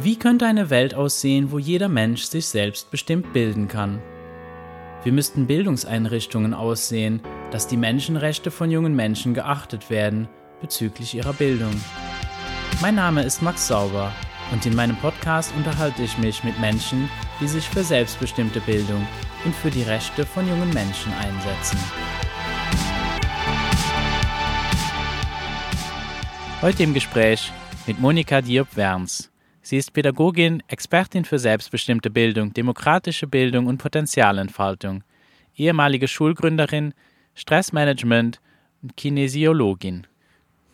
Wie könnte eine Welt aussehen, wo jeder Mensch sich selbst bestimmt bilden kann? Wie müssten Bildungseinrichtungen aussehen, dass die Menschenrechte von jungen Menschen geachtet werden bezüglich ihrer Bildung? Mein Name ist Max Sauber und in meinem Podcast unterhalte ich mich mit Menschen, die sich für selbstbestimmte Bildung und für die Rechte von jungen Menschen einsetzen. Heute im Gespräch mit Monika Diop-Werns. Sie ist Pädagogin, Expertin für selbstbestimmte Bildung, demokratische Bildung und Potenzialentfaltung, ehemalige Schulgründerin, Stressmanagement und Kinesiologin.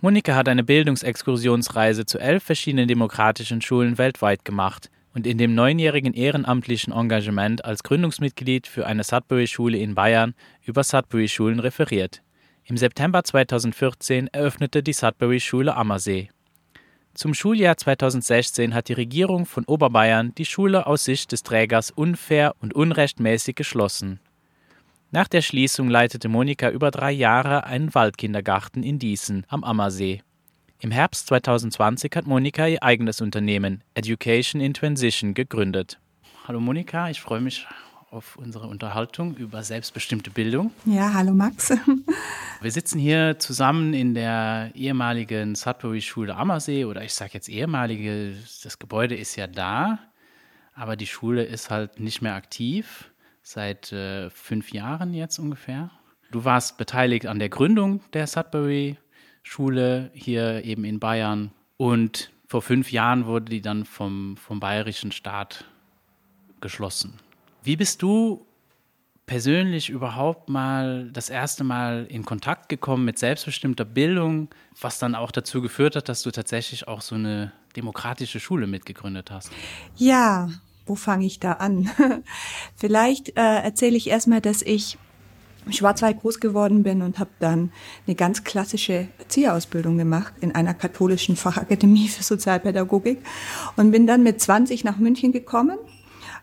Monika hat eine Bildungsexkursionsreise zu elf verschiedenen demokratischen Schulen weltweit gemacht und in dem neunjährigen ehrenamtlichen Engagement als Gründungsmitglied für eine Sudbury-Schule in Bayern über Sudbury-Schulen referiert. Im September 2014 eröffnete die Sudbury-Schule Ammersee. Zum Schuljahr 2016 hat die Regierung von Oberbayern die Schule aus Sicht des Trägers unfair und unrechtmäßig geschlossen. Nach der Schließung leitete Monika über drei Jahre einen Waldkindergarten in Diesen am Ammersee. Im Herbst 2020 hat Monika ihr eigenes Unternehmen Education in Transition gegründet. Hallo Monika, ich freue mich auf unsere Unterhaltung über selbstbestimmte Bildung. Ja, hallo Max. Wir sitzen hier zusammen in der ehemaligen Sudbury-Schule Ammersee oder ich sage jetzt ehemalige, das Gebäude ist ja da, aber die Schule ist halt nicht mehr aktiv, seit äh, fünf Jahren jetzt ungefähr. Du warst beteiligt an der Gründung der Sudbury-Schule hier eben in Bayern und vor fünf Jahren wurde die dann vom, vom bayerischen Staat geschlossen. Wie bist du persönlich überhaupt mal das erste Mal in Kontakt gekommen mit selbstbestimmter Bildung, was dann auch dazu geführt hat, dass du tatsächlich auch so eine demokratische Schule mitgegründet hast? Ja, wo fange ich da an? Vielleicht äh, erzähle ich erstmal, dass ich im Schwarzwald groß geworden bin und habe dann eine ganz klassische Erzieherausbildung gemacht in einer katholischen Fachakademie für Sozialpädagogik und bin dann mit 20 nach München gekommen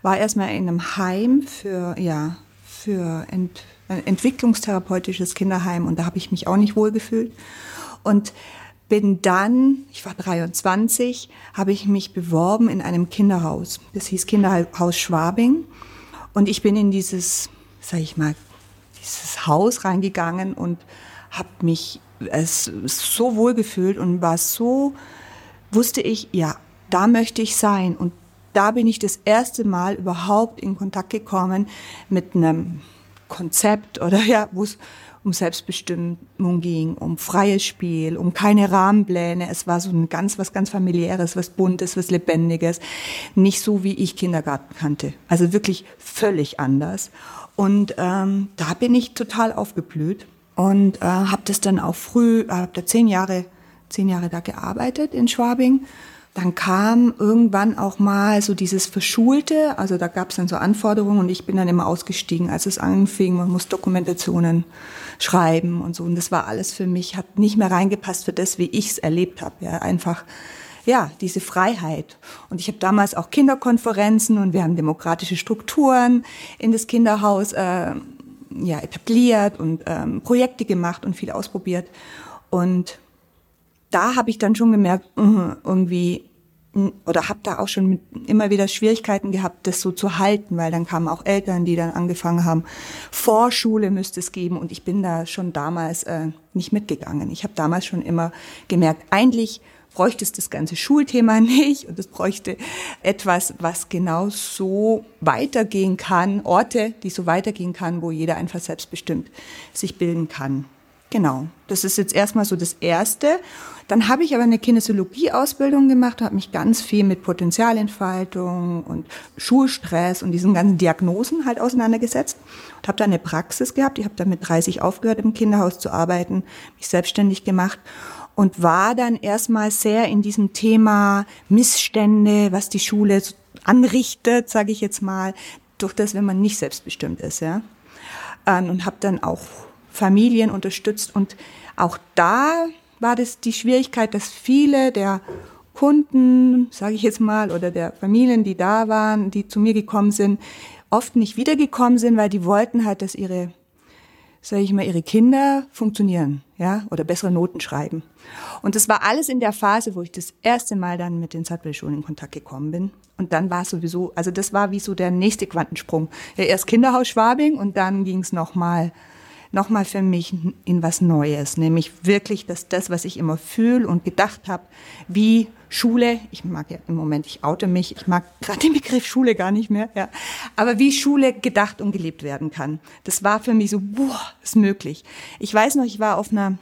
war erstmal in einem Heim für, ja, für Ent, ein entwicklungstherapeutisches Kinderheim und da habe ich mich auch nicht wohl gefühlt. Und bin dann, ich war 23, habe ich mich beworben in einem Kinderhaus. Das hieß Kinderhaus Schwabing. Und ich bin in dieses, sag ich mal, dieses Haus reingegangen und habe mich es so wohl gefühlt und war so, wusste ich, ja, da möchte ich sein und da bin ich das erste Mal überhaupt in Kontakt gekommen mit einem Konzept oder ja, wo es um Selbstbestimmung ging, um freies Spiel, um keine Rahmenpläne. Es war so ein ganz was ganz familiäres, was buntes, was lebendiges, nicht so wie ich Kindergarten kannte. Also wirklich völlig anders. Und ähm, da bin ich total aufgeblüht und äh, habe das dann auch früh, äh, habe da zehn Jahre, zehn Jahre da gearbeitet in Schwabing dann kam irgendwann auch mal so dieses Verschulte, also da gab es dann so Anforderungen und ich bin dann immer ausgestiegen, als es anfing, man muss Dokumentationen schreiben und so. Und das war alles für mich, hat nicht mehr reingepasst für das, wie ich es erlebt habe. Ja, einfach ja, diese Freiheit. Und ich habe damals auch Kinderkonferenzen und wir haben demokratische Strukturen in das Kinderhaus äh, ja, etabliert und ähm, Projekte gemacht und viel ausprobiert. Und da habe ich dann schon gemerkt, uh, irgendwie oder habe da auch schon immer wieder Schwierigkeiten gehabt, das so zu halten, weil dann kamen auch Eltern, die dann angefangen haben, Vorschule müsste es geben und ich bin da schon damals äh, nicht mitgegangen. Ich habe damals schon immer gemerkt, eigentlich bräuchte es das ganze Schulthema nicht und es bräuchte etwas, was genau so weitergehen kann, Orte, die so weitergehen kann, wo jeder einfach selbstbestimmt sich bilden kann. Genau, das ist jetzt erstmal so das Erste. Dann habe ich aber eine Kinesiologie-Ausbildung gemacht, habe mich ganz viel mit Potenzialentfaltung und Schulstress und diesen ganzen Diagnosen halt auseinandergesetzt und habe da eine Praxis gehabt. Ich habe dann mit 30 aufgehört, im Kinderhaus zu arbeiten, mich selbstständig gemacht und war dann erstmal sehr in diesem Thema Missstände, was die Schule anrichtet, sage ich jetzt mal, durch das, wenn man nicht selbstbestimmt ist, ja. Ähm, und habe dann auch Familien unterstützt. Und auch da war das die Schwierigkeit, dass viele der Kunden, sage ich jetzt mal, oder der Familien, die da waren, die zu mir gekommen sind, oft nicht wiedergekommen sind, weil die wollten halt, dass ihre sage ich mal, ihre Kinder funktionieren, ja, oder bessere Noten schreiben. Und das war alles in der Phase, wo ich das erste Mal dann mit den Sattbel-Schulen in Kontakt gekommen bin. Und dann war es sowieso, also das war wie so der nächste Quantensprung. Ja, erst Kinderhaus Schwabing und dann ging es nochmal nochmal für mich in was Neues, nämlich wirklich dass das, was ich immer fühle und gedacht habe, wie Schule, ich mag ja im Moment, ich oute mich, ich mag gerade den Begriff Schule gar nicht mehr, ja, aber wie Schule gedacht und gelebt werden kann. Das war für mich so, boah, ist möglich. Ich weiß noch, ich war auf einer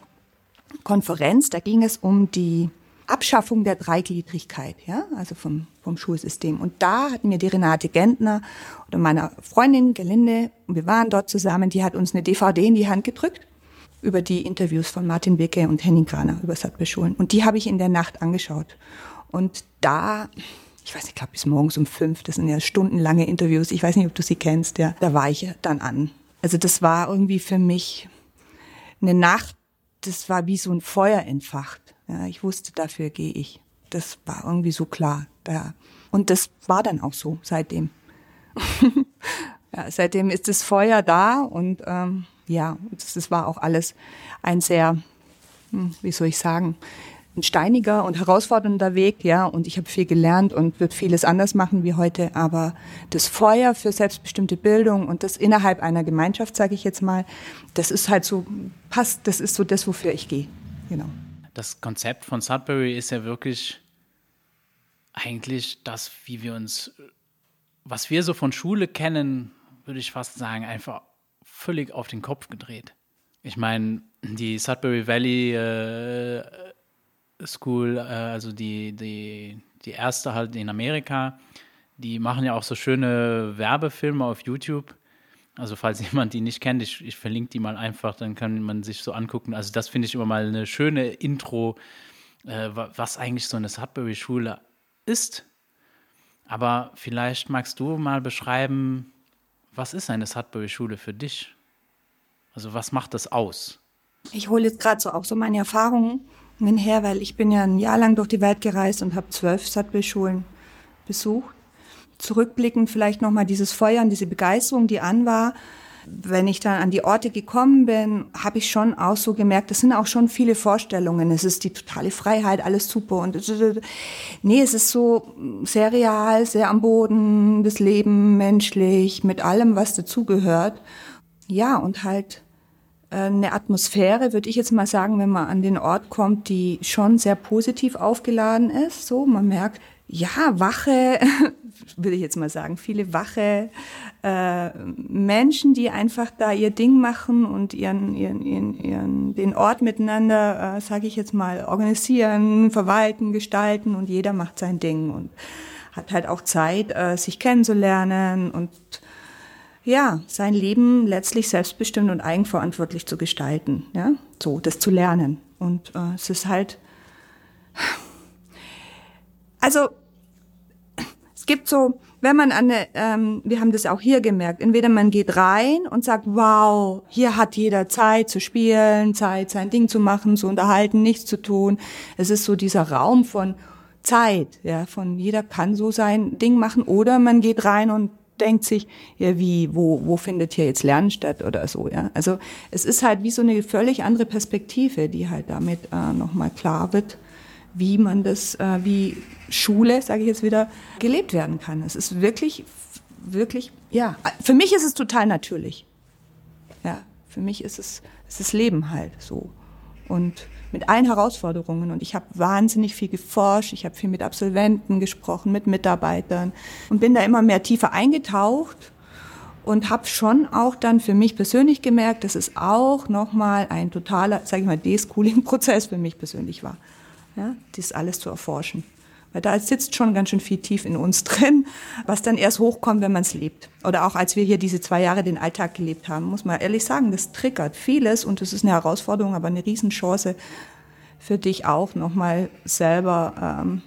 Konferenz, da ging es um die Abschaffung der Dreigliedrigkeit, ja, also vom, vom Schulsystem. Und da hat mir die Renate Gentner oder meine Freundin Gelinde, und wir waren dort zusammen, die hat uns eine DVD in die Hand gedrückt über die Interviews von Martin Wicke und Henning Kraner über Sattbeschulen. Und die habe ich in der Nacht angeschaut. Und da, ich weiß nicht, ich glaube bis morgens um fünf, das sind ja stundenlange Interviews, ich weiß nicht, ob du sie kennst, ja, da war ich dann an. Also das war irgendwie für mich eine Nacht, das war wie so ein Feuer entfacht. Ja, ich wusste, dafür gehe ich. Das war irgendwie so klar. Ja. Und das war dann auch so seitdem. ja, seitdem ist das Feuer da und ähm, ja, das, das war auch alles ein sehr, hm, wie soll ich sagen, ein steiniger und herausfordernder Weg, ja, und ich habe viel gelernt und wird vieles anders machen wie heute, aber das Feuer für selbstbestimmte Bildung und das innerhalb einer Gemeinschaft, sage ich jetzt mal, das ist halt so, passt, das ist so das, wofür ich gehe, genau das Konzept von Sudbury ist ja wirklich eigentlich das, wie wir uns, was wir so von Schule kennen, würde ich fast sagen, einfach völlig auf den Kopf gedreht. Ich meine, die Sudbury Valley äh, School, äh, also die, die, die erste halt in Amerika, die machen ja auch so schöne Werbefilme auf YouTube also falls jemand die nicht kennt, ich, ich verlinke die mal einfach, dann kann man sich so angucken. Also das finde ich immer mal eine schöne Intro, äh, was eigentlich so eine Sudbury-Schule ist. Aber vielleicht magst du mal beschreiben, was ist eine Sudbury-Schule für dich? Also was macht das aus? Ich hole jetzt gerade so auch so meine Erfahrungen her, weil ich bin ja ein Jahr lang durch die Welt gereist und habe zwölf Sudbury-Schulen besucht zurückblickend vielleicht nochmal dieses Feuer und diese Begeisterung, die an war. Wenn ich dann an die Orte gekommen bin, habe ich schon auch so gemerkt, das sind auch schon viele Vorstellungen. Es ist die totale Freiheit, alles super. Und nee, es ist so sehr real, sehr am Boden, das Leben menschlich, mit allem, was dazugehört. Ja, und halt eine Atmosphäre, würde ich jetzt mal sagen, wenn man an den Ort kommt, die schon sehr positiv aufgeladen ist. So, man merkt, ja, wache, würde ich jetzt mal sagen, viele wache äh, Menschen, die einfach da ihr Ding machen und ihren, ihren, ihren, ihren den Ort miteinander, äh, sage ich jetzt mal, organisieren, verwalten, gestalten und jeder macht sein Ding und hat halt auch Zeit, äh, sich kennenzulernen und ja, sein Leben letztlich selbstbestimmt und eigenverantwortlich zu gestalten, ja, so das zu lernen und äh, es ist halt also es gibt so, wenn man an eine, ähm, wir haben das auch hier gemerkt, entweder man geht rein und sagt, wow, hier hat jeder Zeit zu spielen, Zeit, sein Ding zu machen, zu unterhalten, nichts zu tun. Es ist so dieser Raum von Zeit, ja, von jeder kann so sein Ding machen, oder man geht rein und denkt sich, ja, wie, wo, wo findet hier jetzt Lernen statt oder so, ja. Also es ist halt wie so eine völlig andere Perspektive, die halt damit äh, nochmal klar wird wie man das, äh, wie Schule, sage ich jetzt wieder, gelebt werden kann. Es ist wirklich, wirklich, ja, für mich ist es total natürlich. Ja, für mich ist es, es ist Leben halt so. Und mit allen Herausforderungen. Und ich habe wahnsinnig viel geforscht, ich habe viel mit Absolventen gesprochen, mit Mitarbeitern und bin da immer mehr tiefer eingetaucht und habe schon auch dann für mich persönlich gemerkt, dass es auch nochmal ein totaler, sage ich mal, Deschooling-Prozess für mich persönlich war ja, dies alles zu erforschen. Weil da sitzt schon ganz schön viel tief in uns drin, was dann erst hochkommt, wenn man es lebt. Oder auch als wir hier diese zwei Jahre den Alltag gelebt haben, muss man ehrlich sagen, das triggert vieles und das ist eine Herausforderung, aber eine Riesenchance für dich auch, nochmal selber ähm,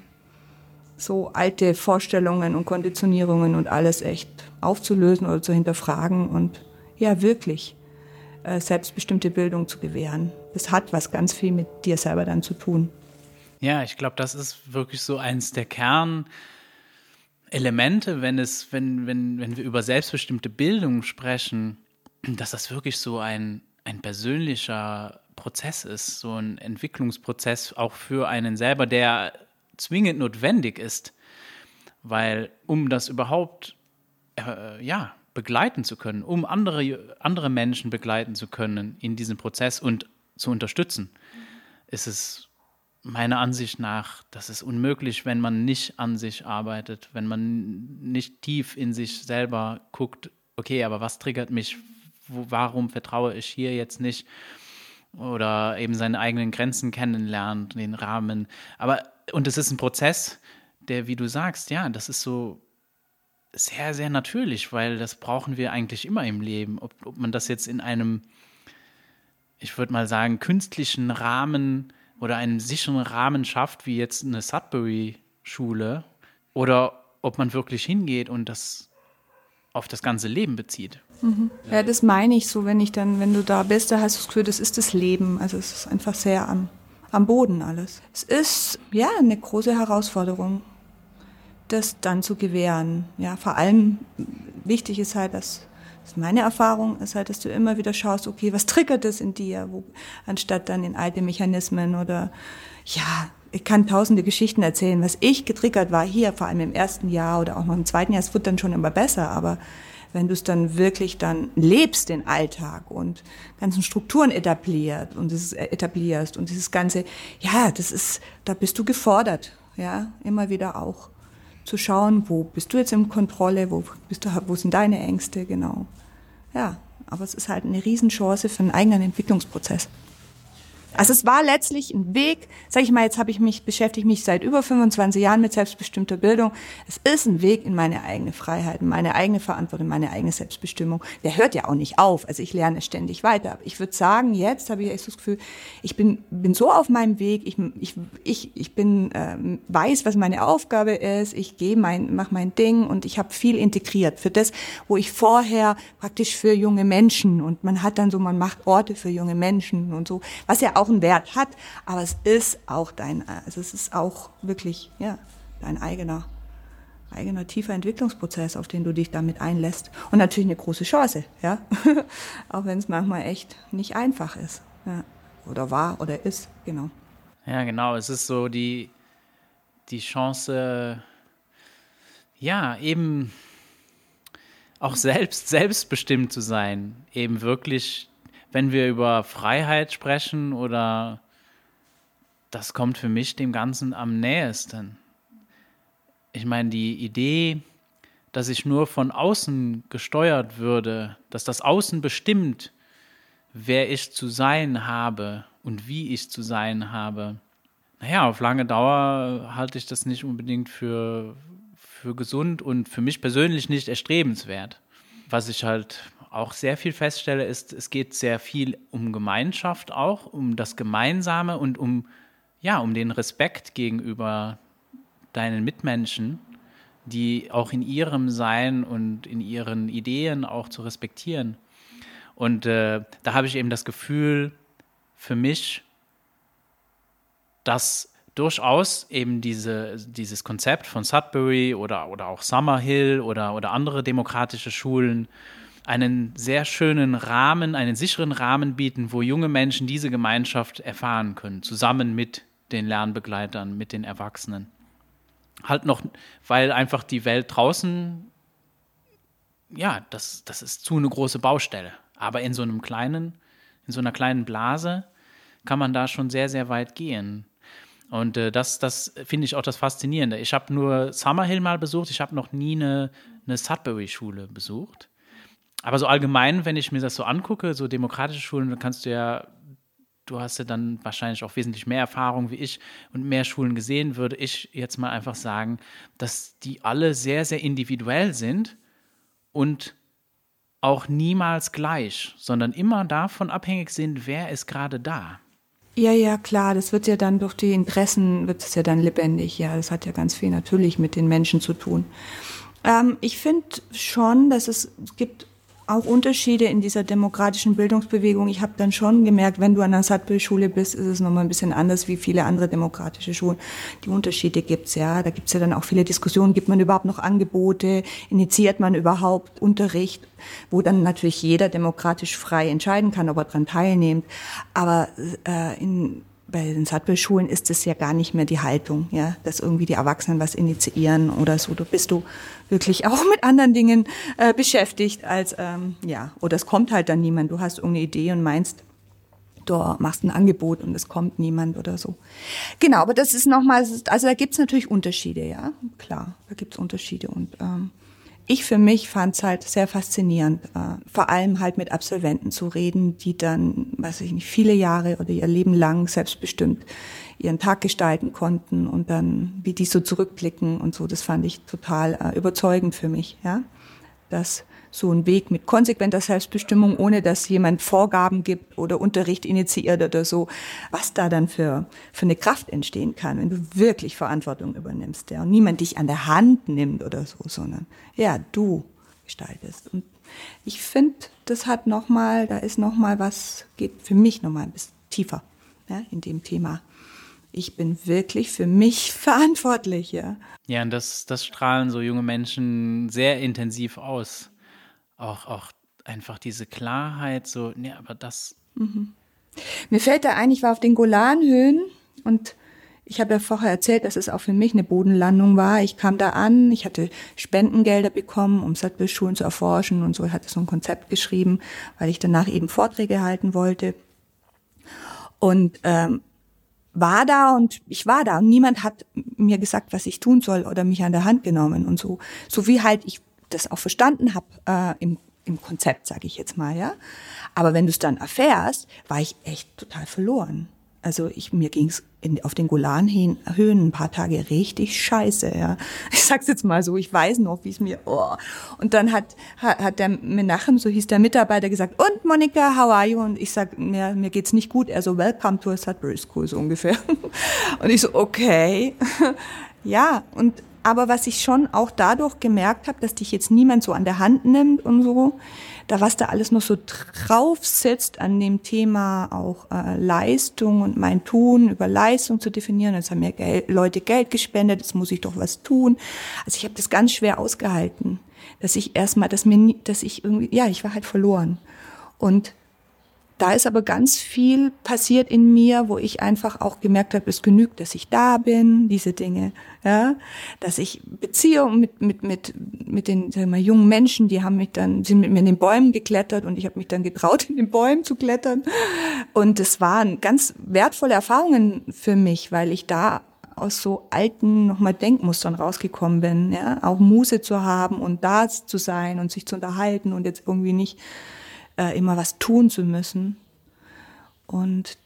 so alte Vorstellungen und Konditionierungen und alles echt aufzulösen oder zu hinterfragen und ja, wirklich äh, selbstbestimmte Bildung zu gewähren. Das hat was ganz viel mit dir selber dann zu tun. Ja, ich glaube, das ist wirklich so eins der Kernelemente, wenn es, wenn, wenn, wenn wir über selbstbestimmte Bildung sprechen, dass das wirklich so ein, ein persönlicher Prozess ist, so ein Entwicklungsprozess auch für einen selber, der zwingend notwendig ist, weil um das überhaupt äh, ja begleiten zu können, um andere andere Menschen begleiten zu können in diesem Prozess und zu unterstützen, ist es meiner Ansicht nach, das ist unmöglich, wenn man nicht an sich arbeitet, wenn man nicht tief in sich selber guckt, okay, aber was triggert mich, wo, warum vertraue ich hier jetzt nicht? Oder eben seine eigenen Grenzen kennenlernt, den Rahmen. Aber, und es ist ein Prozess, der, wie du sagst, ja, das ist so sehr, sehr natürlich, weil das brauchen wir eigentlich immer im Leben. Ob, ob man das jetzt in einem, ich würde mal sagen, künstlichen Rahmen oder einen sicheren Rahmen schafft, wie jetzt eine Sudbury-Schule, oder ob man wirklich hingeht und das auf das ganze Leben bezieht. Mhm. Ja, das meine ich so, wenn ich dann, wenn du da bist, da hast du das Gefühl, das ist das Leben. Also es ist einfach sehr am, am Boden alles. Es ist ja eine große Herausforderung, das dann zu gewähren. Ja, vor allem wichtig ist halt, dass meine Erfahrung ist halt, dass du immer wieder schaust, okay, was triggert das in dir, wo, anstatt dann in alte Mechanismen oder ja, ich kann tausende Geschichten erzählen, was ich getriggert war hier, vor allem im ersten Jahr oder auch noch im zweiten Jahr, es wird dann schon immer besser, aber wenn du es dann wirklich dann lebst, den Alltag und ganzen Strukturen etabliert und äh, etablierst und dieses ganze, ja, das ist, da bist du gefordert, ja, immer wieder auch zu schauen, wo bist du jetzt in Kontrolle, wo bist du, wo sind deine Ängste, genau. Ja, aber es ist halt eine Riesenchance für einen eigenen Entwicklungsprozess. Also es war letztlich ein Weg, sag ich mal, jetzt habe ich mich beschäftigt mich seit über 25 Jahren mit selbstbestimmter Bildung. Es ist ein Weg in meine eigene Freiheit, in meine eigene Verantwortung, in meine eigene Selbstbestimmung. Der hört ja auch nicht auf. Also ich lerne ständig weiter. Aber ich würde sagen, jetzt habe ich echt das Gefühl, ich bin bin so auf meinem Weg. Ich ich ich ich bin ähm, weiß, was meine Aufgabe ist. Ich gehe mein mache mein Ding und ich habe viel integriert für das, wo ich vorher praktisch für junge Menschen und man hat dann so man macht Orte für junge Menschen und so, was ja auch auch einen Wert hat, aber es ist auch dein, also es ist auch wirklich, ja, dein eigener, eigener tiefer Entwicklungsprozess, auf den du dich damit einlässt. Und natürlich eine große Chance, ja, auch wenn es manchmal echt nicht einfach ist, ja. oder war oder ist, genau. Ja, genau, es ist so die, die Chance, ja, eben auch selbst selbstbestimmt zu sein, eben wirklich wenn wir über Freiheit sprechen oder das kommt für mich dem Ganzen am nähesten. Ich meine, die Idee, dass ich nur von außen gesteuert würde, dass das Außen bestimmt, wer ich zu sein habe und wie ich zu sein habe. Naja, auf lange Dauer halte ich das nicht unbedingt für, für gesund und für mich persönlich nicht erstrebenswert. Was ich halt auch sehr viel feststelle, ist, es geht sehr viel um Gemeinschaft auch, um das Gemeinsame und um, ja, um den Respekt gegenüber deinen Mitmenschen, die auch in ihrem Sein und in ihren Ideen auch zu respektieren. Und äh, da habe ich eben das Gefühl für mich, dass durchaus eben diese, dieses Konzept von Sudbury oder, oder auch Summerhill oder, oder andere demokratische Schulen einen sehr schönen Rahmen, einen sicheren Rahmen bieten, wo junge Menschen diese Gemeinschaft erfahren können, zusammen mit den Lernbegleitern, mit den Erwachsenen. Halt noch, weil einfach die Welt draußen, ja, das, das ist zu eine große Baustelle. Aber in so einem kleinen, in so einer kleinen Blase kann man da schon sehr, sehr weit gehen. Und äh, das, das finde ich auch das Faszinierende. Ich habe nur Summerhill mal besucht, ich habe noch nie eine, eine Sudbury-Schule besucht. Aber so allgemein, wenn ich mir das so angucke, so demokratische Schulen, dann kannst du ja, du hast ja dann wahrscheinlich auch wesentlich mehr Erfahrung wie ich und mehr Schulen gesehen, würde ich jetzt mal einfach sagen, dass die alle sehr, sehr individuell sind und auch niemals gleich, sondern immer davon abhängig sind, wer ist gerade da. Ja, ja, klar, das wird ja dann durch die Interessen, wird es ja dann lebendig. Ja, das hat ja ganz viel natürlich mit den Menschen zu tun. Ähm, ich finde schon, dass es, es gibt auch Unterschiede in dieser demokratischen Bildungsbewegung. Ich habe dann schon gemerkt, wenn du an der Sattbill-Schule bist, ist es nochmal ein bisschen anders wie viele andere demokratische Schulen. Die Unterschiede gibt's ja. Da gibt's ja dann auch viele Diskussionen. Gibt man überhaupt noch Angebote? Initiiert man überhaupt Unterricht? Wo dann natürlich jeder demokratisch frei entscheiden kann, ob er dran teilnimmt. Aber äh, in bei den Sattbel-Schulen ist es ja gar nicht mehr die Haltung, ja, dass irgendwie die Erwachsenen was initiieren oder so. Du bist du wirklich auch mit anderen Dingen äh, beschäftigt als ähm, ja, oder es kommt halt dann niemand. Du hast irgendeine Idee und meinst, du machst ein Angebot und es kommt niemand oder so. Genau, aber das ist nochmal, also da gibt's natürlich Unterschiede, ja, klar, da gibt's Unterschiede und ähm, ich für mich fand es halt sehr faszinierend, äh, vor allem halt mit Absolventen zu reden, die dann, weiß ich nicht, viele Jahre oder ihr Leben lang selbstbestimmt ihren Tag gestalten konnten und dann, wie die so zurückblicken und so, das fand ich total äh, überzeugend für mich, ja, dass so ein Weg mit konsequenter Selbstbestimmung, ohne dass jemand Vorgaben gibt oder Unterricht initiiert oder so, was da dann für, für eine Kraft entstehen kann, wenn du wirklich Verantwortung übernimmst, ja, und niemand dich an der Hand nimmt oder so, sondern, ja, du gestaltest. Und ich finde, das hat nochmal, da ist nochmal was, geht für mich nochmal ein bisschen tiefer, ja, in dem Thema ich bin wirklich für mich verantwortlich, ja. Ja, und das, das strahlen so junge Menschen sehr intensiv aus auch, auch einfach diese Klarheit, so, ne, aber das. Mhm. Mir fällt da ein, ich war auf den Golanhöhen und ich habe ja vorher erzählt, dass es auch für mich eine Bodenlandung war. Ich kam da an, ich hatte Spendengelder bekommen, um Sattelschulen zu erforschen und so. Ich hatte so ein Konzept geschrieben, weil ich danach eben Vorträge halten wollte. Und ähm, war da und ich war da und niemand hat mir gesagt, was ich tun soll oder mich an der Hand genommen und so. So wie halt ich das auch verstanden habe äh, im, im Konzept, sage ich jetzt mal, ja. Aber wenn du es dann erfährst, war ich echt total verloren. Also ich, mir ging's in, auf den Golanhöhen ein paar Tage richtig scheiße, ja. Ich sag's jetzt mal so, ich weiß noch, wie es mir, oh. Und dann hat, hat, hat der Menachem, so hieß der Mitarbeiter, gesagt, und Monika, how are you? Und ich sag, mir, mir geht's nicht gut. Er so, welcome to a Sudbury School, so ungefähr. Und ich so, okay. Ja, und aber was ich schon auch dadurch gemerkt habe, dass dich jetzt niemand so an der Hand nimmt und so, da was da alles noch so drauf sitzt an dem Thema auch äh, Leistung und mein Tun über Leistung zu definieren. Jetzt haben mir Geld, Leute Geld gespendet, jetzt muss ich doch was tun. Also ich habe das ganz schwer ausgehalten, dass ich erstmal, dass mir, dass ich irgendwie, ja, ich war halt verloren. Und da ist aber ganz viel passiert in mir, wo ich einfach auch gemerkt habe, es genügt, dass ich da bin, diese Dinge, ja, dass ich Beziehungen mit mit mit mit den sagen wir, jungen Menschen, die haben mich dann sind mit mir in den Bäumen geklettert und ich habe mich dann getraut, in den Bäumen zu klettern. Und es waren ganz wertvolle Erfahrungen für mich, weil ich da aus so alten nochmal Denkmustern rausgekommen bin, ja, auch Muße zu haben und da zu sein und sich zu unterhalten und jetzt irgendwie nicht äh, immer was tun zu müssen. Und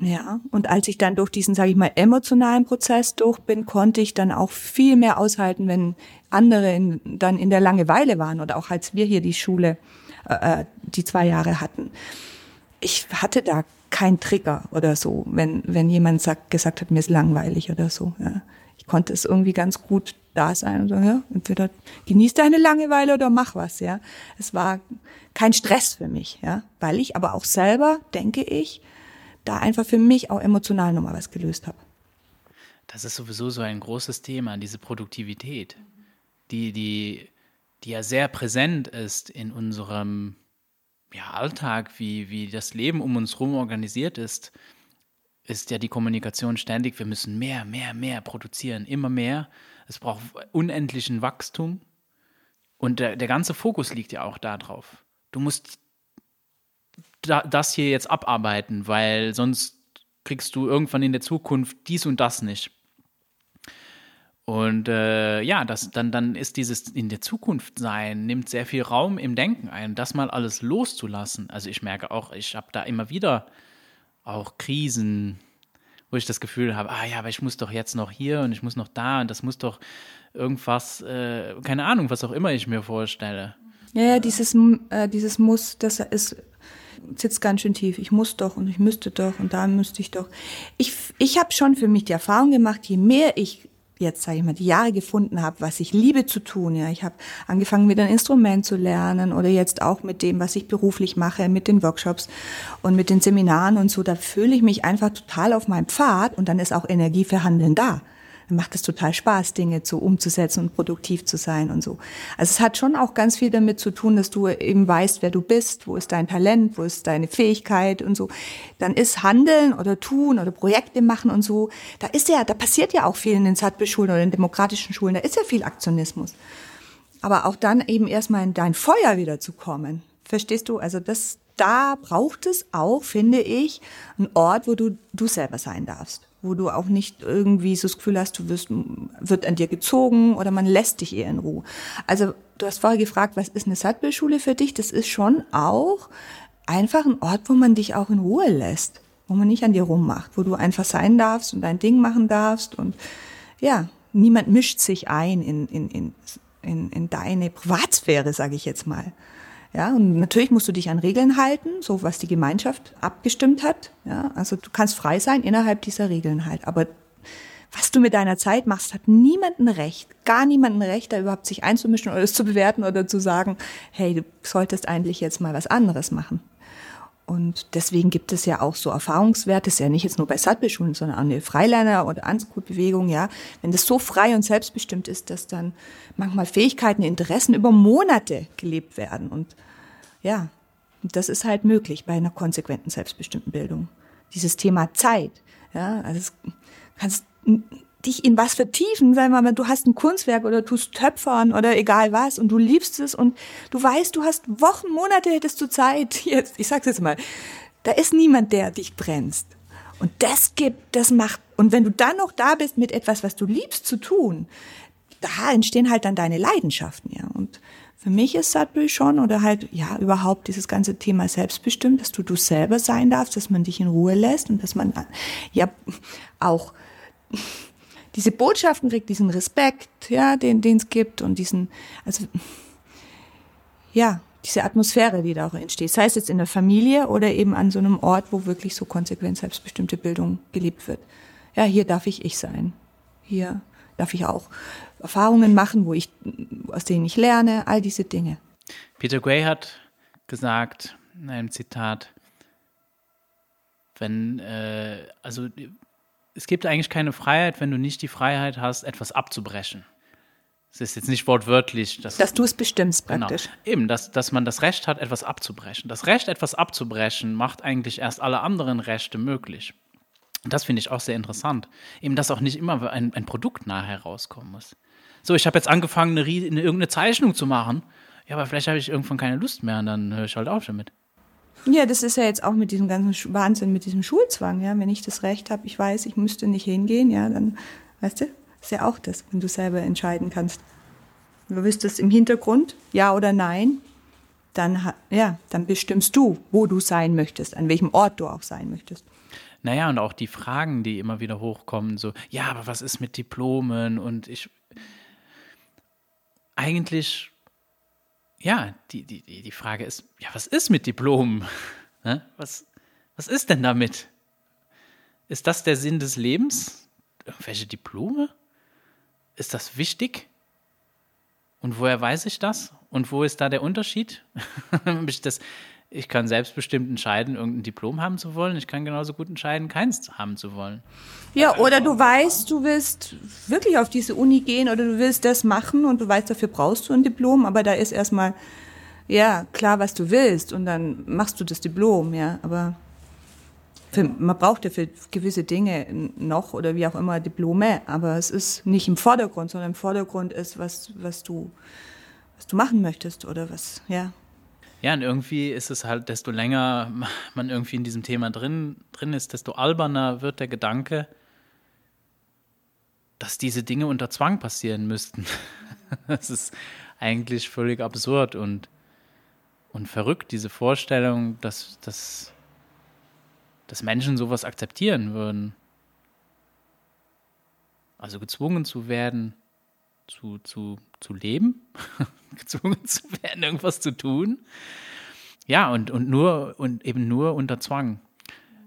ja, und als ich dann durch diesen, sage ich mal, emotionalen Prozess durch bin, konnte ich dann auch viel mehr aushalten, wenn andere in, dann in der Langeweile waren oder auch als wir hier die Schule, äh, äh die zwei Jahre hatten. Ich hatte da kein Trigger oder so, wenn, wenn jemand sagt, gesagt hat, mir ist langweilig oder so. Ja. Konnte es irgendwie ganz gut da sein und sagen, ja, entweder genieß deine Langeweile oder mach was, ja. Es war kein Stress für mich, ja, weil ich aber auch selber, denke ich, da einfach für mich auch emotional nochmal was gelöst habe. Das ist sowieso so ein großes Thema, diese Produktivität, die, die, die ja sehr präsent ist in unserem ja, Alltag, wie, wie das Leben um uns herum organisiert ist, ist ja die Kommunikation ständig. Wir müssen mehr, mehr, mehr produzieren, immer mehr es braucht unendlichen Wachstum. Und der, der ganze Fokus liegt ja auch darauf. Du musst da, das hier jetzt abarbeiten, weil sonst kriegst du irgendwann in der Zukunft dies und das nicht. Und äh, ja, das, dann, dann ist dieses in der Zukunft sein, nimmt sehr viel Raum im Denken ein, das mal alles loszulassen. Also ich merke auch, ich habe da immer wieder auch Krisen, wo ich das Gefühl habe, ah ja, aber ich muss doch jetzt noch hier und ich muss noch da und das muss doch irgendwas, äh, keine Ahnung, was auch immer ich mir vorstelle. Ja, ja dieses, äh, dieses Muss, das ist sitzt ganz schön tief. Ich muss doch und ich müsste doch und da müsste ich doch. Ich, ich habe schon für mich die Erfahrung gemacht, je mehr ich jetzt sage ich mal die Jahre gefunden habe, was ich liebe zu tun. Ja, ich habe angefangen mit einem Instrument zu lernen oder jetzt auch mit dem, was ich beruflich mache, mit den Workshops und mit den Seminaren und so. Da fühle ich mich einfach total auf meinem Pfad und dann ist auch Energie für Handeln da dann macht es total Spaß, Dinge so umzusetzen und produktiv zu sein und so. Also es hat schon auch ganz viel damit zu tun, dass du eben weißt, wer du bist, wo ist dein Talent, wo ist deine Fähigkeit und so. Dann ist Handeln oder Tun oder Projekte machen und so, da ist ja, da passiert ja auch viel in den Satbe-Schulen oder in demokratischen Schulen, da ist ja viel Aktionismus. Aber auch dann eben erstmal in dein Feuer wieder zu kommen. Verstehst du? Also das, da braucht es auch, finde ich, einen Ort, wo du du selber sein darfst wo du auch nicht irgendwie so das Gefühl hast, du wirst, wird an dir gezogen oder man lässt dich eher in Ruhe. Also du hast vorher gefragt, was ist eine Sattbildschule für dich? Das ist schon auch einfach ein Ort, wo man dich auch in Ruhe lässt, wo man nicht an dir rummacht, wo du einfach sein darfst und dein Ding machen darfst und ja, niemand mischt sich ein in, in, in, in, in deine Privatsphäre, sage ich jetzt mal. Ja, und natürlich musst du dich an Regeln halten, so was die Gemeinschaft abgestimmt hat. Ja, also du kannst frei sein innerhalb dieser Regeln halt. Aber was du mit deiner Zeit machst, hat niemanden Recht, gar niemanden Recht, da überhaupt sich einzumischen oder es zu bewerten oder zu sagen, hey, du solltest eigentlich jetzt mal was anderes machen. Und deswegen gibt es ja auch so Erfahrungswerte, ist ja nicht jetzt nur bei Sattbeschulen, sondern auch eine Freilerner- oder Ansgut-Bewegung, ja. Wenn das so frei und selbstbestimmt ist, dass dann manchmal Fähigkeiten, Interessen über Monate gelebt werden. Und ja, das ist halt möglich bei einer konsequenten, selbstbestimmten Bildung. Dieses Thema Zeit, ja, also kannst dich in was vertiefen, sagen wir mal, du hast ein Kunstwerk oder tust Töpfern oder egal was und du liebst es und du weißt, du hast Wochen, Monate hättest du Zeit. Jetzt, ich sag's jetzt mal, da ist niemand, der dich bremst. Und das gibt, das macht, und wenn du dann noch da bist mit etwas, was du liebst zu tun, da entstehen halt dann deine Leidenschaften, ja. Und für mich ist Sudbury schon oder halt, ja, überhaupt dieses ganze Thema selbstbestimmt, dass du du selber sein darfst, dass man dich in Ruhe lässt und dass man ja auch diese Botschaften kriegt, diesen Respekt, ja, den es gibt und diesen, also ja, diese Atmosphäre, die da auch entsteht. Sei es jetzt in der Familie oder eben an so einem Ort, wo wirklich so konsequent selbstbestimmte Bildung gelebt wird. Ja, hier darf ich ich sein. Hier darf ich auch Erfahrungen machen, wo ich, aus denen ich lerne, all diese Dinge. Peter Gray hat gesagt in einem Zitat, wenn, äh, also es gibt eigentlich keine Freiheit, wenn du nicht die Freiheit hast, etwas abzubrechen. Es ist jetzt nicht wortwörtlich. Dass, dass du es bestimmst genau. praktisch. Genau. Eben, dass, dass man das Recht hat, etwas abzubrechen. Das Recht, etwas abzubrechen, macht eigentlich erst alle anderen Rechte möglich. Und das finde ich auch sehr interessant. Eben, dass auch nicht immer ein, ein Produkt nachher rauskommen muss. So, ich habe jetzt angefangen, eine, eine, irgendeine Zeichnung zu machen. Ja, aber vielleicht habe ich irgendwann keine Lust mehr und dann höre ich halt auf damit. Ja, das ist ja jetzt auch mit diesem ganzen Wahnsinn, mit diesem Schulzwang, ja. Wenn ich das Recht habe, ich weiß, ich müsste nicht hingehen, ja, dann, weißt du, ist ja auch das, wenn du selber entscheiden kannst. Du wüsstest im Hintergrund, ja oder nein, dann, ja, dann bestimmst du, wo du sein möchtest, an welchem Ort du auch sein möchtest. Naja, und auch die Fragen, die immer wieder hochkommen, so, ja, aber was ist mit Diplomen? Und ich, eigentlich ja, die, die, die Frage ist, ja, was ist mit Diplomen? Was, was ist denn damit? Ist das der Sinn des Lebens? Irgendwelche Diplome? Ist das wichtig? Und woher weiß ich das? Und wo ist da der Unterschied? das, ich kann selbstbestimmt entscheiden, irgendein Diplom haben zu wollen. Ich kann genauso gut entscheiden, keins haben zu wollen. Ja, oder du weißt, du willst wirklich auf diese Uni gehen oder du willst das machen und du weißt, dafür brauchst du ein Diplom, aber da ist erstmal, ja, klar, was du willst und dann machst du das Diplom, ja, aber für, man braucht ja für gewisse Dinge noch oder wie auch immer Diplome, aber es ist nicht im Vordergrund, sondern im Vordergrund ist, was, was du, was du machen möchtest oder was, ja. Ja, und irgendwie ist es halt, desto länger man irgendwie in diesem Thema drin, drin ist, desto alberner wird der Gedanke, dass diese Dinge unter Zwang passieren müssten. das ist eigentlich völlig absurd und, und verrückt, diese Vorstellung, dass, dass, dass Menschen sowas akzeptieren würden. Also gezwungen zu werden, zu, zu, zu leben, gezwungen zu werden, irgendwas zu tun. Ja, und, und nur und eben nur unter Zwang.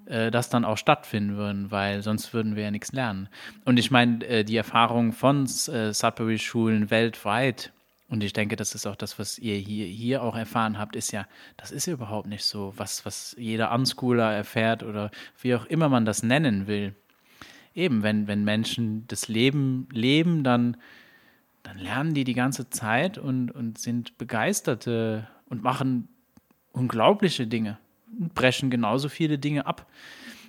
äh, das dann auch stattfinden würden, weil sonst würden wir ja nichts lernen. Und ich meine, äh, die Erfahrung von äh, Sudbury-Schulen weltweit, und ich denke, das ist auch das, was ihr hier, hier auch erfahren habt, ist ja, das ist ja überhaupt nicht so, was, was jeder Unschooler erfährt oder wie auch immer man das nennen will. Eben, wenn, wenn Menschen das Leben leben, dann, dann lernen die die ganze Zeit und, und sind begeisterte und machen unglaubliche Dinge und brechen genauso viele Dinge ab.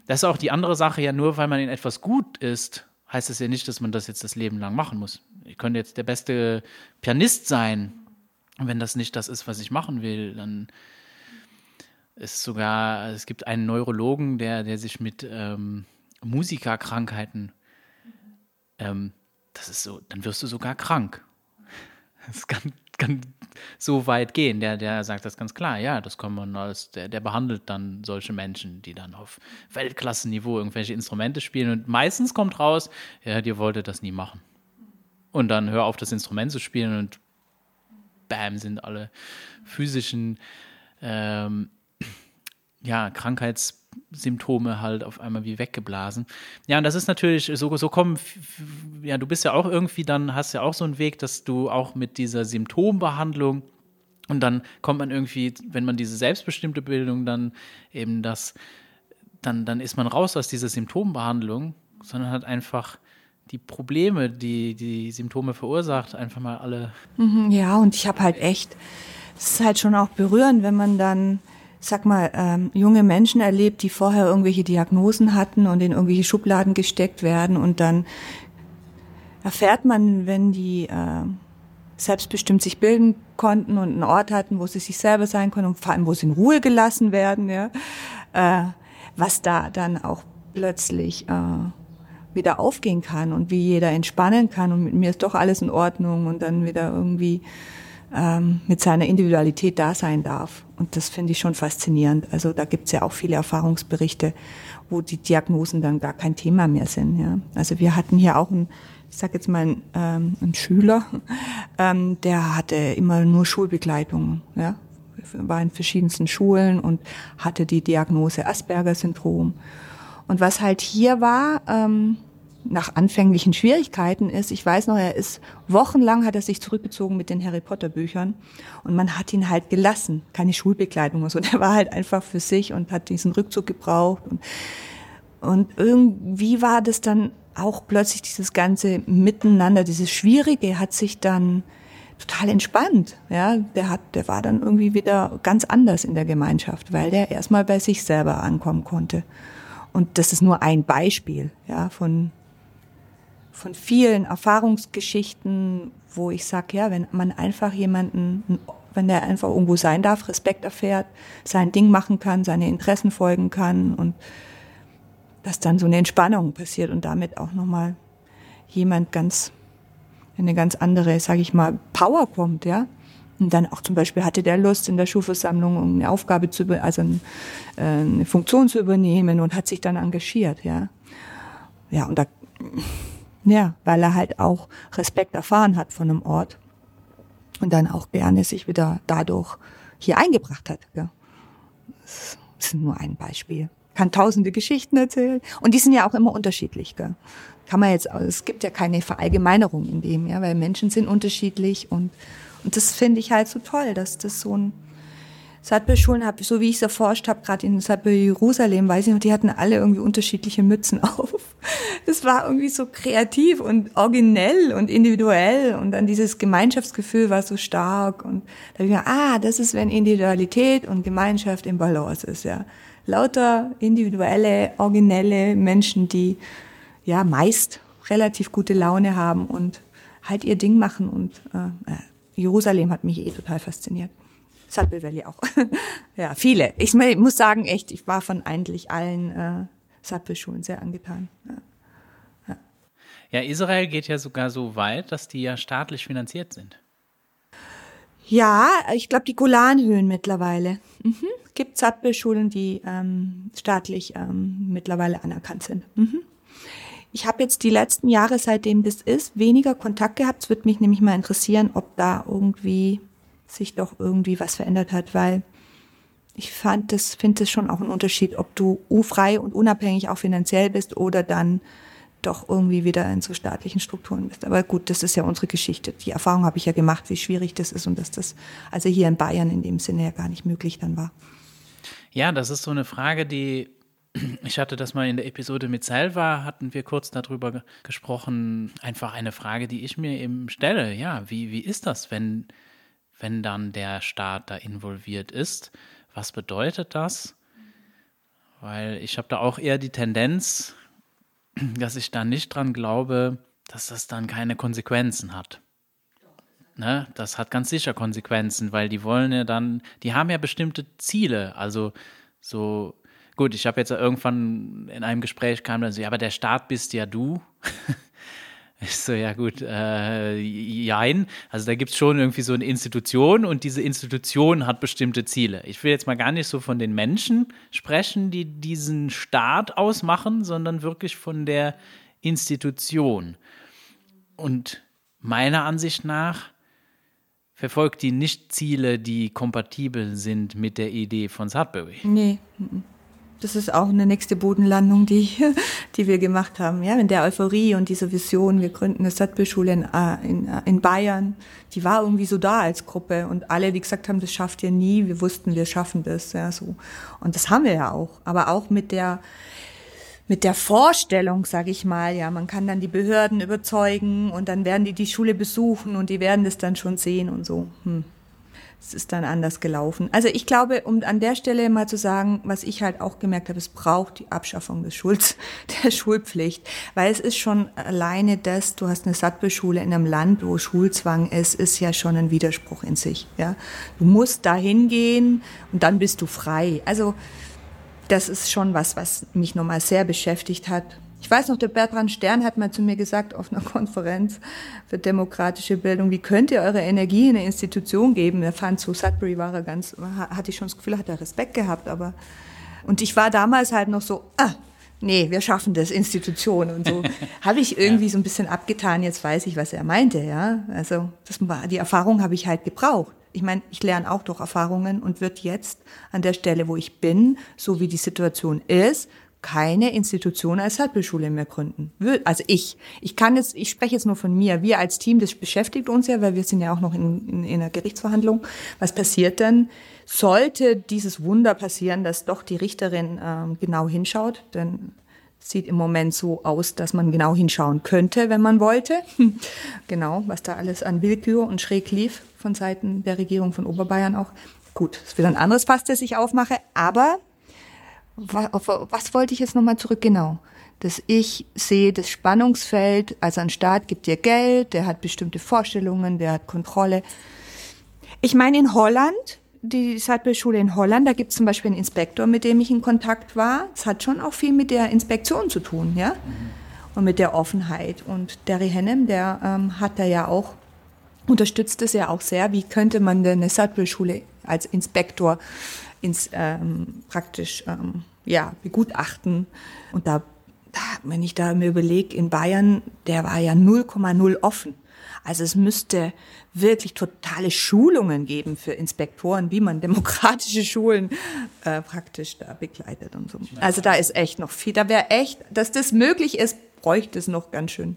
Das ist auch die andere Sache, ja, nur weil man in etwas gut ist, heißt es ja nicht, dass man das jetzt das Leben lang machen muss. Ich könnte jetzt der beste Pianist sein. Wenn das nicht das ist, was ich machen will, dann ist sogar, es gibt einen Neurologen, der, der sich mit ähm, Musikerkrankheiten, ähm, das ist so, dann wirst du sogar krank. Das kann, kann so weit gehen. Der, der sagt das ganz klar, ja, das kann man als, der, der behandelt dann solche Menschen, die dann auf Weltklassenniveau irgendwelche Instrumente spielen und meistens kommt raus, ja, dir wollte das nie machen. Und dann hör auf, das Instrument zu spielen und bam, sind alle physischen ähm, ja, Krankheitssymptome halt auf einmal wie weggeblasen. Ja, und das ist natürlich, so, so kommen, ja, du bist ja auch irgendwie dann, hast ja auch so einen Weg, dass du auch mit dieser Symptombehandlung und dann kommt man irgendwie, wenn man diese selbstbestimmte Bildung dann eben das, dann, dann ist man raus aus dieser Symptombehandlung, sondern hat einfach die Probleme, die die Symptome verursacht, einfach mal alle. Mhm, ja, und ich habe halt echt, es ist halt schon auch berührend, wenn man dann sag mal, ähm, junge Menschen erlebt, die vorher irgendwelche Diagnosen hatten und in irgendwelche Schubladen gesteckt werden. Und dann erfährt man, wenn die äh, selbstbestimmt sich bilden konnten und einen Ort hatten, wo sie sich selber sein können und vor allem, wo sie in Ruhe gelassen werden, ja, äh, was da dann auch plötzlich äh, wieder aufgehen kann und wie jeder entspannen kann und mit mir ist doch alles in Ordnung und dann wieder irgendwie ähm, mit seiner Individualität da sein darf. Und das finde ich schon faszinierend. Also da gibt es ja auch viele Erfahrungsberichte, wo die Diagnosen dann gar kein Thema mehr sind. Ja. Also wir hatten hier auch einen, ich sage jetzt mal, einen, ähm, einen Schüler, ähm, der hatte immer nur Schulbegleitung. Ja. War in verschiedensten Schulen und hatte die Diagnose Asperger-Syndrom. Und was halt hier war, ähm, nach anfänglichen Schwierigkeiten ist. Ich weiß noch, er ist wochenlang hat er sich zurückgezogen mit den Harry Potter Büchern und man hat ihn halt gelassen, keine Schulbegleitung und so. Der war halt einfach für sich und hat diesen Rückzug gebraucht und, und irgendwie war das dann auch plötzlich dieses ganze Miteinander, dieses Schwierige hat sich dann total entspannt. Ja, der hat, der war dann irgendwie wieder ganz anders in der Gemeinschaft, weil der erstmal bei sich selber ankommen konnte. Und das ist nur ein Beispiel, ja, von von vielen Erfahrungsgeschichten, wo ich sage, ja, wenn man einfach jemanden, wenn der einfach irgendwo sein darf, Respekt erfährt, sein Ding machen kann, seine Interessen folgen kann und dass dann so eine Entspannung passiert und damit auch nochmal jemand ganz, eine ganz andere, sage ich mal, Power kommt, ja. Und dann auch zum Beispiel hatte der Lust in der Schulversammlung, eine Aufgabe zu, also äh, eine Funktion zu übernehmen und hat sich dann engagiert, ja. Ja, und da, ja, weil er halt auch Respekt erfahren hat von einem Ort und dann auch gerne sich wieder dadurch hier eingebracht hat. Ja. Das ist nur ein Beispiel. Kann tausende Geschichten erzählen und die sind ja auch immer unterschiedlich. Gell. Kann man jetzt, es gibt ja keine Verallgemeinerung in dem, ja, weil Menschen sind unterschiedlich und und das finde ich halt so toll, dass das so ein Sudbury-Schulen habe, so wie ich es erforscht habe, gerade in Sudbury Jerusalem, weiß ich noch, die hatten alle irgendwie unterschiedliche Mützen auf. Das war irgendwie so kreativ und originell und individuell und dann dieses Gemeinschaftsgefühl war so stark und da habe ich gedacht, ah, das ist, wenn Individualität und Gemeinschaft im Balance ist, ja. Lauter individuelle, originelle Menschen, die ja meist relativ gute Laune haben und halt ihr Ding machen und äh, Jerusalem hat mich eh total fasziniert. Sudbury Valley auch. ja, viele. Ich muss sagen, echt, ich war von eigentlich allen äh, Sudbury-Schulen sehr angetan. Ja. ja. ja, Israel geht ja sogar so weit, dass die ja staatlich finanziert sind. Ja, ich glaube die Golanhöhen mittlerweile. Mhm. Gibt Sudbury-Schulen, die ähm, staatlich ähm, mittlerweile anerkannt sind. Mhm. Ich habe jetzt die letzten Jahre, seitdem das ist, weniger Kontakt gehabt. Es würde mich nämlich mal interessieren, ob da irgendwie sich doch irgendwie was verändert hat, weil Ich fand das, finde es schon auch ein Unterschied, ob du frei und unabhängig auch finanziell bist oder dann doch irgendwie wieder in so staatlichen Strukturen bist. Aber gut, das ist ja unsere Geschichte. Die Erfahrung habe ich ja gemacht, wie schwierig das ist und dass das also hier in Bayern in dem Sinne ja gar nicht möglich dann war. Ja, das ist so eine Frage, die ich hatte das mal in der Episode mit Selva, hatten wir kurz darüber gesprochen. Einfach eine Frage, die ich mir eben stelle. Ja, wie, wie ist das, wenn, wenn dann der Staat da involviert ist? Was bedeutet das? Weil ich habe da auch eher die Tendenz, dass ich da nicht dran glaube, dass das dann keine Konsequenzen hat. Ne? Das hat ganz sicher Konsequenzen, weil die wollen ja dann, die haben ja bestimmte Ziele. Also so, gut, ich habe jetzt irgendwann in einem Gespräch kam dann so, ja, aber der Staat bist ja du. Ich so, ja gut, äh, jein. Also da gibt es schon irgendwie so eine Institution und diese Institution hat bestimmte Ziele. Ich will jetzt mal gar nicht so von den Menschen sprechen, die diesen Staat ausmachen, sondern wirklich von der Institution. Und meiner Ansicht nach verfolgt die nicht Ziele, die kompatibel sind mit der Idee von Sudbury. Nee. Das ist auch eine nächste Bodenlandung, die, die wir gemacht haben. Ja, in der Euphorie und dieser Vision, wir gründen eine Stadtbildschule in, äh, in, äh, in Bayern, die war irgendwie so da als Gruppe und alle, die gesagt haben, das schafft ihr nie, wir wussten, wir schaffen das, ja, so. Und das haben wir ja auch. Aber auch mit der, mit der Vorstellung, sage ich mal, ja, man kann dann die Behörden überzeugen und dann werden die die Schule besuchen und die werden das dann schon sehen und so. Hm es ist dann anders gelaufen. Also ich glaube, um an der Stelle mal zu sagen, was ich halt auch gemerkt habe, es braucht die Abschaffung des Schuls, der Schulpflicht, weil es ist schon alleine das, du hast eine Sattbeschule in einem Land, wo Schulzwang ist, ist ja schon ein Widerspruch in sich, ja. Du musst da hingehen und dann bist du frei. Also, das ist schon was, was mich nochmal sehr beschäftigt hat. Ich weiß noch, der Bertrand Stern hat mal zu mir gesagt auf einer Konferenz für demokratische Bildung, wie könnt ihr eure Energie in eine Institution geben? Er fand so, Sudbury war er ganz, hatte ich schon das Gefühl, hat er Respekt gehabt, aber, und ich war damals halt noch so, ah, nee, wir schaffen das, Institution und so. habe ich irgendwie ja. so ein bisschen abgetan, jetzt weiß ich, was er meinte, ja. Also, das war, die Erfahrung habe ich halt gebraucht. Ich meine, ich lerne auch durch Erfahrungen und wird jetzt an der Stelle, wo ich bin, so wie die Situation ist, keine Institution als Sattbelschule mehr gründen. Also ich. Ich kann jetzt, ich spreche jetzt nur von mir. Wir als Team, das beschäftigt uns ja, weil wir sind ja auch noch in, in, in einer Gerichtsverhandlung. Was passiert denn? Sollte dieses Wunder passieren, dass doch die Richterin ähm, genau hinschaut, denn sieht im Moment so aus, dass man genau hinschauen könnte, wenn man wollte. genau, was da alles an Willkür und schräg lief von Seiten der Regierung von Oberbayern auch. Gut, das wird ein anderes Fass, das ich aufmache, aber was, was wollte ich jetzt nochmal zurück? Genau. Dass ich sehe das Spannungsfeld, also ein Staat gibt dir Geld, der hat bestimmte Vorstellungen, der hat Kontrolle. Ich meine, in Holland, die Sattbildschule in Holland, da gibt es zum Beispiel einen Inspektor, mit dem ich in Kontakt war. Es hat schon auch viel mit der Inspektion zu tun, ja. Und mit der Offenheit. Und Derry Hennem, der ähm, hat da ja auch, unterstützt es ja auch sehr. Wie könnte man denn eine Sattbildschule als Inspektor ins ähm, praktisch ähm, ja begutachten und da, da wenn ich da mir überlege in Bayern der war ja 0,0 offen also es müsste wirklich totale Schulungen geben für Inspektoren, wie man demokratische Schulen äh, praktisch da begleitet und so. Also da ist echt noch viel. Da wäre echt, dass das möglich ist, bräuchte es noch ganz schön,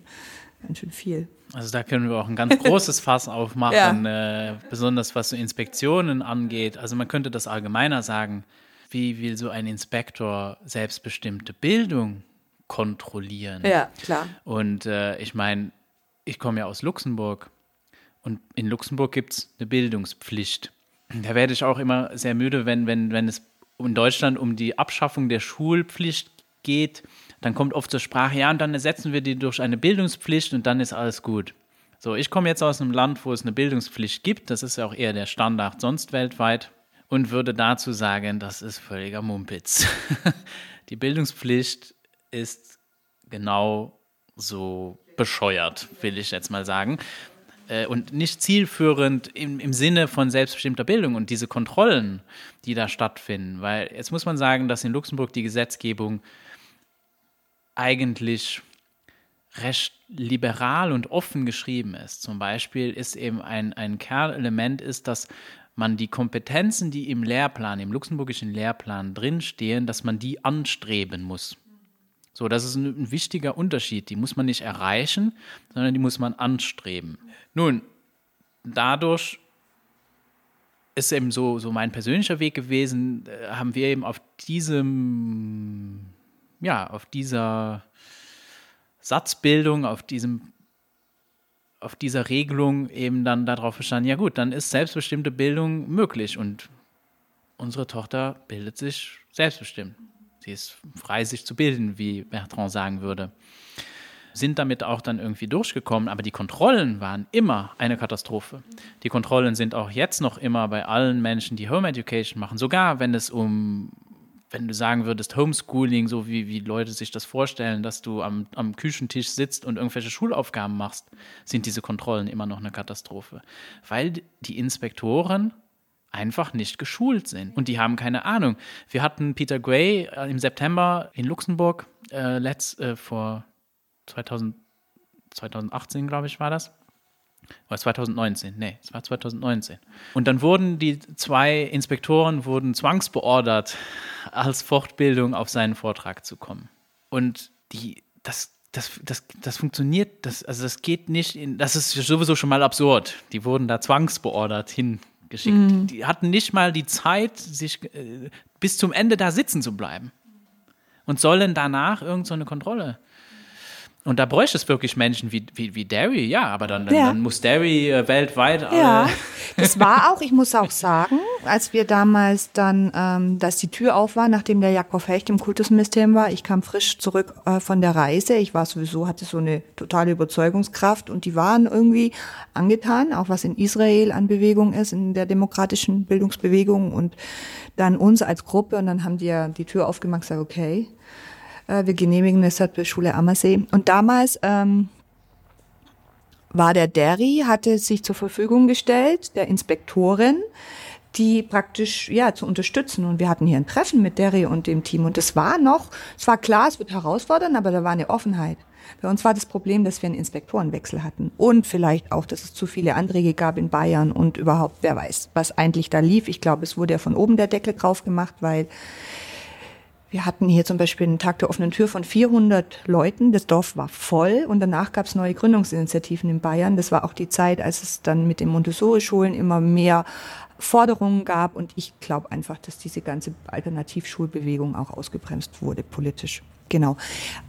ganz schön viel. Also da können wir auch ein ganz großes Fass aufmachen, ja. äh, besonders was so Inspektionen angeht. Also man könnte das allgemeiner sagen, wie will so ein Inspektor selbstbestimmte Bildung kontrollieren? Ja, klar. Und äh, ich meine, ich komme ja aus Luxemburg und in Luxemburg gibt es eine Bildungspflicht. Da werde ich auch immer sehr müde, wenn, wenn, wenn es in Deutschland um die Abschaffung der Schulpflicht geht dann kommt oft zur Sprache, ja, und dann ersetzen wir die durch eine Bildungspflicht und dann ist alles gut. So, ich komme jetzt aus einem Land, wo es eine Bildungspflicht gibt, das ist ja auch eher der Standard sonst weltweit, und würde dazu sagen, das ist völliger Mumpitz. die Bildungspflicht ist genau so bescheuert, will ich jetzt mal sagen. Äh, und nicht zielführend im, im Sinne von selbstbestimmter Bildung und diese Kontrollen, die da stattfinden. Weil jetzt muss man sagen, dass in Luxemburg die Gesetzgebung eigentlich recht liberal und offen geschrieben ist. Zum Beispiel ist eben ein, ein Kernelement ist, dass man die Kompetenzen, die im Lehrplan, im luxemburgischen Lehrplan drinstehen, dass man die anstreben muss. So, das ist ein, ein, wichtiger Unterschied. Die muss man nicht erreichen, sondern die muss man anstreben. Nun, dadurch ist eben so, so mein persönlicher Weg gewesen, äh, haben wir eben auf diesem, ja, auf dieser Satzbildung, auf diesem auf dieser Regelung eben dann darauf verstanden, ja gut, dann ist selbstbestimmte Bildung möglich und unsere Tochter bildet sich selbstbestimmt. Sie ist frei, sich zu bilden, wie Bertrand sagen würde. Sind damit auch dann irgendwie durchgekommen, aber die Kontrollen waren immer eine Katastrophe. Die Kontrollen sind auch jetzt noch immer bei allen Menschen, die Home Education machen, sogar wenn es um wenn du sagen würdest, Homeschooling, so wie, wie Leute sich das vorstellen, dass du am, am Küchentisch sitzt und irgendwelche Schulaufgaben machst, sind diese Kontrollen immer noch eine Katastrophe. Weil die Inspektoren einfach nicht geschult sind und die haben keine Ahnung. Wir hatten Peter Gray äh, im September in Luxemburg, äh, letzt, äh, vor 2000, 2018, glaube ich, war das. Oder 2019, nee, es war 2019. Und dann wurden die zwei Inspektoren wurden zwangsbeordert, als Fortbildung auf seinen Vortrag zu kommen. Und die, das, das, das, das funktioniert, das, also das geht nicht in, das ist sowieso schon mal absurd. Die wurden da zwangsbeordert hingeschickt. Mhm. Die hatten nicht mal die Zeit, sich äh, bis zum Ende da sitzen zu bleiben. Und sollen danach irgendeine so Kontrolle und da bräuchte es wirklich Menschen wie, wie, wie Derry, ja, aber dann, dann, ja. dann muss Derry äh, weltweit. Äh ja, das war auch, ich muss auch sagen, als wir damals dann, ähm, dass die Tür auf war, nachdem der Jakob Hecht im Kultusministerium war, ich kam frisch zurück äh, von der Reise. Ich war sowieso, hatte so eine totale Überzeugungskraft und die waren irgendwie angetan, auch was in Israel an Bewegung ist, in der demokratischen Bildungsbewegung und dann uns als Gruppe und dann haben die ja die Tür aufgemacht und gesagt, okay, wir genehmigen es für Schule Ammersee. Und damals ähm, war der Derry, hatte sich zur Verfügung gestellt, der Inspektorin, die praktisch ja zu unterstützen. Und wir hatten hier ein Treffen mit Derry und dem Team. Und es war noch, es war klar, es wird herausfordernd, aber da war eine Offenheit. Bei uns war das Problem, dass wir einen Inspektorenwechsel hatten und vielleicht auch, dass es zu viele Anträge gab in Bayern und überhaupt, wer weiß, was eigentlich da lief. Ich glaube, es wurde ja von oben der Deckel drauf gemacht, weil wir hatten hier zum Beispiel einen Tag der offenen Tür von 400 Leuten. Das Dorf war voll und danach gab es neue Gründungsinitiativen in Bayern. Das war auch die Zeit, als es dann mit den Montessori-Schulen immer mehr Forderungen gab. Und ich glaube einfach, dass diese ganze Alternativschulbewegung auch ausgebremst wurde politisch. Genau.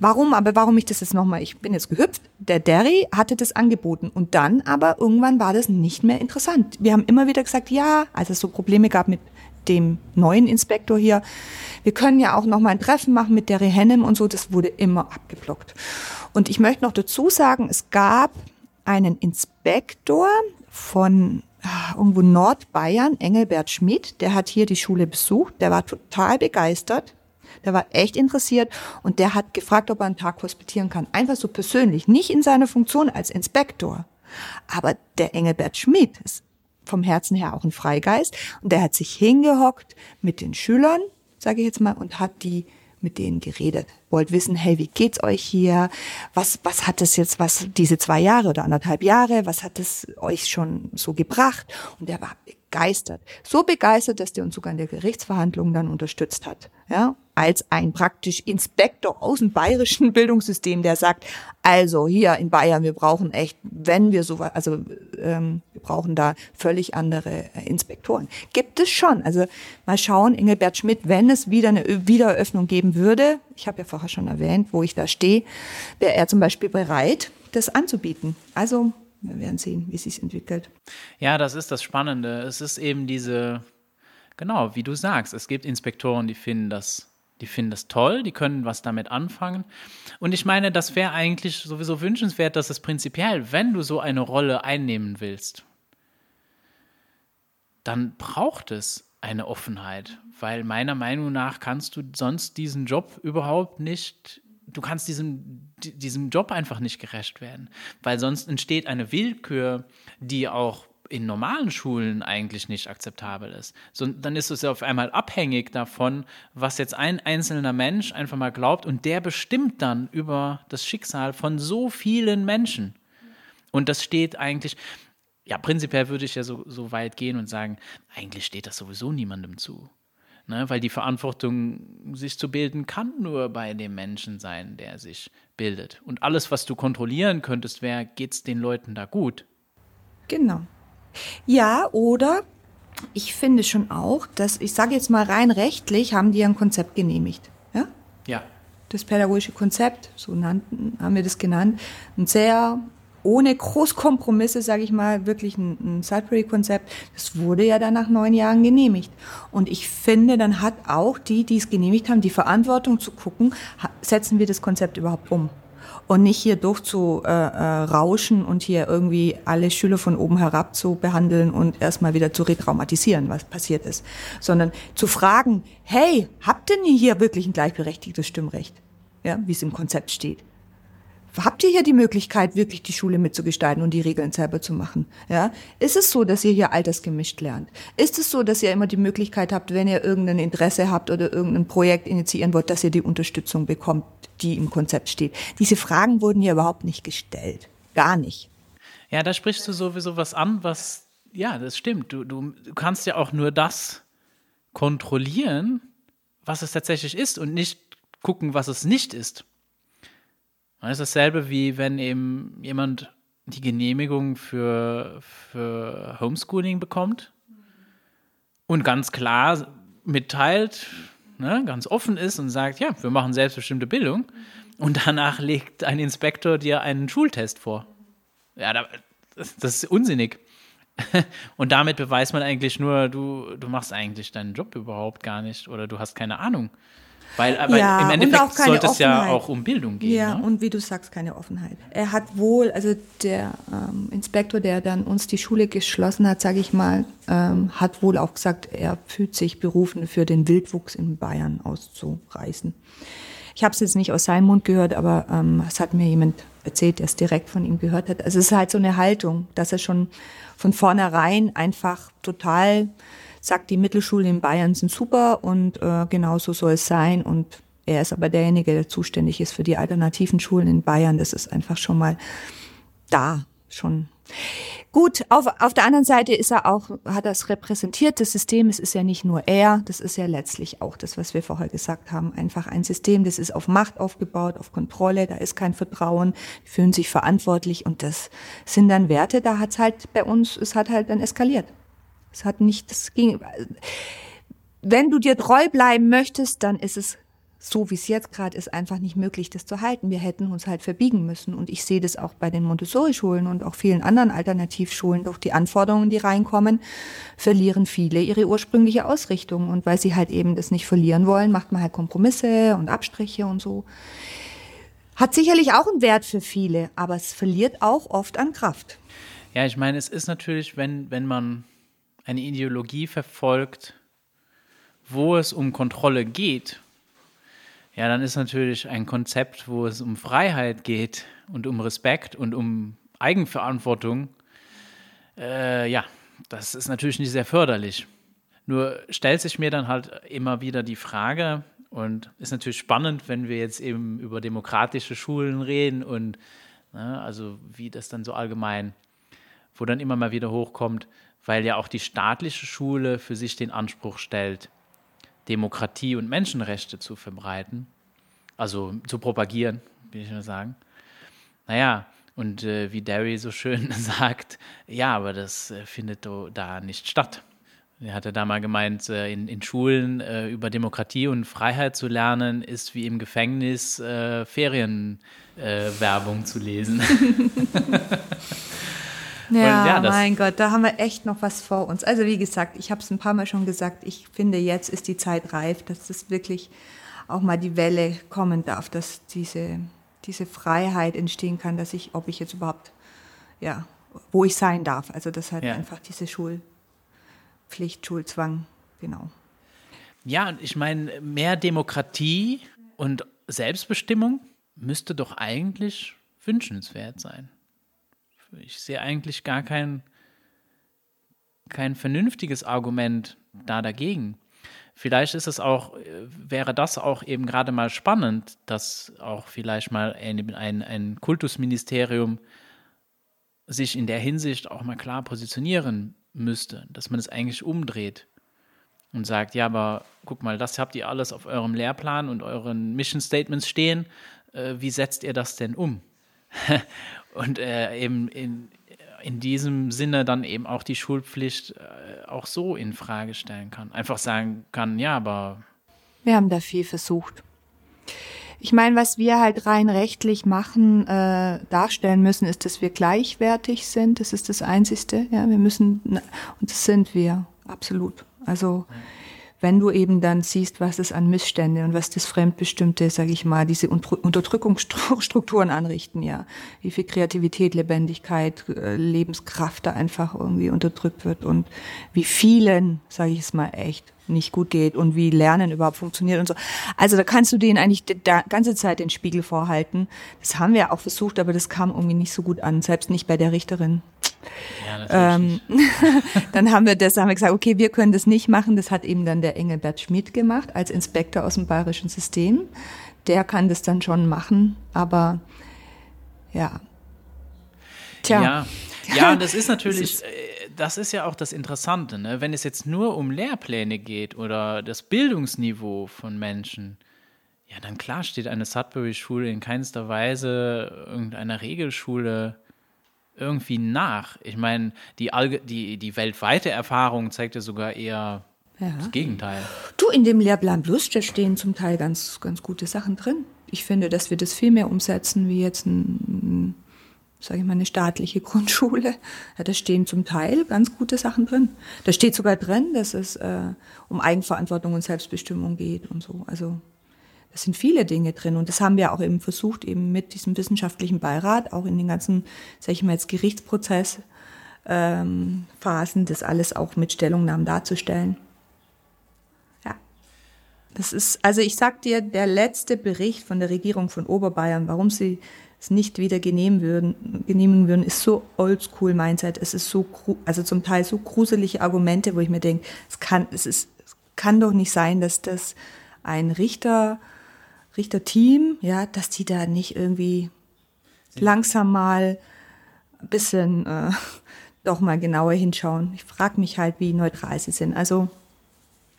Warum, aber warum ich das jetzt nochmal, ich bin jetzt gehüpft, der Derry hatte das angeboten und dann aber irgendwann war das nicht mehr interessant. Wir haben immer wieder gesagt, ja, als es so Probleme gab mit dem neuen Inspektor hier, wir können ja auch noch mal ein Treffen machen mit Derry Hennem und so, das wurde immer abgeblockt. Und ich möchte noch dazu sagen, es gab einen Inspektor von ah, irgendwo Nordbayern, Engelbert Schmidt, der hat hier die Schule besucht, der war total begeistert, der war echt interessiert und der hat gefragt, ob er einen Tag hospitieren kann. Einfach so persönlich, nicht in seiner Funktion als Inspektor. Aber der Engelbert Schmidt ist vom Herzen her auch ein Freigeist. Und der hat sich hingehockt mit den Schülern, sage ich jetzt mal, und hat die mit denen geredet. Wollt wissen, hey, wie geht's euch hier? Was, was hat es jetzt, was diese zwei Jahre oder anderthalb Jahre, was hat es euch schon so gebracht? Und er war begeistert. So begeistert, dass der uns sogar in der Gerichtsverhandlung dann unterstützt hat. Ja, als ein praktisch Inspektor aus dem bayerischen Bildungssystem, der sagt, also hier in Bayern, wir brauchen echt, wenn wir so, also ähm, wir brauchen da völlig andere äh, Inspektoren. Gibt es schon. Also mal schauen, Engelbert Schmidt, wenn es wieder eine Wiedereröffnung geben würde, ich habe ja vorher schon erwähnt, wo ich da stehe, wäre er zum Beispiel bereit, das anzubieten. Also wir werden sehen, wie es sich entwickelt. Ja, das ist das Spannende. Es ist eben diese, genau, wie du sagst, es gibt Inspektoren, die finden das die finden das toll, die können was damit anfangen. Und ich meine, das wäre eigentlich sowieso wünschenswert, dass es prinzipiell, wenn du so eine Rolle einnehmen willst, dann braucht es eine Offenheit, weil meiner Meinung nach kannst du sonst diesen Job überhaupt nicht, du kannst diesem, diesem Job einfach nicht gerecht werden, weil sonst entsteht eine Willkür, die auch in normalen Schulen eigentlich nicht akzeptabel ist. So, dann ist es ja auf einmal abhängig davon, was jetzt ein einzelner Mensch einfach mal glaubt und der bestimmt dann über das Schicksal von so vielen Menschen. Und das steht eigentlich, ja, prinzipiell würde ich ja so, so weit gehen und sagen, eigentlich steht das sowieso niemandem zu. Ne? Weil die Verantwortung, sich zu bilden, kann nur bei dem Menschen sein, der sich bildet. Und alles, was du kontrollieren könntest, wäre, geht es den Leuten da gut? Genau. Ja, oder ich finde schon auch, dass, ich sage jetzt mal rein rechtlich, haben die ein Konzept genehmigt. Ja? Ja. Das pädagogische Konzept, so nannten, haben wir das genannt, ein sehr ohne Großkompromisse, sage ich mal, wirklich ein, ein Sudbury-Konzept. Das wurde ja dann nach neun Jahren genehmigt. Und ich finde, dann hat auch die, die es genehmigt haben, die Verantwortung zu gucken, setzen wir das Konzept überhaupt um und nicht hier durchzurauschen äh, äh, und hier irgendwie alle Schüler von oben herab zu behandeln und erstmal wieder zu retraumatisieren, was passiert ist, sondern zu fragen, hey, habt ihr hier wirklich ein gleichberechtigtes Stimmrecht? Ja, wie es im Konzept steht habt ihr hier die Möglichkeit, wirklich die Schule mitzugestalten und die Regeln selber zu machen? Ja? Ist es so, dass ihr hier altersgemischt lernt? Ist es so, dass ihr immer die Möglichkeit habt, wenn ihr irgendein Interesse habt oder irgendein Projekt initiieren wollt, dass ihr die Unterstützung bekommt, die im Konzept steht? Diese Fragen wurden hier überhaupt nicht gestellt. Gar nicht. Ja, da sprichst du sowieso was an, was, ja, das stimmt. Du, du kannst ja auch nur das kontrollieren, was es tatsächlich ist und nicht gucken, was es nicht ist. Das ist dasselbe wie wenn eben jemand die Genehmigung für, für Homeschooling bekommt und ganz klar mitteilt, ne, ganz offen ist und sagt, ja, wir machen selbstbestimmte Bildung. Und danach legt ein Inspektor dir einen Schultest vor. Ja, das ist unsinnig. Und damit beweist man eigentlich nur, du, du machst eigentlich deinen Job überhaupt gar nicht oder du hast keine Ahnung. Weil aber ja, im Endeffekt sollte es ja auch um Bildung gehen. Ja, ne? und wie du sagst, keine Offenheit. Er hat wohl, also der ähm, Inspektor, der dann uns die Schule geschlossen hat, sage ich mal, ähm, hat wohl auch gesagt, er fühlt sich berufen, für den Wildwuchs in Bayern auszureißen. Ich habe es jetzt nicht aus seinem Mund gehört, aber ähm, es hat mir jemand erzählt, der es direkt von ihm gehört hat. Also es ist halt so eine Haltung, dass er schon von vornherein einfach total sagt, die Mittelschulen in Bayern sind super und äh, genau so soll es sein. Und er ist aber derjenige, der zuständig ist für die alternativen Schulen in Bayern. Das ist einfach schon mal da, schon. Gut, auf, auf der anderen Seite ist er auch, hat er es repräsentiert, das System, es ist ja nicht nur er, das ist ja letztlich auch das, was wir vorher gesagt haben, einfach ein System, das ist auf Macht aufgebaut, auf Kontrolle, da ist kein Vertrauen, die fühlen sich verantwortlich und das sind dann Werte, da hat es halt bei uns, es hat halt dann eskaliert. Es hat nicht, das ging, wenn du dir treu bleiben möchtest, dann ist es so, wie es jetzt gerade ist, einfach nicht möglich, das zu halten. Wir hätten uns halt verbiegen müssen. Und ich sehe das auch bei den Montessori-Schulen und auch vielen anderen Alternativschulen. Durch die Anforderungen, die reinkommen, verlieren viele ihre ursprüngliche Ausrichtung. Und weil sie halt eben das nicht verlieren wollen, macht man halt Kompromisse und Abstriche und so. Hat sicherlich auch einen Wert für viele, aber es verliert auch oft an Kraft. Ja, ich meine, es ist natürlich, wenn, wenn man eine Ideologie verfolgt, wo es um Kontrolle geht, ja, dann ist natürlich ein Konzept, wo es um Freiheit geht und um Respekt und um Eigenverantwortung, äh, ja, das ist natürlich nicht sehr förderlich. Nur stellt sich mir dann halt immer wieder die Frage, und ist natürlich spannend, wenn wir jetzt eben über demokratische Schulen reden und ne, also wie das dann so allgemein, wo dann immer mal wieder hochkommt, weil ja auch die staatliche Schule für sich den Anspruch stellt, Demokratie und Menschenrechte zu verbreiten, also zu propagieren, will ich nur sagen. Naja, und äh, wie Derry so schön sagt, ja, aber das äh, findet da nicht statt. Er hatte da mal gemeint, äh, in, in Schulen äh, über Demokratie und Freiheit zu lernen, ist wie im Gefängnis äh, Ferienwerbung zu lesen. Ja, ja mein Gott, da haben wir echt noch was vor uns. Also wie gesagt, ich habe es ein paar Mal schon gesagt, ich finde, jetzt ist die Zeit reif, dass das wirklich auch mal die Welle kommen darf, dass diese, diese Freiheit entstehen kann, dass ich, ob ich jetzt überhaupt, ja, wo ich sein darf. Also das hat ja. einfach diese Schulpflicht, Schulzwang, genau. Ja, und ich meine, mehr Demokratie und Selbstbestimmung müsste doch eigentlich wünschenswert sein. Ich sehe eigentlich gar kein, kein vernünftiges Argument da dagegen. Vielleicht ist es auch, wäre das auch eben gerade mal spannend, dass auch vielleicht mal ein, ein, ein Kultusministerium sich in der Hinsicht auch mal klar positionieren müsste, dass man es eigentlich umdreht und sagt, ja, aber guck mal, das habt ihr alles auf eurem Lehrplan und euren Mission Statements stehen. Äh, wie setzt ihr das denn um? und äh, eben in, in diesem Sinne dann eben auch die Schulpflicht äh, auch so in Frage stellen kann. Einfach sagen kann, ja, aber. Wir haben da viel versucht. Ich meine, was wir halt rein rechtlich machen, äh, darstellen müssen, ist, dass wir gleichwertig sind. Das ist das Einzigste. Ja, wir müssen, und das sind wir, absolut. Also, wenn du eben dann siehst, was es an Missstände und was das Fremdbestimmte, sage ich mal, diese Unterdrückungsstrukturen anrichten, ja, wie viel Kreativität, Lebendigkeit, äh, Lebenskraft da einfach irgendwie unterdrückt wird und wie vielen, sage ich es mal echt, nicht gut geht und wie Lernen überhaupt funktioniert und so. Also da kannst du denen eigentlich die ganze Zeit den Spiegel vorhalten. Das haben wir auch versucht, aber das kam irgendwie nicht so gut an, selbst nicht bei der Richterin. Ja, ähm, dann haben wir das, haben wir gesagt, okay, wir können das nicht machen. Das hat eben dann der Engelbert Schmidt gemacht als Inspektor aus dem bayerischen System. Der kann das dann schon machen, aber ja. Tja. Ja, ja das ist natürlich, das ist, äh, das ist ja auch das Interessante, ne? wenn es jetzt nur um Lehrpläne geht oder das Bildungsniveau von Menschen. Ja, dann klar steht eine Sudbury-Schule in keinster Weise irgendeiner Regelschule irgendwie nach. Ich meine, die, die, die weltweite Erfahrung zeigt ja sogar eher ja. das Gegenteil. Du, in dem Lehrplan Plus, da stehen zum Teil ganz, ganz gute Sachen drin. Ich finde, dass wir das viel mehr umsetzen wie jetzt ein, sage ich mal, eine staatliche Grundschule. Ja, da stehen zum Teil ganz gute Sachen drin. Da steht sogar drin, dass es äh, um Eigenverantwortung und Selbstbestimmung geht und so. Also es sind viele Dinge drin und das haben wir auch eben versucht, eben mit diesem wissenschaftlichen Beirat, auch in den ganzen, sage ich mal jetzt, Gerichtsprozess, ähm, Phasen, das alles auch mit Stellungnahmen darzustellen. Ja. Das ist, also ich sag dir, der letzte Bericht von der Regierung von Oberbayern, warum sie es nicht wieder genehmigen würden, genehmigen würden, ist so oldschool Mindset. Es ist so, also zum Teil so gruselige Argumente, wo ich mir denke, es kann, es ist, es kann doch nicht sein, dass das ein Richter Richterteam, ja, dass die da nicht irgendwie langsam mal ein bisschen äh, doch mal genauer hinschauen. Ich frage mich halt, wie neutral sie sind. Also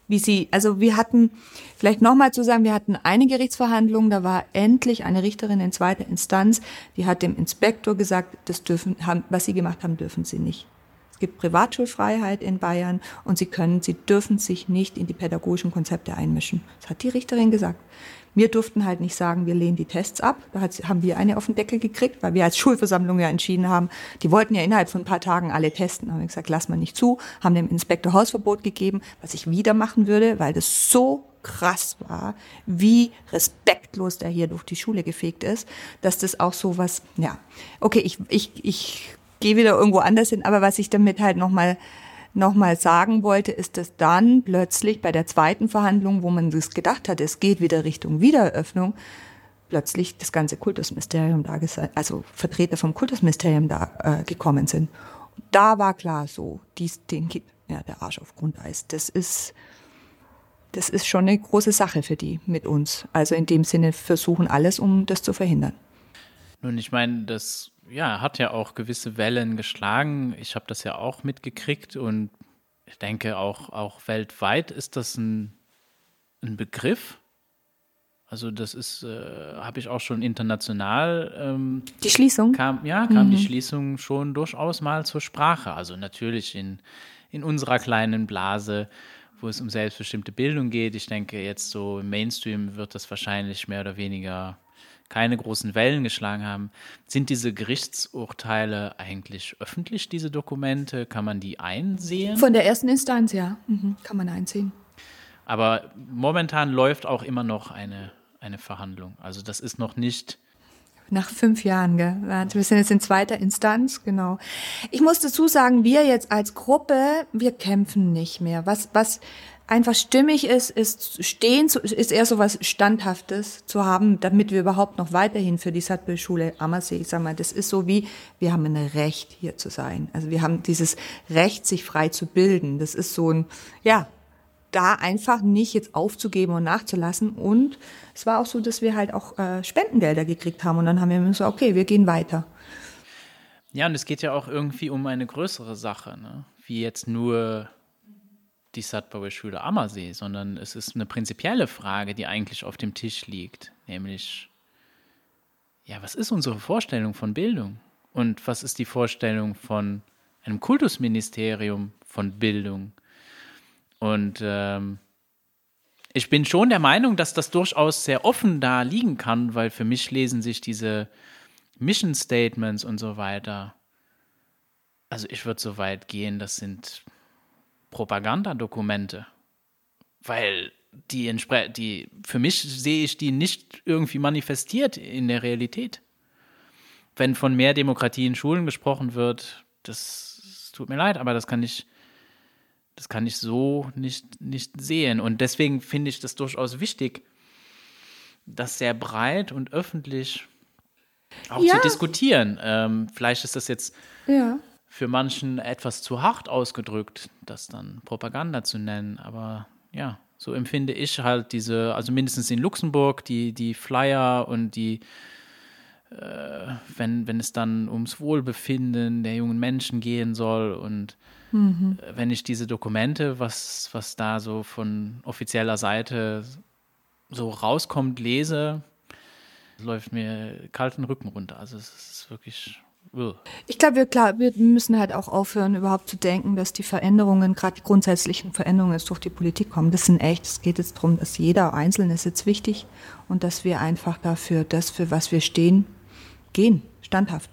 wie sie, also wir hatten, vielleicht nochmal zu sagen, wir hatten eine Gerichtsverhandlung, da war endlich eine Richterin in zweiter Instanz, die hat dem Inspektor gesagt, das dürfen, haben, was sie gemacht haben, dürfen sie nicht. Es gibt Privatschulfreiheit in Bayern und sie können, sie dürfen sich nicht in die pädagogischen Konzepte einmischen. Das hat die Richterin gesagt. Wir durften halt nicht sagen, wir lehnen die Tests ab. Da haben wir eine auf den Deckel gekriegt, weil wir als Schulversammlung ja entschieden haben, die wollten ja innerhalb von ein paar Tagen alle testen. Da haben wir gesagt, lass mal nicht zu, haben dem Inspektor Hausverbot gegeben, was ich wieder machen würde, weil das so krass war, wie respektlos der hier durch die Schule gefegt ist, dass das auch so was, ja, okay, ich, ich, ich gehe wieder irgendwo anders hin, aber was ich damit halt nochmal nochmal sagen wollte, ist, dass dann plötzlich bei der zweiten Verhandlung, wo man das gedacht hat, es geht wieder Richtung Wiedereröffnung, plötzlich das ganze Kultusministerium da, also Vertreter vom Kultusministerium da äh, gekommen sind. Da war klar so, dies, den geht ja der Arsch auf Grundeis. Das ist, das ist schon eine große Sache für die mit uns. Also in dem Sinne versuchen alles, um das zu verhindern. Nun, ich meine, das ja, hat ja auch gewisse Wellen geschlagen. Ich habe das ja auch mitgekriegt und ich denke auch, auch weltweit ist das ein, ein Begriff. Also das ist, äh, habe ich auch schon international. Ähm, die Schließung? Kam, ja, kam mhm. die Schließung schon durchaus mal zur Sprache. Also natürlich in, in unserer kleinen Blase, wo es um selbstbestimmte Bildung geht. Ich denke, jetzt so im Mainstream wird das wahrscheinlich mehr oder weniger keine großen Wellen geschlagen haben. Sind diese Gerichtsurteile eigentlich öffentlich, diese Dokumente? Kann man die einsehen? Von der ersten Instanz, ja, mhm. kann man einsehen. Aber momentan läuft auch immer noch eine, eine Verhandlung. Also das ist noch nicht. Nach fünf Jahren, gell? Wir sind jetzt in zweiter Instanz, genau. Ich muss dazu sagen, wir jetzt als Gruppe, wir kämpfen nicht mehr. Was, was, einfach stimmig ist, ist stehen, ist eher so was Standhaftes zu haben, damit wir überhaupt noch weiterhin für die Sattbildschule Ammersee, ich sag mal, das ist so wie, wir haben ein Recht hier zu sein. Also wir haben dieses Recht, sich frei zu bilden. Das ist so ein, ja, da einfach nicht jetzt aufzugeben und nachzulassen. Und es war auch so, dass wir halt auch äh, Spendengelder gekriegt haben und dann haben wir so, okay, wir gehen weiter. Ja, und es geht ja auch irgendwie um eine größere Sache, ne? wie jetzt nur die Schule Ammersee, sondern es ist eine prinzipielle Frage, die eigentlich auf dem Tisch liegt, nämlich, ja, was ist unsere Vorstellung von Bildung? Und was ist die Vorstellung von einem Kultusministerium von Bildung? Und ähm, ich bin schon der Meinung, dass das durchaus sehr offen da liegen kann, weil für mich lesen sich diese Mission Statements und so weiter. Also ich würde so weit gehen, das sind Propagandadokumente. Weil die, die, für mich sehe ich die nicht irgendwie manifestiert in der Realität. Wenn von mehr Demokratie in Schulen gesprochen wird, das, das tut mir leid, aber das kann ich, das kann ich so nicht, nicht sehen. Und deswegen finde ich das durchaus wichtig, das sehr breit und öffentlich auch ja. zu diskutieren. Ähm, vielleicht ist das jetzt ja. Für manchen etwas zu hart ausgedrückt, das dann Propaganda zu nennen, aber ja, so empfinde ich halt diese, also mindestens in Luxemburg, die, die Flyer und die, äh, wenn, wenn es dann ums Wohlbefinden der jungen Menschen gehen soll und mhm. wenn ich diese Dokumente, was, was da so von offizieller Seite so rauskommt, lese, läuft mir kalten Rücken runter. Also es ist wirklich. Ich glaube, wir, wir müssen halt auch aufhören, überhaupt zu denken, dass die Veränderungen, gerade die grundsätzlichen Veränderungen jetzt durch die Politik kommen. Das sind echt, es geht jetzt darum, dass jeder Einzelne ist jetzt wichtig und dass wir einfach dafür, das, für was wir stehen, gehen, standhaft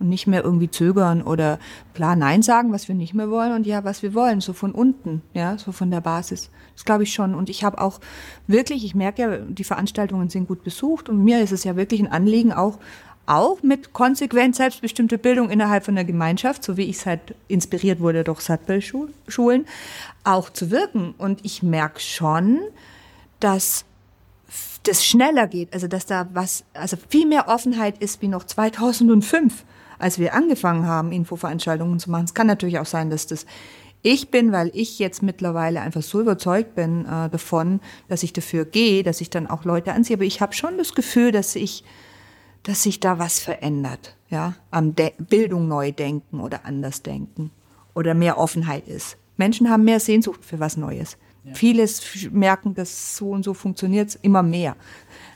und nicht mehr irgendwie zögern oder klar Nein sagen, was wir nicht mehr wollen und ja, was wir wollen, so von unten, ja, so von der Basis. Das glaube ich schon. Und ich habe auch wirklich, ich merke ja, die Veranstaltungen sind gut besucht und mir ist es ja wirklich ein Anliegen, auch auch mit konsequent selbstbestimmte Bildung innerhalb von der Gemeinschaft, so wie ich es halt inspiriert wurde durch Sattbell-Schulen, auch zu wirken. Und ich merke schon, dass das schneller geht, also dass da was, also viel mehr Offenheit ist wie noch 2005 als wir angefangen haben, Infoveranstaltungen zu machen. Es kann natürlich auch sein, dass das ich bin, weil ich jetzt mittlerweile einfach so überzeugt bin äh, davon, dass ich dafür gehe, dass ich dann auch Leute anziehe. Aber ich habe schon das Gefühl, dass ich, dass sich da was verändert, ja, am De Bildung neu denken oder anders denken oder mehr Offenheit ist. Menschen haben mehr Sehnsucht für was Neues. Ja. Vieles merken, dass so und so funktioniert immer mehr.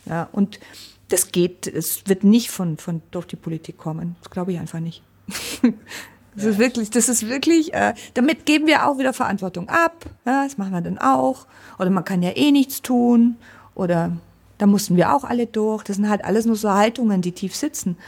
Ja, und das geht, es wird nicht von, von durch die Politik kommen. Das glaube ich einfach nicht. das ist wirklich, das ist wirklich, äh, damit geben wir auch wieder Verantwortung ab. Ja, das machen wir dann auch. Oder man kann ja eh nichts tun. Oder da mussten wir auch alle durch. Das sind halt alles nur so Haltungen, die tief sitzen.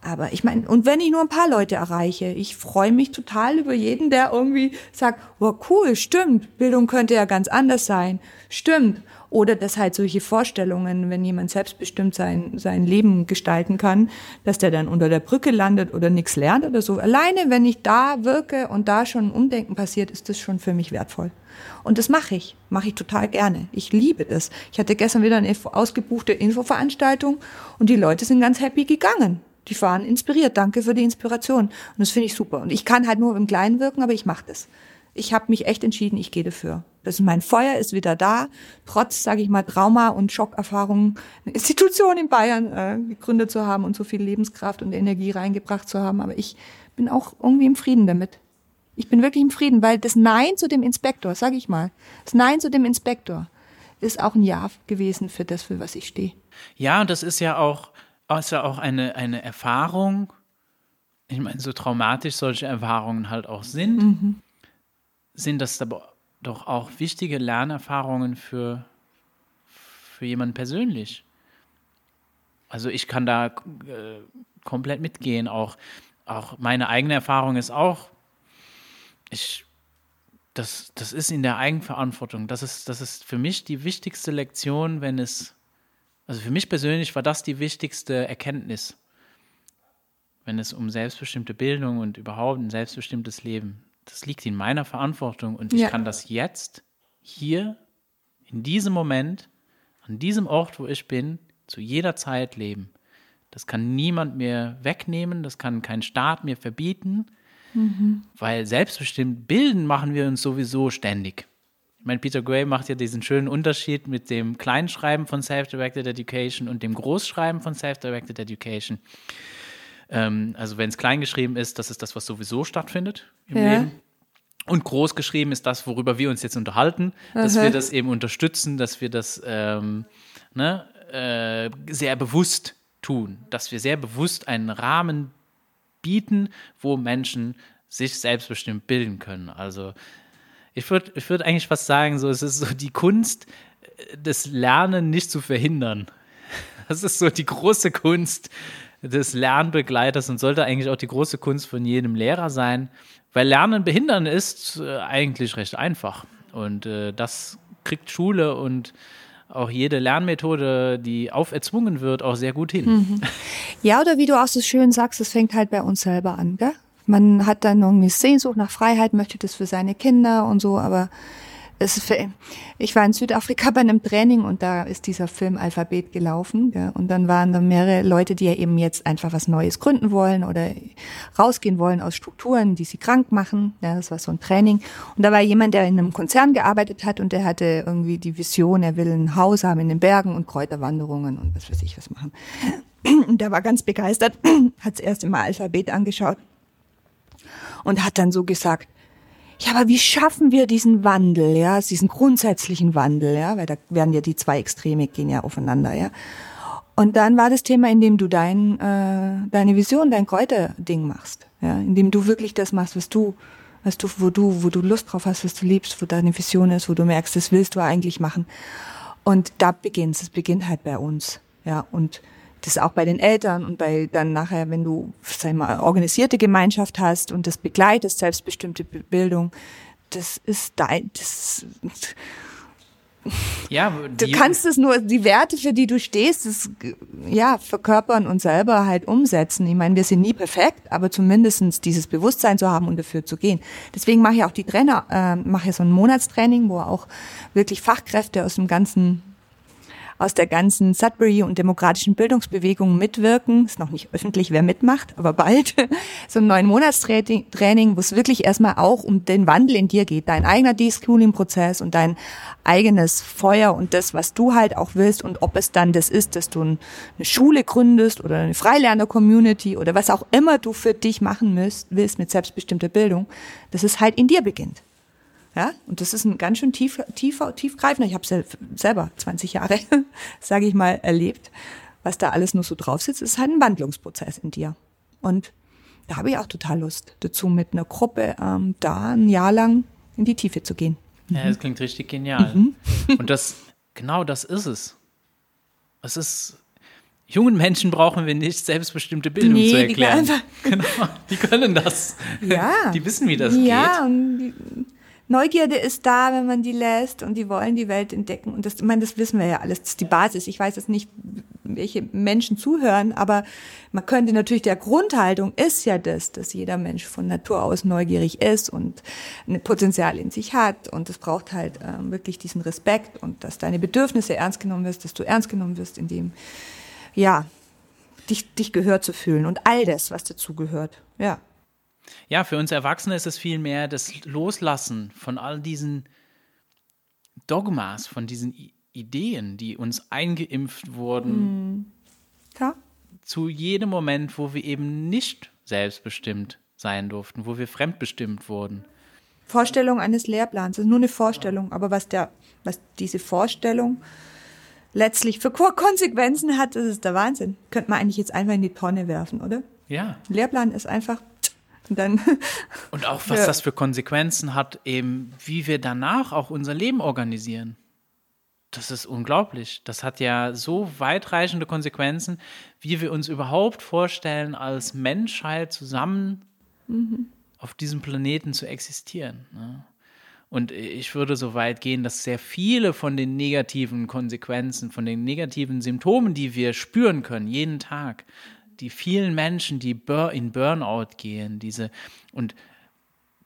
Aber ich meine, und wenn ich nur ein paar Leute erreiche, ich freue mich total über jeden, der irgendwie sagt, oh cool, stimmt, Bildung könnte ja ganz anders sein, stimmt. Oder dass halt solche Vorstellungen, wenn jemand selbstbestimmt sein, sein Leben gestalten kann, dass der dann unter der Brücke landet oder nichts lernt oder so. Alleine, wenn ich da wirke und da schon ein Umdenken passiert, ist das schon für mich wertvoll. Und das mache ich, mache ich total gerne. Ich liebe das. Ich hatte gestern wieder eine ausgebuchte Infoveranstaltung und die Leute sind ganz happy gegangen. Die waren inspiriert. Danke für die Inspiration. Und das finde ich super. Und ich kann halt nur im Kleinen wirken, aber ich mache das ich habe mich echt entschieden, ich gehe dafür. Das ist mein Feuer ist wieder da, trotz, sage ich mal, Trauma und Schockerfahrungen, eine Institution in Bayern äh, gegründet zu haben und so viel Lebenskraft und Energie reingebracht zu haben. Aber ich bin auch irgendwie im Frieden damit. Ich bin wirklich im Frieden, weil das Nein zu dem Inspektor, sage ich mal, das Nein zu dem Inspektor ist auch ein Ja gewesen für das, für was ich stehe. Ja, und das ist ja auch, ist ja auch eine, eine Erfahrung. Ich meine, so traumatisch solche Erfahrungen halt auch sind. Mhm sind das aber doch auch wichtige Lernerfahrungen für, für jemanden persönlich. Also ich kann da äh, komplett mitgehen. Auch, auch meine eigene Erfahrung ist auch, ich, das, das ist in der Eigenverantwortung. Das ist, das ist für mich die wichtigste Lektion, wenn es, also für mich persönlich war das die wichtigste Erkenntnis, wenn es um selbstbestimmte Bildung und überhaupt ein selbstbestimmtes Leben das liegt in meiner Verantwortung und ich ja. kann das jetzt, hier, in diesem Moment, an diesem Ort, wo ich bin, zu jeder Zeit leben. Das kann niemand mir wegnehmen, das kann kein Staat mir verbieten, mhm. weil selbstbestimmt bilden machen wir uns sowieso ständig. Ich meine, Peter Gray macht ja diesen schönen Unterschied mit dem Kleinschreiben von Self-Directed Education und dem Großschreiben von Self-Directed Education. Ähm, also wenn es klein geschrieben ist, das ist das, was sowieso stattfindet im Ja. Leben. Und groß geschrieben ist das, worüber wir uns jetzt unterhalten, dass Aha. wir das eben unterstützen, dass wir das ähm, ne, äh, sehr bewusst tun, dass wir sehr bewusst einen Rahmen bieten, wo Menschen sich selbstbestimmt bilden können. Also ich würde ich würd eigentlich fast sagen, so, es ist so die Kunst, äh, das Lernen nicht zu verhindern. Das ist so die große Kunst des Lernbegleiters und sollte eigentlich auch die große Kunst von jedem Lehrer sein, weil Lernen behindern ist äh, eigentlich recht einfach. Und äh, das kriegt Schule und auch jede Lernmethode, die auferzwungen wird, auch sehr gut hin. Ja, oder wie du auch so schön sagst, es fängt halt bei uns selber an, gell? Man hat dann irgendwie Sehnsucht nach Freiheit, möchte das für seine Kinder und so, aber ich war in Südafrika bei einem Training und da ist dieser Film Alphabet gelaufen, gell? Und dann waren da mehrere Leute, die ja eben jetzt einfach was Neues gründen wollen oder rausgehen wollen aus Strukturen, die sie krank machen. Ja, das war so ein Training. Und da war jemand, der in einem Konzern gearbeitet hat und der hatte irgendwie die Vision, er will ein Haus haben in den Bergen und Kräuterwanderungen und was weiß ich was machen. Und der war ganz begeistert, hat es erst immer Alphabet angeschaut und hat dann so gesagt, ja, aber wie schaffen wir diesen Wandel, ja, diesen grundsätzlichen Wandel, ja, weil da werden ja die zwei Extreme gehen ja aufeinander, ja. Und dann war das Thema, indem du dein, äh, deine Vision, dein Kräuterding machst, ja, indem du wirklich das machst, was du, was du, wo du, wo du Lust drauf hast, was du liebst, wo deine Vision ist, wo du merkst, das willst du eigentlich machen. Und da beginnt es beginnt halt bei uns, ja, und das auch bei den Eltern und bei dann nachher, wenn du, sag mal, organisierte Gemeinschaft hast und das begleitest, selbstbestimmte Be- Bildung, das ist dein, das, Ja, du kannst es nur, die Werte, für die du stehst, das, ja, verkörpern und selber halt umsetzen. Ich meine, wir sind nie perfekt, aber zumindestens dieses Bewusstsein zu haben und dafür zu gehen. Deswegen mache ich auch die Trainer, äh, mache ich so ein Monatstraining, wo auch wirklich Fachkräfte aus dem ganzen aus der ganzen Sudbury und demokratischen Bildungsbewegung mitwirken. Ist noch nicht öffentlich, wer mitmacht, aber bald. So ein neun Monatstraining, Training, wo es wirklich erstmal auch um den Wandel in dir geht, dein eigener Deschooling-Prozess und dein eigenes Feuer und das, was du halt auch willst und ob es dann das ist, dass du ein- eine Schule gründest oder eine Freilerner-Community oder was auch immer du für dich machen willst mit selbstbestimmter Bildung, dass es halt in dir beginnt. Ja, und das ist ein ganz schön tief, tiefer, tiefgreifender. Ich habe sel selber 20 Jahre, sage ich mal, erlebt, was da alles nur so drauf sitzt. Es ist halt ein Wandlungsprozess in dir. Und da habe ich auch total Lust dazu, mit einer Gruppe ähm, da ein Jahr lang in die Tiefe zu gehen. Ja, das klingt richtig genial. Mhm. Und das, genau das ist es. Es ist, jungen Menschen brauchen wir nicht selbstbestimmte Bildung Nee, zu die erklären. einfach- Genau, die können das. Ja. Die wissen, wie das ja, geht. und die Neugierde ist da, wenn man die lässt und die wollen die Welt entdecken. Und das, ich meine, das wissen wir ja alles. Das ist die Basis. Ich weiß jetzt nicht, welche Menschen zuhören, aber man könnte natürlich, der Grundhaltung ist ja das, dass jeder Mensch von Natur aus neugierig ist und ein Potenzial in sich hat. Und es braucht halt ähm, wirklich diesen Respekt und dass deine Bedürfnisse ernst genommen wirst, dass du ernst genommen wirst, indem, ja, dich, dich gehört zu fühlen und all das, was dazu gehört. Ja. Ja, für uns Erwachsene ist es vielmehr das Loslassen von all diesen Dogmas, von diesen I Ideen, die uns eingeimpft wurden, Ja. zu jedem Moment, wo wir eben nicht selbstbestimmt sein durften, wo wir fremdbestimmt wurden. Vorstellung eines Lehrplans. Das ist nur eine Vorstellung, aber was der, was diese Vorstellung letztlich für Ko- Konsequenzen hat, das ist der Wahnsinn. Könnte man eigentlich jetzt einfach in die Tonne werfen, oder? Ja. Lehrplan ist einfach dann Und auch was Ja. das für Konsequenzen hat, eben wie wir danach auch unser Leben organisieren. Das ist unglaublich. Das hat ja so weitreichende Konsequenzen, wie wir uns überhaupt vorstellen, als Menschheit zusammen auf diesem Planeten zu existieren. Ne? Und ich würde so weit gehen, dass sehr viele von den negativen Konsequenzen, von den negativen Symptomen, die wir spüren können, jeden Tag, die vielen Menschen, die in Burnout gehen, diese und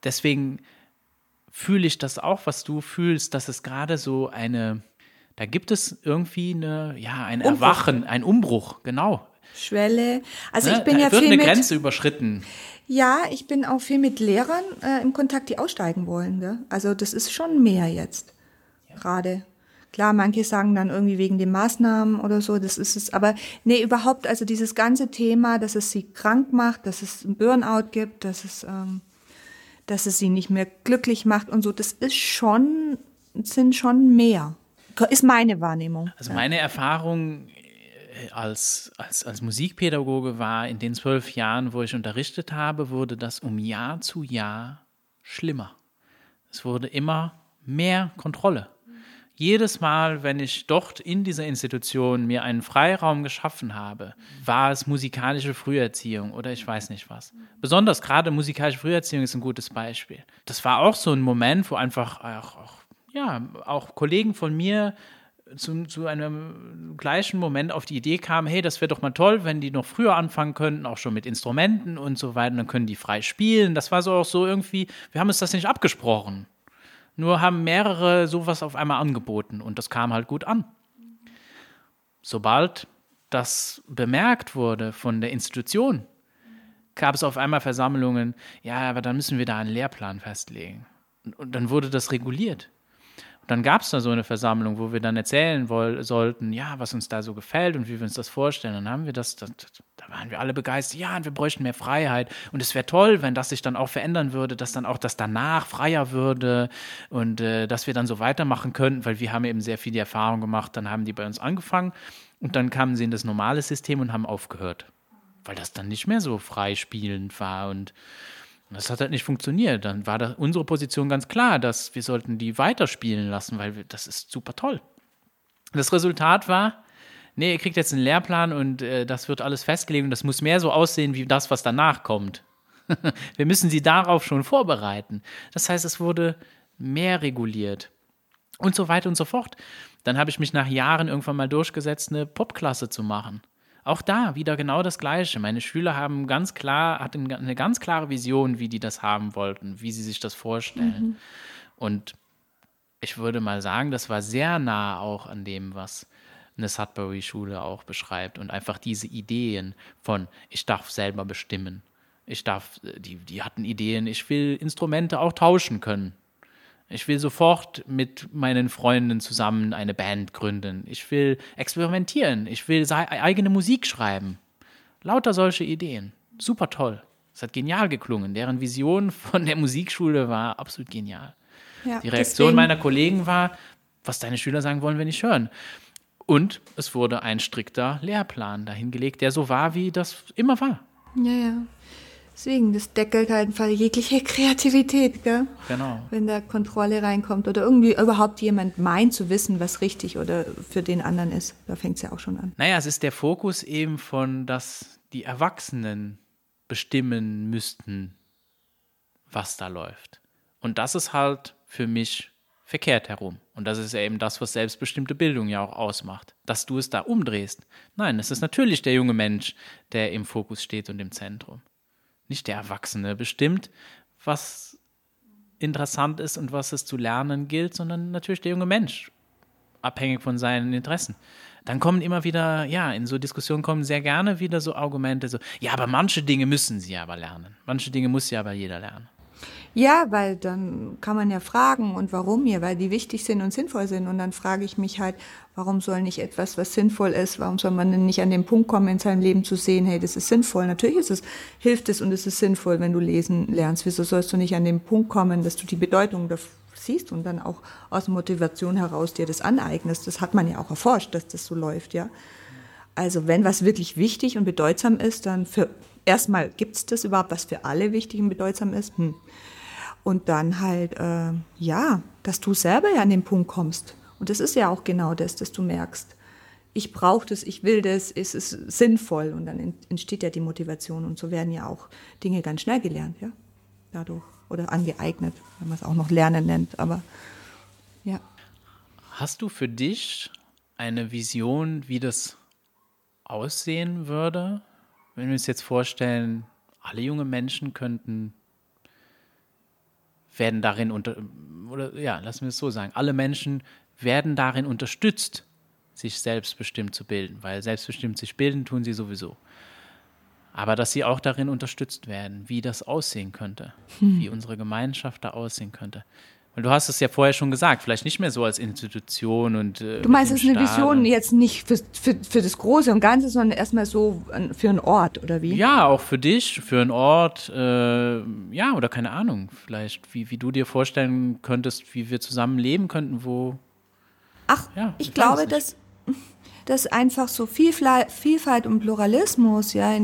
deswegen fühle ich das auch, was du fühlst, dass es gerade so eine, da gibt es irgendwie eine, ja, ein Umbruch. Erwachen, ein Umbruch, genau. Schwelle. Also Ne? ich bin da ja wird viel eine mit, Grenze überschritten. ja, ich bin auch viel mit Lehrern äh, im Kontakt, die aussteigen wollen. Gell? Also das ist schon mehr jetzt gerade. Klar, manche sagen dann irgendwie wegen den Maßnahmen oder so, das ist es. Aber nee, überhaupt, also dieses ganze Thema, dass es sie krank macht, dass es ein Burnout gibt, dass es, ähm, dass es sie nicht mehr glücklich macht und so, das ist schon, sind schon mehr. Ist meine Wahrnehmung. Also meine Erfahrung äh, als, als, als Musikpädagoge war, in den zwölf Jahren, wo ich unterrichtet habe, wurde das um Jahr zu Jahr schlimmer. Es wurde immer mehr Kontrolle jedes Mal, wenn ich dort in dieser Institution mir einen Freiraum geschaffen habe, war es musikalische Früherziehung oder ich weiß nicht was. Besonders gerade musikalische Früherziehung ist ein gutes Beispiel. Das war auch so ein Moment, wo einfach auch, auch ja, auch Kollegen von mir zu, zu, einem gleichen Moment auf die Idee kamen, hey, das wäre doch mal toll, wenn die noch früher anfangen könnten, auch schon mit Instrumenten und so weiter, dann können die frei spielen. Das war so auch so irgendwie, wir haben uns das nicht abgesprochen. Nur haben mehrere sowas auf einmal angeboten und das kam halt gut an. Sobald das bemerkt wurde von der Institution, gab es auf einmal Versammlungen, ja, aber dann müssen wir da einen Lehrplan festlegen. Und, dann wurde das reguliert dann gab es da so eine Versammlung, wo wir dann erzählen sollten, ja, was uns da so gefällt und wie wir uns das vorstellen. Dann haben wir das, das da waren wir alle begeistert, ja, und wir bräuchten mehr Freiheit. Und es wäre toll, wenn das sich dann auch verändern würde, dass dann auch das danach freier würde und äh, dass wir dann so weitermachen könnten, weil wir haben eben sehr viel die Erfahrung gemacht, dann haben die bei uns angefangen und dann kamen sie in das normale System und haben aufgehört, weil das dann nicht mehr so freispielend war und das hat halt nicht funktioniert. Dann war da unsere Position ganz klar, dass wir sollten die weiterspielen lassen, weil wir, das ist super toll. Das Resultat war, nee, ihr kriegt jetzt einen Lehrplan und äh, das wird alles festgelegt und das muss mehr so aussehen wie das, was danach kommt. wir müssen sie darauf schon vorbereiten. Das heißt, es wurde mehr reguliert und so weiter und so fort. Dann habe ich mich nach Jahren irgendwann mal durchgesetzt, eine Popklasse zu machen. Auch da wieder genau das Gleiche. Meine Schüler haben ganz klar, hatten eine ganz klare Vision, wie die das haben wollten, wie sie sich das vorstellen. Mhm. Und ich würde mal sagen, das war sehr nah auch an dem, was eine Sudbury-Schule auch beschreibt und einfach diese Ideen von, ich darf selber bestimmen. Ich darf, die, die hatten Ideen, ich will Instrumente auch tauschen können. Ich will sofort mit meinen Freunden zusammen eine Band gründen. Ich will experimentieren. Ich will eigene Musik schreiben. Lauter solche Ideen. Super toll. Es hat genial geklungen. Deren Vision von der Musikschule war absolut genial. Ja, Die Reaktion deswegen. meiner Kollegen war, was deine Schüler sagen wollen, wenn ich hören. Und es wurde ein strikter Lehrplan dahingelegt, der so war, wie das immer war. Ja, ja. Deswegen, das deckelt halt einfach jegliche Kreativität, gell? Genau. Wenn da Kontrolle reinkommt oder irgendwie überhaupt jemand meint zu wissen, was richtig oder für den anderen ist. Da fängt es ja auch schon an. Naja, es ist der Fokus eben von, dass die Erwachsenen bestimmen müssten, was da läuft. Und das ist halt für mich verkehrt herum. Und das ist ja eben das, was selbstbestimmte Bildung ja auch ausmacht. Dass du es da umdrehst. Nein, es ist natürlich der junge Mensch, der im Fokus steht und im Zentrum nicht der Erwachsene bestimmt, was interessant ist und was es zu lernen gilt, sondern natürlich der junge Mensch, abhängig von seinen Interessen. Dann kommen immer wieder, ja, in so Diskussionen kommen sehr gerne wieder so Argumente, so, ja, aber manche Dinge müssen sie aber lernen. Manche Dinge muss ja aber jeder lernen. Ja, weil dann kann man ja fragen und warum mir, weil die wichtig sind und sinnvoll sind. Und dann frage ich mich halt, warum soll nicht etwas, was sinnvoll ist, warum soll man denn nicht an den Punkt kommen in seinem Leben zu sehen, hey, das ist sinnvoll. Natürlich ist es, hilft es und es ist sinnvoll, wenn du lesen lernst. Wieso sollst du nicht an den Punkt kommen, dass du die Bedeutung siehst und dann auch aus Motivation heraus dir das aneignest? Das hat man ja auch erforscht, dass das so läuft, ja. Also wenn was wirklich wichtig und bedeutsam ist, dann für erstmal gibt es das überhaupt, was für alle wichtig und bedeutsam ist. Hm und dann halt, äh, ja, dass du selber ja an den Punkt kommst. Und das ist ja auch genau das, dass du merkst, ich brauche das, ich will das, es ist sinnvoll. Und dann entsteht ja die Motivation. Und so werden ja auch Dinge ganz schnell gelernt, ja, dadurch. Oder angeeignet, wenn man es auch noch Lernen nennt. Aber ja. Hast du für dich eine Vision, wie das aussehen würde? Wenn wir uns jetzt vorstellen, alle junge Menschen könnten werden darin unter, oder ja, lassen wir es so sagen, alle Menschen werden darin unterstützt, sich selbstbestimmt zu bilden, weil selbstbestimmt sich bilden tun sie sowieso. Aber dass sie auch darin unterstützt werden, wie das aussehen könnte, hm. wie unsere Gemeinschaft da aussehen könnte. Weil du hast es ja vorher schon gesagt, vielleicht nicht mehr so als Institution und. Äh, du meinst, es ist eine Vision jetzt nicht für, für, für das Große und Ganze, sondern erstmal so für einen Ort, oder wie? Ja, auch für dich, für einen Ort, äh, ja, oder keine Ahnung, vielleicht, wie, wie du dir vorstellen könntest, wie wir zusammen leben könnten, wo. Ach, ja, ich, ich glaube, dass, dass einfach so Vielfalt und Pluralismus, ja,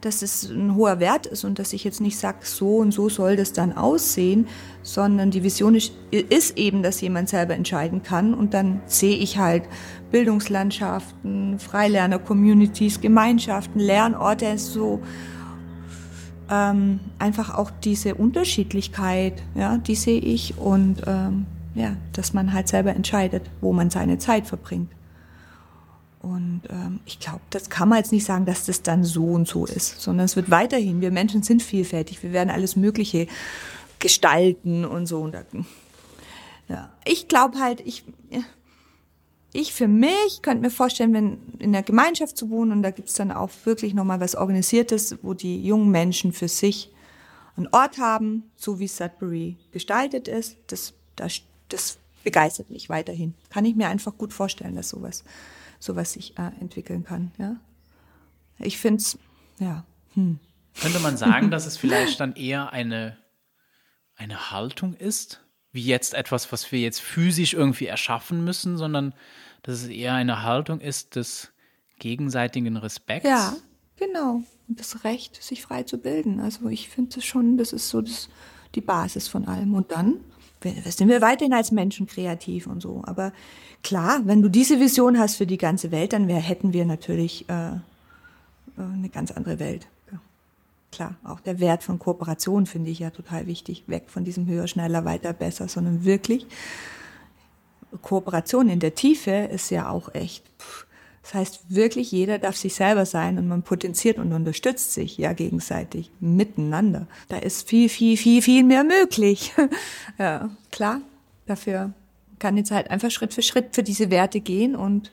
dass es ein hoher Wert ist und dass ich jetzt nicht sage, so und so soll das dann aussehen, sondern die Vision ist, ist eben, dass jemand selber entscheiden kann und dann sehe ich halt Bildungslandschaften, Freilerner-Communities, Gemeinschaften, Lernorte, so ähm, einfach auch diese Unterschiedlichkeit, ja, die sehe ich und ähm, ja, dass man halt selber entscheidet, wo man seine Zeit verbringt. Und ähm, ich glaube, das kann man jetzt nicht sagen, dass das dann so und so ist, sondern es wird weiterhin, wir Menschen sind vielfältig, wir werden alles Mögliche gestalten und so. Und da, ja. Ich glaube halt, ich, ich für mich könnte mir vorstellen, wenn in der Gemeinschaft zu wohnen und da gibt's dann auch wirklich nochmal was Organisiertes, wo die jungen Menschen für sich einen Ort haben, so wie Sudbury gestaltet ist, das, das, das begeistert mich weiterhin. Kann ich mir einfach gut vorstellen, dass sowas sowas sich äh, entwickeln kann. Ja? Ich finde es, ja. Hm. Könnte man sagen, dass es vielleicht dann eher eine, eine Haltung ist, wie jetzt etwas, was wir jetzt physisch irgendwie erschaffen müssen, sondern dass es eher eine Haltung ist des gegenseitigen Respekts? Ja, genau. Und das Recht, sich frei zu bilden. Also ich finde es schon, das ist so das, die Basis von allem. Und dann sind wir weiterhin als Menschen kreativ und so. Aber klar, wenn du diese Vision hast für die ganze Welt, dann wär, hätten wir natürlich äh, äh, eine ganz andere Welt. Klar, auch der Wert von Kooperation finde ich ja total wichtig. Weg von diesem höher, schneller, weiter, besser, sondern wirklich Kooperation in der Tiefe ist ja auch echt. Pff, das heißt wirklich, jeder darf sich selber sein und man potenziert und unterstützt sich ja gegenseitig miteinander. Da ist viel, viel, viel, viel mehr möglich. ja, klar. Dafür kann jetzt halt einfach Schritt für Schritt für diese Werte gehen und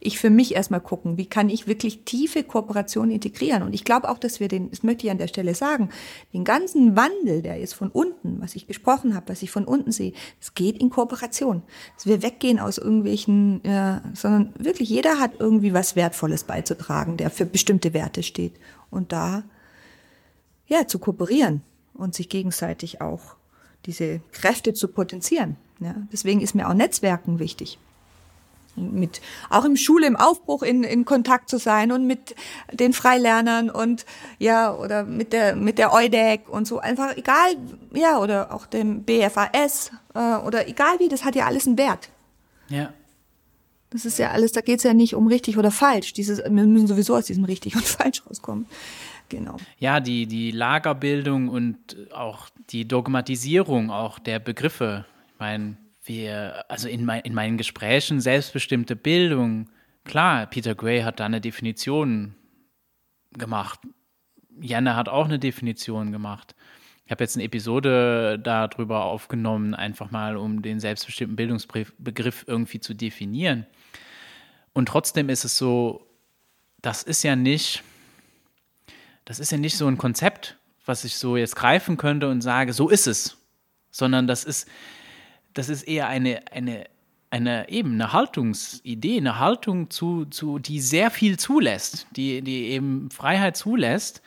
ich für mich erstmal gucken, wie kann ich wirklich tiefe Kooperation integrieren. Und ich glaube auch, dass wir den, das möchte ich an der Stelle sagen, den ganzen Wandel, der ist von unten, was ich gesprochen habe, was ich von unten sehe, es geht in Kooperation. Dass wir weggehen aus irgendwelchen, äh, sondern wirklich jeder hat irgendwie was Wertvolles beizutragen, der für bestimmte Werte steht. Und da, ja, zu kooperieren und sich gegenseitig auch diese Kräfte zu potenzieren. Ja, deswegen ist mir auch Netzwerken wichtig mit auch im Schule im Aufbruch in, in Kontakt zu sein und mit den Freilernern und ja oder mit der mit der EUDEC und so. Einfach egal ja oder auch dem BFAS äh, oder egal wie das hat ja alles einen Wert. Ja. Das ist ja alles da geht's ja nicht um richtig oder falsch. Dieses wir müssen sowieso aus diesem richtig und falsch rauskommen. Genau. Ja die die Lagerbildung und auch die Dogmatisierung auch der Begriffe. Ich meine wir, also in, mein, in meinen Gesprächen, selbstbestimmte Bildung, klar, Peter Gray hat da eine Definition gemacht. Janne hat auch eine Definition gemacht. Ich habe jetzt eine Episode darüber aufgenommen, einfach mal, um den selbstbestimmten Bildungsbegriff irgendwie zu definieren. Und trotzdem ist es so, das ist ja nicht, das ist ja nicht so ein Konzept, was ich so jetzt greifen könnte und sage, so ist es, sondern das ist, das ist eher eine, eine, eine eben eine Haltungsidee, eine Haltung zu, zu, die sehr viel zulässt, die, die eben Freiheit zulässt,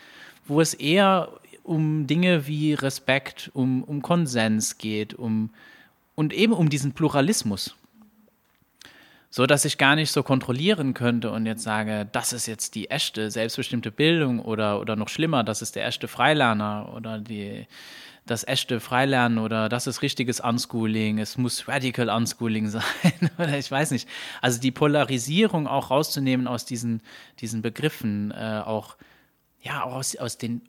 wo es eher um Dinge wie Respekt, um, um Konsens geht, um und eben um diesen Pluralismus. So dass ich gar nicht so kontrollieren könnte und jetzt sage, das ist jetzt die echte selbstbestimmte Bildung oder, oder noch schlimmer, das ist der echte Freilerner oder die, das echte Freilernen oder das ist richtiges Unschooling, es muss Radical Unschooling sein oder ich weiß nicht. Also die Polarisierung auch rauszunehmen aus diesen, diesen Begriffen, äh, auch, ja, auch aus, aus den,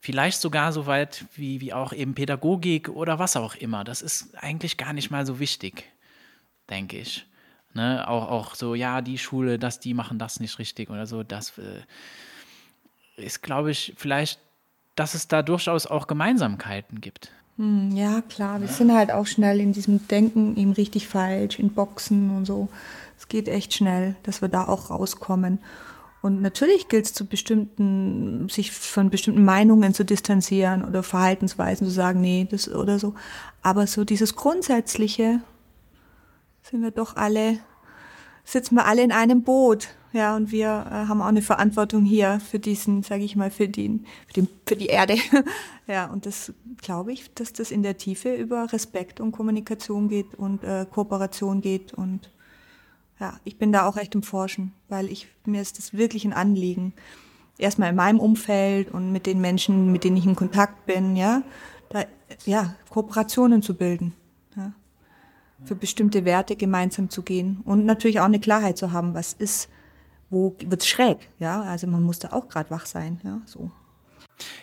vielleicht sogar so weit wie, wie auch eben Pädagogik oder was auch immer. Das ist eigentlich gar nicht mal so wichtig, denke ich. Ne? Auch, auch so, ja, die Schule, das, die machen das nicht richtig oder so, das äh, ist, glaube ich, vielleicht dass es da durchaus auch Gemeinsamkeiten gibt. Hm, ja, klar. Wir sind halt auch schnell in diesem Denken, ihm richtig falsch, in Boxen und so. Es geht echt schnell, dass wir da auch rauskommen. Und natürlich gilt es zu bestimmten, sich von bestimmten Meinungen zu distanzieren oder Verhaltensweisen zu sagen, nee, das oder so. Aber so dieses Grundsätzliche sind wir doch alle, sitzen wir alle in einem Boot. Ja, und wir äh, haben auch eine Verantwortung hier für diesen, sage ich mal, für, den, für, den, für die Erde. ja, und das glaube ich, dass das in der Tiefe über Respekt und Kommunikation geht und äh, Kooperation geht und ja, ich bin da auch echt im Forschen, weil ich, mir ist das wirklich ein Anliegen. Erstmal in meinem Umfeld und mit den Menschen, mit denen ich in Kontakt bin, ja, da, ja, Kooperationen zu bilden, ja, für bestimmte Werte gemeinsam zu gehen und natürlich auch eine Klarheit zu haben, was ist, wo wird's schräg, ja, also man muss da auch gerade wach sein, ja, so.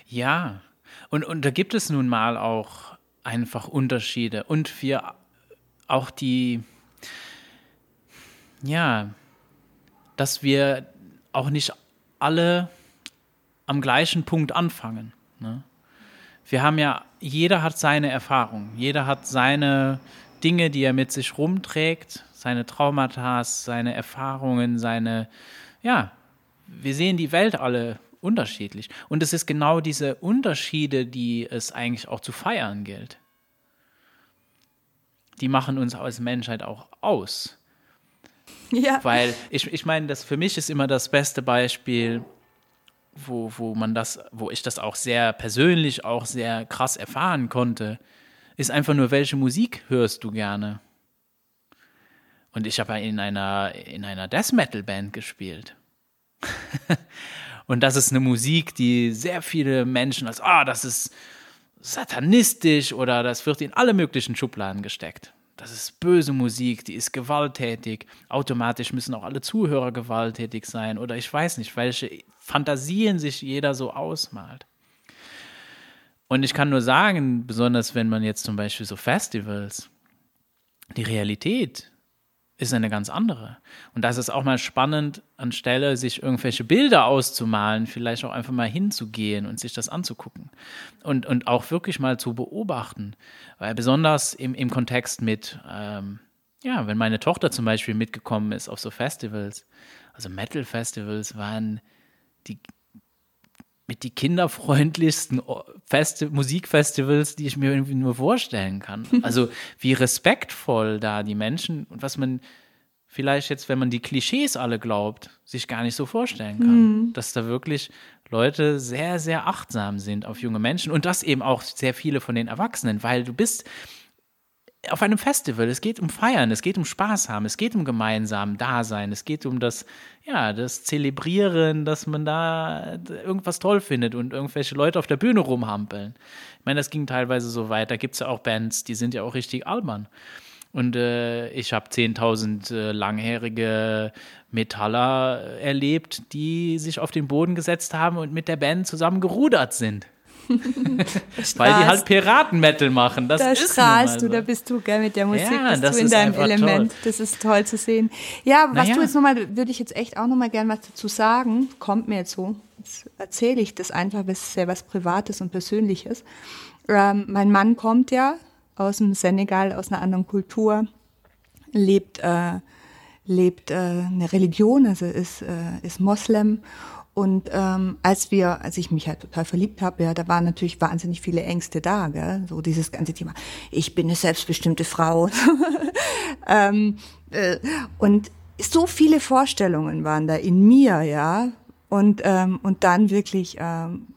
Ja, und, und da gibt es nun mal auch einfach Unterschiede und wir auch die, ja, dass wir auch nicht alle am gleichen Punkt anfangen. Ne? Wir haben ja, jeder hat seine Erfahrung, jeder hat seine Dinge, die er mit sich rumträgt, seine Traumata, seine Erfahrungen, seine, ja, wir sehen die Welt alle unterschiedlich. Und es ist genau diese Unterschiede, die es eigentlich auch zu feiern gilt. Die machen uns als Menschheit auch aus. Ja. Weil ich, ich meine, das für mich ist immer das beste Beispiel, wo, wo man das, wo ich das auch sehr persönlich, auch sehr krass erfahren konnte, ist einfach nur, welche Musik hörst du gerne? Und ich habe in einer, in einer Death Metal Band gespielt. Und das ist eine Musik, die sehr viele Menschen als, ah, das ist satanistisch oder das wird in alle möglichen Schubladen gesteckt das ist böse Musik, die ist gewalttätig. Automatisch müssen auch alle Zuhörer gewalttätig sein oder ich weiß nicht, welche Fantasien sich jeder so ausmalt. Und ich kann nur sagen, besonders wenn man jetzt zum Beispiel so Festivals, die Realität ist eine ganz andere. Und das ist auch mal spannend, anstelle sich irgendwelche Bilder auszumalen, vielleicht auch einfach mal hinzugehen und sich das anzugucken. Und, und auch wirklich mal zu beobachten. Weil besonders im, im Kontext mit, ähm, ja, wenn meine Tochter zum Beispiel mitgekommen ist auf so Festivals, also Metal-Festivals waren die mit die kinderfreundlichsten Festi Musikfestivals, die ich mir irgendwie nur vorstellen kann. Also wie respektvoll da die Menschen und was man vielleicht jetzt, wenn man die Klischees alle glaubt, sich gar nicht so vorstellen kann. Mhm. Dass da wirklich Leute sehr, sehr achtsam sind auf junge Menschen und das eben auch sehr viele von den Erwachsenen, weil du bist auf einem Festival, es geht um Feiern, es geht um Spaß haben, es geht um gemeinsam Dasein, es geht um das, ja, das Zelebrieren, dass man da irgendwas toll findet und irgendwelche Leute auf der Bühne rumhampeln. Ich meine, das ging teilweise so weit, da gibt es ja auch Bands, die sind ja auch richtig albern. Und äh, ich habe 10.000 äh, langjährige Metaller erlebt, die sich auf den Boden gesetzt haben und mit der Band zusammen gerudert sind. Weil die halt Piratenmetal machen. Das da ist strahlst du, da bist du, gell, mit der Musik ja, bist du in deinem Element. Toll. Das ist toll zu sehen. Ja, was naja. du jetzt nochmal, würde ich jetzt echt auch nochmal gerne was dazu sagen. Kommt mir jetzt so. Jetzt erzähle ich das einfach, weil es sehr was Privates und Persönliches. Ähm, mein Mann kommt ja aus dem Senegal, aus einer anderen Kultur, lebt, äh, lebt äh, eine Religion, also ist, äh, ist Moslem und ähm, als wir, als ich mich halt total verliebt habe, ja, da waren natürlich wahnsinnig viele Ängste da, gell? so dieses ganze Thema. Ich bin eine selbstbestimmte Frau. ähm, äh, und so viele Vorstellungen waren da in mir, ja. Und ähm, und dann wirklich ähm,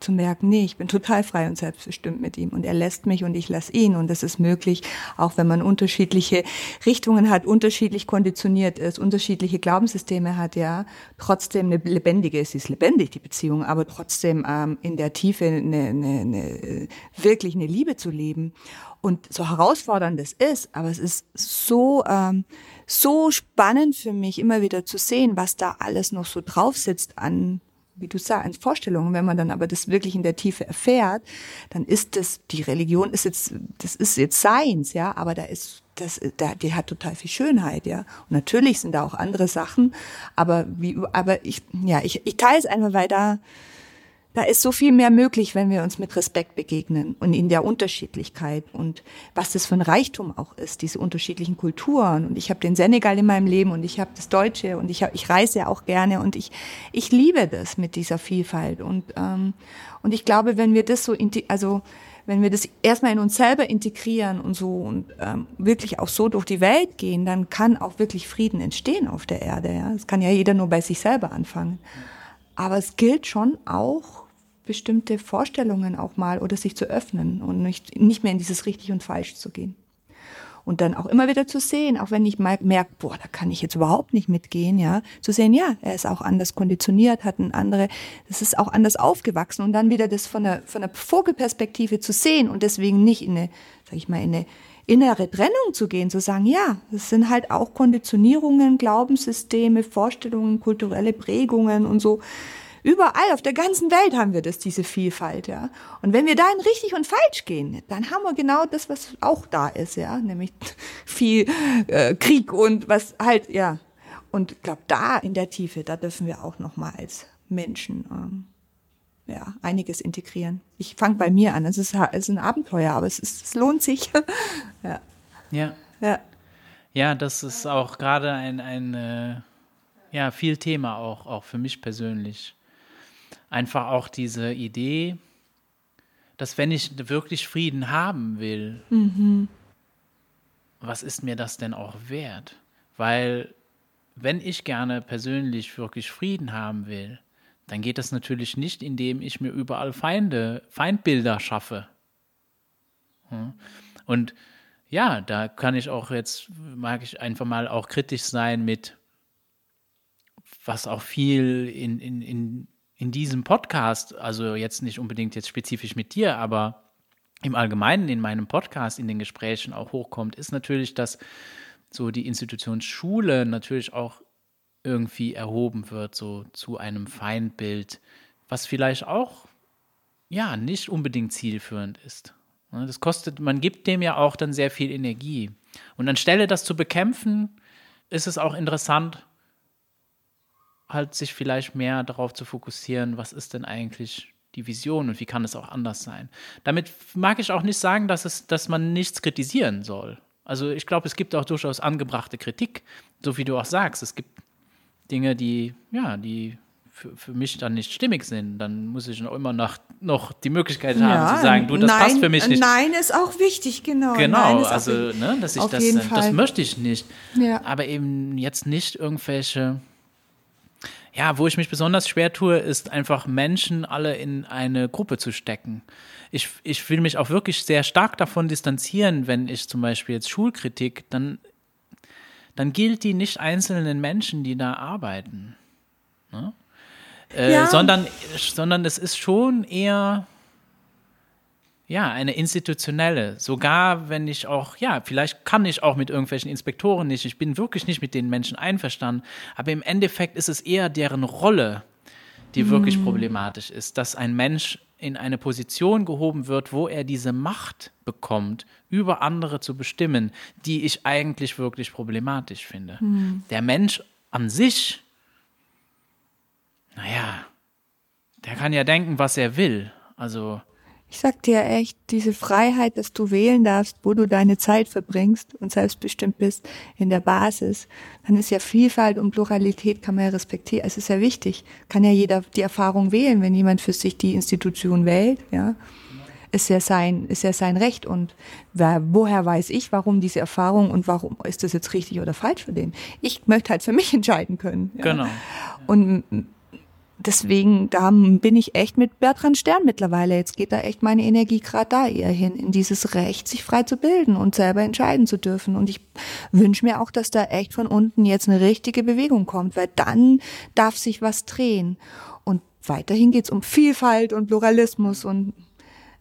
zu merken, nee, ich bin total frei und selbstbestimmt mit ihm und er lässt mich und ich lasse ihn. Und das ist möglich, auch wenn man unterschiedliche Richtungen hat, unterschiedlich konditioniert ist, unterschiedliche Glaubenssysteme hat, ja, trotzdem eine lebendige, es ist lebendig, die Beziehung, aber trotzdem ähm, in der Tiefe eine, eine, eine, wirklich eine Liebe zu leben. Und so herausfordernd es ist, aber es ist so, ähm, so spannend für mich, immer wieder zu sehen, was da alles noch so drauf sitzt an wie du sagst, Vorstellungen. Wenn man dann aber das wirklich in der Tiefe erfährt, dann ist das, die Religion ist jetzt, das ist jetzt Seins, ja, aber da ist, das, da, die hat total viel Schönheit, ja. Und natürlich sind da auch andere Sachen, aber wie, aber ich, ja, ich, ich teile es einfach, weil da, da ist so viel mehr möglich, wenn wir uns mit Respekt begegnen und in der Unterschiedlichkeit und was das für ein Reichtum auch ist, diese unterschiedlichen Kulturen. Und ich habe den Senegal in meinem Leben und ich habe das Deutsche und ich, hab, ich reise auch gerne und ich, ich liebe das mit dieser Vielfalt. Und, ähm, und ich glaube, wenn wir das so, also wenn wir das erstmal in uns selber integrieren und so und ähm, wirklich auch so durch die Welt gehen, dann kann auch wirklich Frieden entstehen auf der Erde. Ja, das kann ja jeder nur bei sich selber anfangen. Aber es gilt schon auch, bestimmte Vorstellungen auch mal oder sich zu öffnen und nicht, nicht mehr in dieses richtig und falsch zu gehen. Und dann auch immer wieder zu sehen, auch wenn ich mal merke, boah, da kann ich jetzt überhaupt nicht mitgehen, ja, zu sehen, ja, er ist auch anders konditioniert, hat eine andere, das ist auch anders aufgewachsen und dann wieder das von der, von der Vogelperspektive zu sehen und deswegen nicht in eine, sag ich mal, in eine innere Trennung zu gehen, zu sagen, ja, das sind halt auch Konditionierungen, Glaubenssysteme, Vorstellungen, kulturelle Prägungen und so. Überall auf der ganzen Welt haben wir das, diese Vielfalt, ja. Und wenn wir da in richtig und falsch gehen, dann haben wir genau das, was auch da ist, ja, nämlich viel äh, Krieg und was halt, ja. Und ich glaube, da in der Tiefe, da dürfen wir auch noch mal als Menschen ähm, ja, einiges integrieren. Ich fange bei mir an. Es ist, es ist ein Abenteuer, aber es, ist, es lohnt sich. ja. ja. Ja. Ja, das ist auch gerade ein, ein äh, ja, viel Thema auch, auch für mich persönlich. Einfach auch diese Idee, dass wenn ich wirklich Frieden haben will, mhm. was ist mir das denn auch wert? Weil wenn ich gerne persönlich wirklich Frieden haben will, dann geht das natürlich nicht, indem ich mir überall Feinde, Feindbilder schaffe. Und ja, da kann ich auch jetzt, mag ich einfach mal auch kritisch sein mit, was auch viel in, in, in, in diesem Podcast, also jetzt nicht unbedingt jetzt spezifisch mit dir, aber im Allgemeinen in meinem Podcast, in den Gesprächen auch hochkommt, ist natürlich, dass so die Institution Schule natürlich auch irgendwie erhoben wird, so zu einem Feindbild, was vielleicht auch ja nicht unbedingt zielführend ist. Ne, das kostet, man gibt dem ja auch dann sehr viel Energie. Und anstelle das zu bekämpfen, ist es auch interessant, halt sich vielleicht mehr darauf zu fokussieren, was ist denn eigentlich die Vision und wie kann es auch anders sein. Damit mag ich auch nicht sagen, dass, es, dass man nichts kritisieren soll. Also ich glaube, es gibt auch durchaus angebrachte Kritik, so wie du auch sagst. Es gibt Dinge, die, ja, die für, für mich dann nicht stimmig sind, dann muss ich noch immer noch, noch die Möglichkeit haben ja, zu sagen, du, das nein, passt für mich nicht. Nein ist auch wichtig, genau. Genau, also, ne, dass ich das, das möchte ich nicht. Ja. Aber eben jetzt nicht irgendwelche, ja, wo ich mich besonders schwer tue, ist einfach Menschen alle in eine Gruppe zu stecken. Ich, ich will mich auch wirklich sehr stark davon distanzieren, wenn ich zum Beispiel jetzt Schulkritik, dann dann gilt die nicht einzelnen Menschen, die da arbeiten. Ne? Äh, ja. sondern, sondern es ist schon eher ja, eine institutionelle. Sogar wenn ich auch, ja, vielleicht kann ich auch mit irgendwelchen Inspektoren nicht, ich bin wirklich nicht mit den Menschen einverstanden, aber im Endeffekt ist es eher deren Rolle, die mhm. wirklich problematisch ist, dass ein Mensch in eine Position gehoben wird, wo er diese Macht bekommt, über andere zu bestimmen, die ich eigentlich wirklich problematisch finde. Mhm. Der Mensch an sich, naja, der kann ja denken, was er will. Also ich sag dir echt, diese Freiheit, dass du wählen darfst, wo du deine Zeit verbringst und selbstbestimmt bist in der Basis, dann ist ja Vielfalt und Pluralität kann man ja respektieren. Es ist ja wichtig. Kann ja jeder die Erfahrung wählen, wenn jemand für sich die Institution wählt, ja. Ist ja sein, ist ja sein Recht. Und wer, woher weiß ich, warum diese Erfahrung und warum ist das jetzt richtig oder falsch für den? Ich möchte halt für mich entscheiden können. Ja? Genau. Und deswegen, da bin ich echt mit Bertrand Stern mittlerweile. Jetzt geht da echt meine Energie gerade da eher hin, in dieses Recht, sich frei zu bilden und selber entscheiden zu dürfen. Und ich wünsche mir auch, dass da echt von unten jetzt eine richtige Bewegung kommt, weil dann darf sich was drehen. Und weiterhin geht's um Vielfalt und Pluralismus und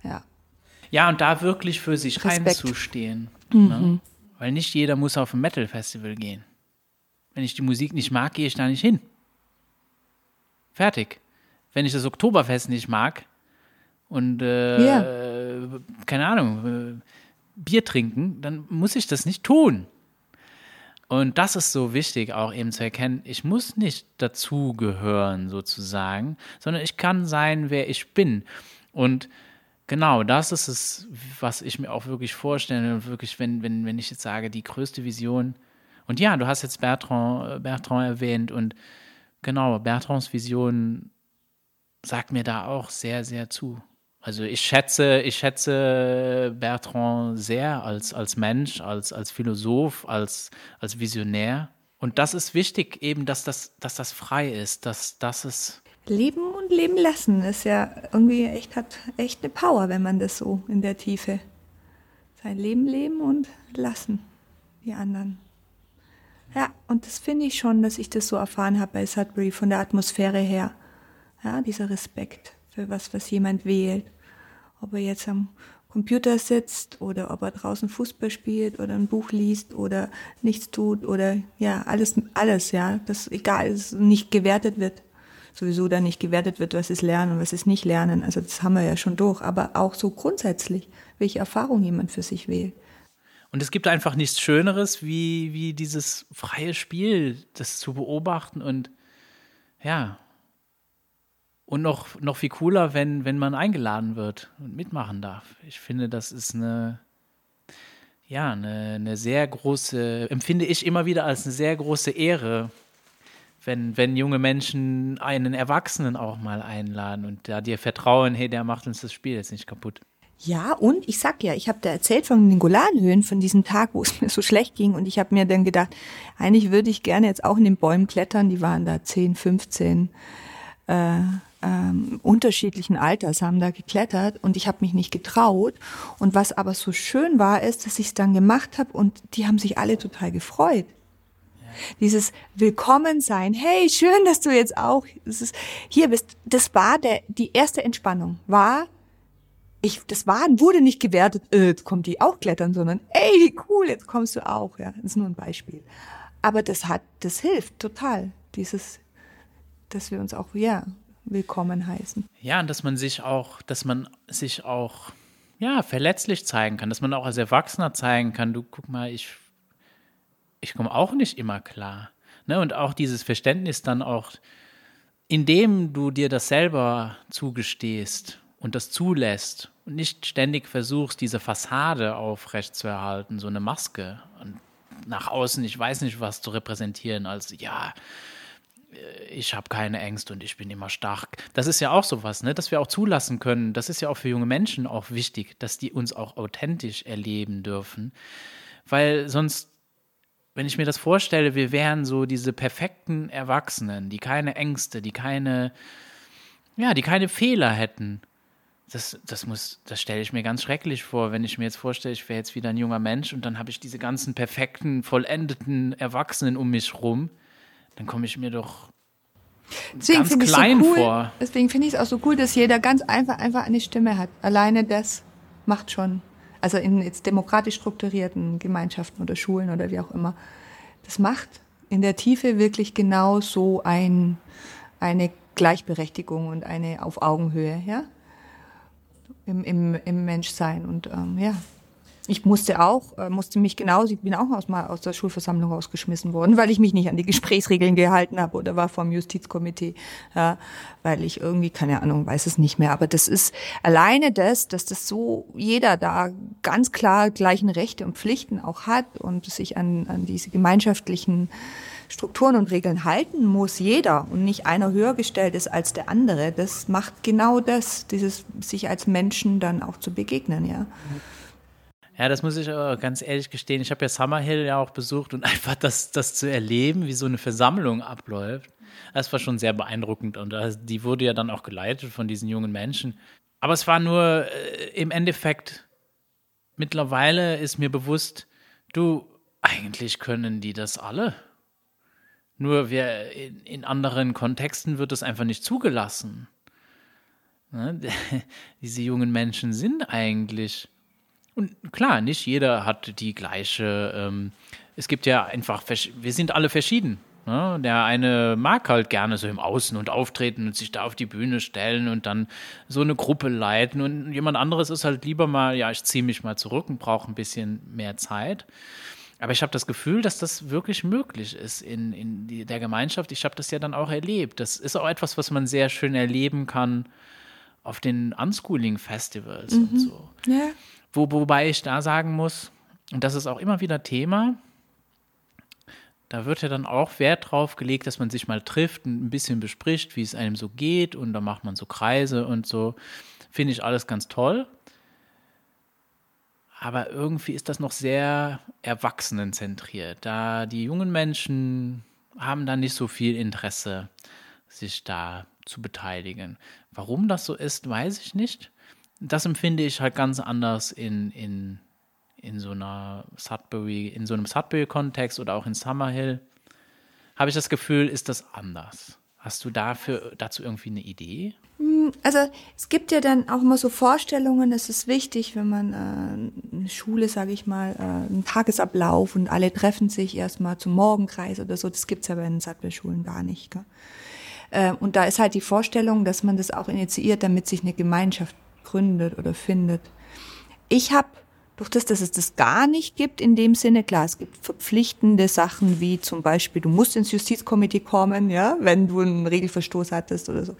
ja. Ja, und da wirklich für sich Respekt. reinzustehen. Mhm. Ne? Weil nicht jeder muss auf ein Metal-Festival gehen. Wenn ich die Musik nicht mag, gehe ich da nicht hin. Fertig. Wenn ich das Oktoberfest nicht mag und äh, yeah. keine Ahnung, äh, Bier trinken, dann muss ich das nicht tun. Und das ist so wichtig, auch eben zu erkennen, ich muss nicht dazugehören sozusagen, sondern ich kann sein, wer ich bin. Und genau, das ist es, was ich mir auch wirklich vorstelle. Und wirklich, wenn, wenn, wenn ich jetzt sage, die größte Vision. Und ja, du hast jetzt Bertrand, Bertrand erwähnt und genau, Bertrands Vision sagt mir da auch sehr, sehr zu. Also ich schätze, ich schätze Bertrand sehr als, als Mensch, als, als Philosoph, als, als Visionär. Und das ist wichtig, eben, dass das, dass das frei ist, dass das ist. Leben und leben lassen ist ja irgendwie echt, hat echt eine Power, wenn man das so in der Tiefe. Sein Leben leben und lassen. Die anderen. Ja, und das finde ich schon, dass ich das so erfahren habe bei Sudbury von der Atmosphäre her. Ja, dieser Respekt für was, was jemand wählt. Ob er jetzt am Computer sitzt oder ob er draußen Fußball spielt oder ein Buch liest oder nichts tut oder ja, alles, alles, ja, das egal, es nicht gewertet wird. Sowieso da nicht gewertet wird, was ist Lernen und was ist nicht Lernen. Also das haben wir ja schon durch. Aber auch so grundsätzlich, welche Erfahrung jemand für sich wählt. Und es gibt einfach nichts Schöneres, wie, wie dieses freie Spiel, das zu beobachten und ja, und noch, noch viel cooler, wenn, wenn man eingeladen wird und mitmachen darf. Ich finde, das ist eine, ja, eine, eine sehr große, empfinde ich immer wieder als eine sehr große Ehre, wenn, wenn junge Menschen einen Erwachsenen auch mal einladen und da dir vertrauen, hey, der macht uns das Spiel jetzt nicht kaputt. Ja, und ich sag ja, ich habe da erzählt von den Golanhöhen, von diesem Tag, wo es mir so schlecht ging. Und ich habe mir dann gedacht, eigentlich würde ich gerne jetzt auch in den Bäumen klettern. Die waren da 10, 15. Äh, ähm, unterschiedlichen Alters haben da geklettert und ich habe mich nicht getraut. Und was aber so schön war, ist, dass ich es dann gemacht habe und die haben sich alle total gefreut. Dieses Willkommen sein, hey, schön, dass du jetzt auch hier bist. Das war der, die erste Entspannung, war, ich, das war, wurde nicht gewertet, äh, jetzt kommt die auch klettern, sondern, ey, cool, jetzt kommst du auch, ja. Das ist nur ein Beispiel. Aber das hat, das hilft total, dieses, dass wir uns auch, ja, willkommen heißen. Ja, und dass man sich auch, dass man sich auch ja, verletzlich zeigen kann, dass man auch als Erwachsener zeigen kann, du guck mal, ich, ich komme auch nicht immer klar. Ne? Und auch dieses Verständnis dann auch, indem du dir das selber zugestehst und das zulässt und nicht ständig versuchst, diese Fassade aufrechtzuerhalten, so eine Maske und nach außen, ich weiß nicht, was zu repräsentieren, als ja, ich habe keine Ängste und ich bin immer stark. Das ist ja auch sowas, ne? dass wir auch zulassen können. Das ist ja auch für junge Menschen auch wichtig, dass die uns auch authentisch erleben dürfen. Weil sonst, wenn ich mir das vorstelle, wir wären so diese perfekten Erwachsenen, die keine Ängste, die keine, ja, die keine Fehler hätten. Das, das muss, das stelle ich mir ganz schrecklich vor, wenn ich mir jetzt vorstelle, ich wäre jetzt wieder ein junger Mensch und dann habe ich diese ganzen perfekten, vollendeten Erwachsenen um mich rum dann komme ich mir doch Deswegen ganz klein so cool, vor. Deswegen finde ich es auch so cool, dass jeder ganz einfach einfach eine Stimme hat. Alleine das macht schon. Also in jetzt demokratisch strukturierten Gemeinschaften oder Schulen oder wie auch immer. Das macht in der Tiefe wirklich genau so ein, eine Gleichberechtigung und eine auf Augenhöhe, ja? Im, im, im Menschsein. Und ähm, ja, ich musste auch, äh, musste mich genauso, ich bin auch aus, mal aus der Schulversammlung rausgeschmissen worden, weil ich mich nicht an die Gesprächsregeln gehalten habe oder war vom Justizkomitee, ja, weil ich irgendwie, keine Ahnung, weiß es nicht mehr. Aber das ist alleine das, dass das so jeder da ganz klar gleichen Rechte und Pflichten auch hat und sich an, an diese gemeinschaftlichen Strukturen und Regeln halten muss jeder und nicht einer höher gestellt ist als der andere. Das macht genau das, dieses sich als Menschen dann auch zu begegnen, ja. Ja, das muss ich aber ganz ehrlich gestehen. Ich habe ja Summerhill ja auch besucht und einfach das, das zu erleben, wie so eine Versammlung abläuft, das war schon sehr beeindruckend. Und die wurde ja dann auch geleitet von diesen jungen Menschen. Aber es war nur äh, im Endeffekt, mittlerweile ist mir bewusst, du, eigentlich können die das alle. Nur wir, in, in anderen Kontexten wird es einfach nicht zugelassen. Ne? Diese jungen Menschen sind eigentlich und klar, nicht jeder hat die gleiche. Ähm, es gibt ja einfach, wir sind alle verschieden. Ne? Der eine mag halt gerne so im Außen und auftreten und sich da auf die Bühne stellen und dann so eine Gruppe leiten. Und jemand anderes ist halt lieber mal, ja, ich ziehe mich mal zurück und brauche ein bisschen mehr Zeit. Aber ich habe das Gefühl, dass das wirklich möglich ist in, in die, der Gemeinschaft. Ich habe das ja dann auch erlebt. Das ist auch etwas, was man sehr schön erleben kann auf den Unschooling-Festivals mhm. und so. Ja. Wo, wobei ich da sagen muss, und das ist auch immer wieder Thema, da wird ja dann auch Wert drauf gelegt, dass man sich mal trifft und ein bisschen bespricht, wie es einem so geht und da macht man so Kreise und so. Finde ich alles ganz toll. Aber irgendwie ist das noch sehr erwachsenenzentriert. Da die jungen Menschen haben da nicht so viel Interesse, sich da zu beteiligen. Warum das so ist, weiß ich nicht. Das empfinde ich halt ganz anders in, in in so einer Sudbury, in so einem Sudbury-Kontext oder auch in Summerhill, habe ich das Gefühl, ist das anders. Hast du dafür, dazu irgendwie eine Idee? Hm, also es gibt ja dann auch immer so Vorstellungen, es ist wichtig, wenn man äh, eine Schule, sage ich mal, äh, einen Tagesablauf und alle treffen sich erstmal zum Morgenkreis oder so, das gibt es ja bei den Sudbury-Schulen gar nicht. Gell? Äh, und da ist halt die Vorstellung, dass man das auch initiiert, damit sich eine Gemeinschaft gründet oder findet. Ich habe durch das, dass es das gar nicht gibt in dem Sinne, klar, es gibt verpflichtende Sachen wie zum Beispiel, du musst ins Justizkomitee kommen, ja, wenn du einen Regelverstoß hattest oder so.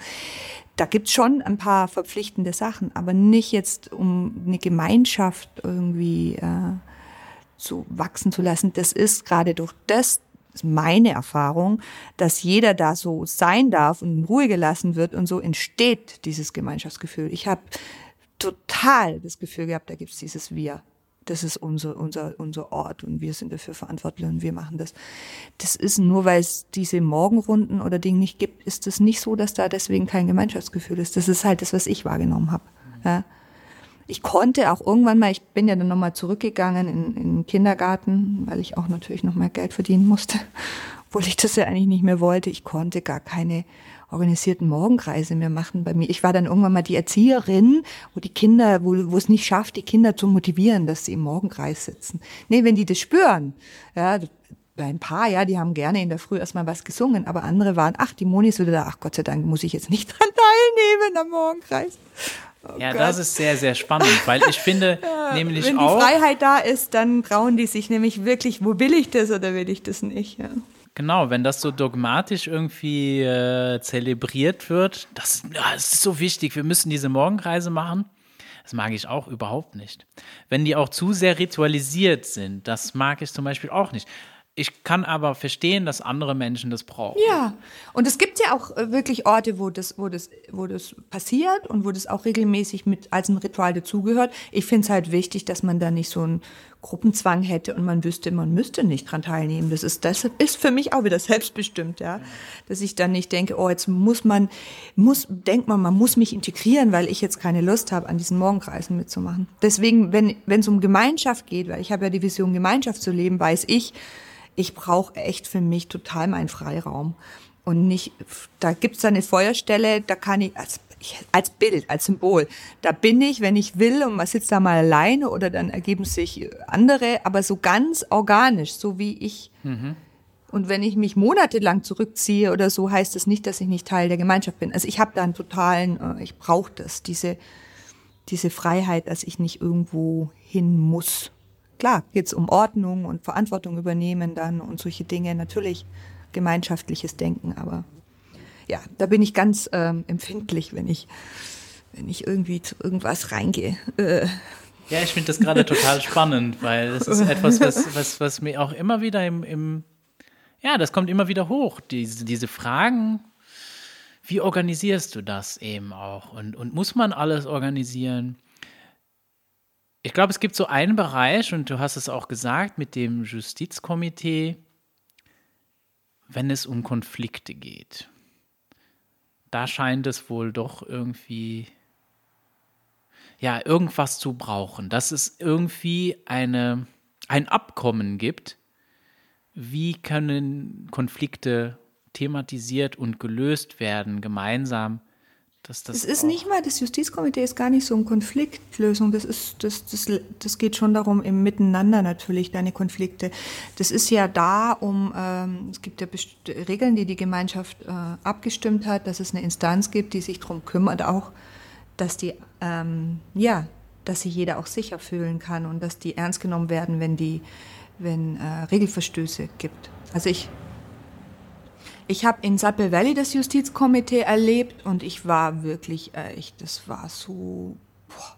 Da gibt's schon ein paar verpflichtende Sachen, aber nicht jetzt, um eine Gemeinschaft irgendwie äh, zu wachsen zu lassen. Das ist gerade durch das, ist meine Erfahrung, dass jeder da so sein darf und in Ruhe gelassen wird und so entsteht dieses Gemeinschaftsgefühl. Ich habe total das Gefühl gehabt, da gibt's dieses Wir. Das ist unser, unser, unser Ort und wir sind dafür verantwortlich und wir machen das. Das ist nur, weil es diese Morgenrunden oder Dinge nicht gibt, ist es nicht so, dass da deswegen kein Gemeinschaftsgefühl ist. Das ist halt das, was ich wahrgenommen habe. Ja. Ich konnte auch irgendwann mal, ich bin ja dann nochmal zurückgegangen in, in den Kindergarten, weil ich auch natürlich noch mehr Geld verdienen musste, obwohl ich das ja eigentlich nicht mehr wollte. Ich konnte gar keine organisierten Morgenkreise mehr machen bei mir. Ich war dann irgendwann mal die Erzieherin, wo die Kinder, wo, wo es nicht schafft, die Kinder zu motivieren, dass sie im Morgenkreis sitzen. Nee, wenn die das spüren, ja, ein paar, ja, die haben gerne in der Früh erstmal was gesungen, aber andere waren, ach, die Moni ist wieder da, ach Gott sei Dank muss ich jetzt nicht dran teilnehmen am Morgenkreis. Oh ja, Gott. das ist sehr, sehr spannend, weil ich finde ja, nämlich wenn auch. Wenn die Freiheit da ist, dann trauen die sich nämlich wirklich, wo will ich das oder will ich das nicht, ja. Genau, wenn das so dogmatisch irgendwie äh, zelebriert wird, das, das ist so wichtig, wir müssen diese Morgenreise machen. Das mag ich auch überhaupt nicht. Wenn die auch zu sehr ritualisiert sind, das mag ich zum Beispiel auch nicht. Ich kann aber verstehen, dass andere Menschen das brauchen. Ja, und es gibt ja auch äh, wirklich Orte, wo das, wo das, wo das passiert und wo das auch regelmäßig mit als ein Ritual dazugehört. Ich finde es halt wichtig, dass man da nicht so einen Gruppenzwang hätte und man wüsste, man müsste nicht dran teilnehmen. Das ist, das ist für mich auch wieder selbstbestimmt, ja. Dass ich dann nicht denke, oh, jetzt muss man, muss, denkt man, man muss mich integrieren, weil ich jetzt keine Lust habe, an diesen Morgenkreisen mitzumachen. Deswegen, wenn, wenn es um Gemeinschaft geht, weil ich habe ja die Vision, Gemeinschaft zu leben, weiß ich, ich brauche echt für mich total meinen Freiraum. Und nicht, da gibt's eine Feuerstelle, da kann ich, als, als Bild, als Symbol, da bin ich, wenn ich will, und man sitzt da mal alleine oder dann ergeben sich andere, aber so ganz organisch, so wie ich. Mhm. Und wenn ich mich monatelang zurückziehe oder so, heißt das nicht, dass ich nicht Teil der Gemeinschaft bin. Also ich habe da einen totalen, äh, ich brauche das, diese, diese Freiheit, dass ich nicht irgendwo hin muss klar, geht's um Ordnung und Verantwortung übernehmen dann und solche Dinge. Natürlich gemeinschaftliches Denken, aber ja, da bin ich ganz ähm, empfindlich, wenn ich, wenn ich irgendwie zu irgendwas reingehe. Äh. Ja, ich finde das gerade total spannend, weil das ist etwas, was, was, was mir auch immer wieder im, im, ja, das kommt immer wieder hoch, diese, diese Fragen, wie organisierst du das eben auch? Und, und muss man alles organisieren? Ich glaube, es gibt so einen Bereich, und du hast es auch gesagt, mit dem Justizkomitee, wenn es um Konflikte geht. Da scheint es wohl doch irgendwie, ja, irgendwas zu brauchen, dass es irgendwie eine, ein Abkommen gibt, wie können Konflikte thematisiert und gelöst werden gemeinsam das es ist nicht mal, das Justizkomitee ist gar nicht so eine Konfliktlösung. Das ist, das, das, das geht schon darum, im Miteinander natürlich deine Konflikte. Das ist ja da, um, ähm, es gibt ja Regeln, die die Gemeinschaft äh, abgestimmt hat, dass es eine Instanz gibt, die sich darum kümmert, auch, dass die, ähm, ja, dass sich jeder auch sicher fühlen kann und dass die ernst genommen werden, wenn die wenn äh, Regelverstöße gibt. Also ich ich habe in Sapple Valley das Justizkomitee erlebt und ich war wirklich, äh, ich, das war so, boah,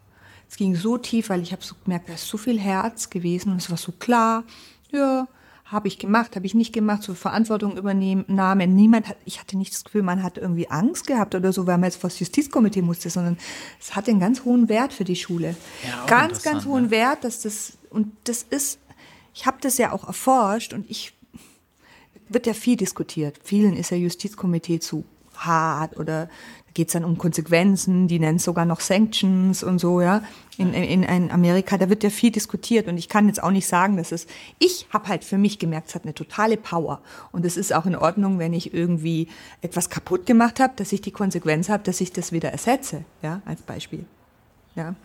es ging so tief, weil ich habe so gemerkt, da ist so viel Herz gewesen und es war so klar, ja, habe ich gemacht, habe ich nicht gemacht, so Verantwortung übernehmen, Name. Niemand hat, ich hatte nicht das Gefühl, man hat irgendwie Angst gehabt oder so, weil man jetzt vor das Justizkomitee musste, sondern es hatte einen ganz hohen Wert für die Schule. Ja, ganz, ganz hohen ne? Wert, dass das, und das ist, ich habe das ja auch erforscht und ich wird ja viel diskutiert. Vielen ist ja Justizkomitee zu hart oder geht es dann um Konsequenzen, die nennen es sogar noch Sanctions und so, ja. In, in, in Amerika, da wird ja viel diskutiert und ich kann jetzt auch nicht sagen, dass es, ich habe halt für mich gemerkt, es hat eine totale Power und es ist auch in Ordnung, wenn ich irgendwie etwas kaputt gemacht habe, dass ich die Konsequenz habe, dass ich das wieder ersetze, ja, als Beispiel, ja.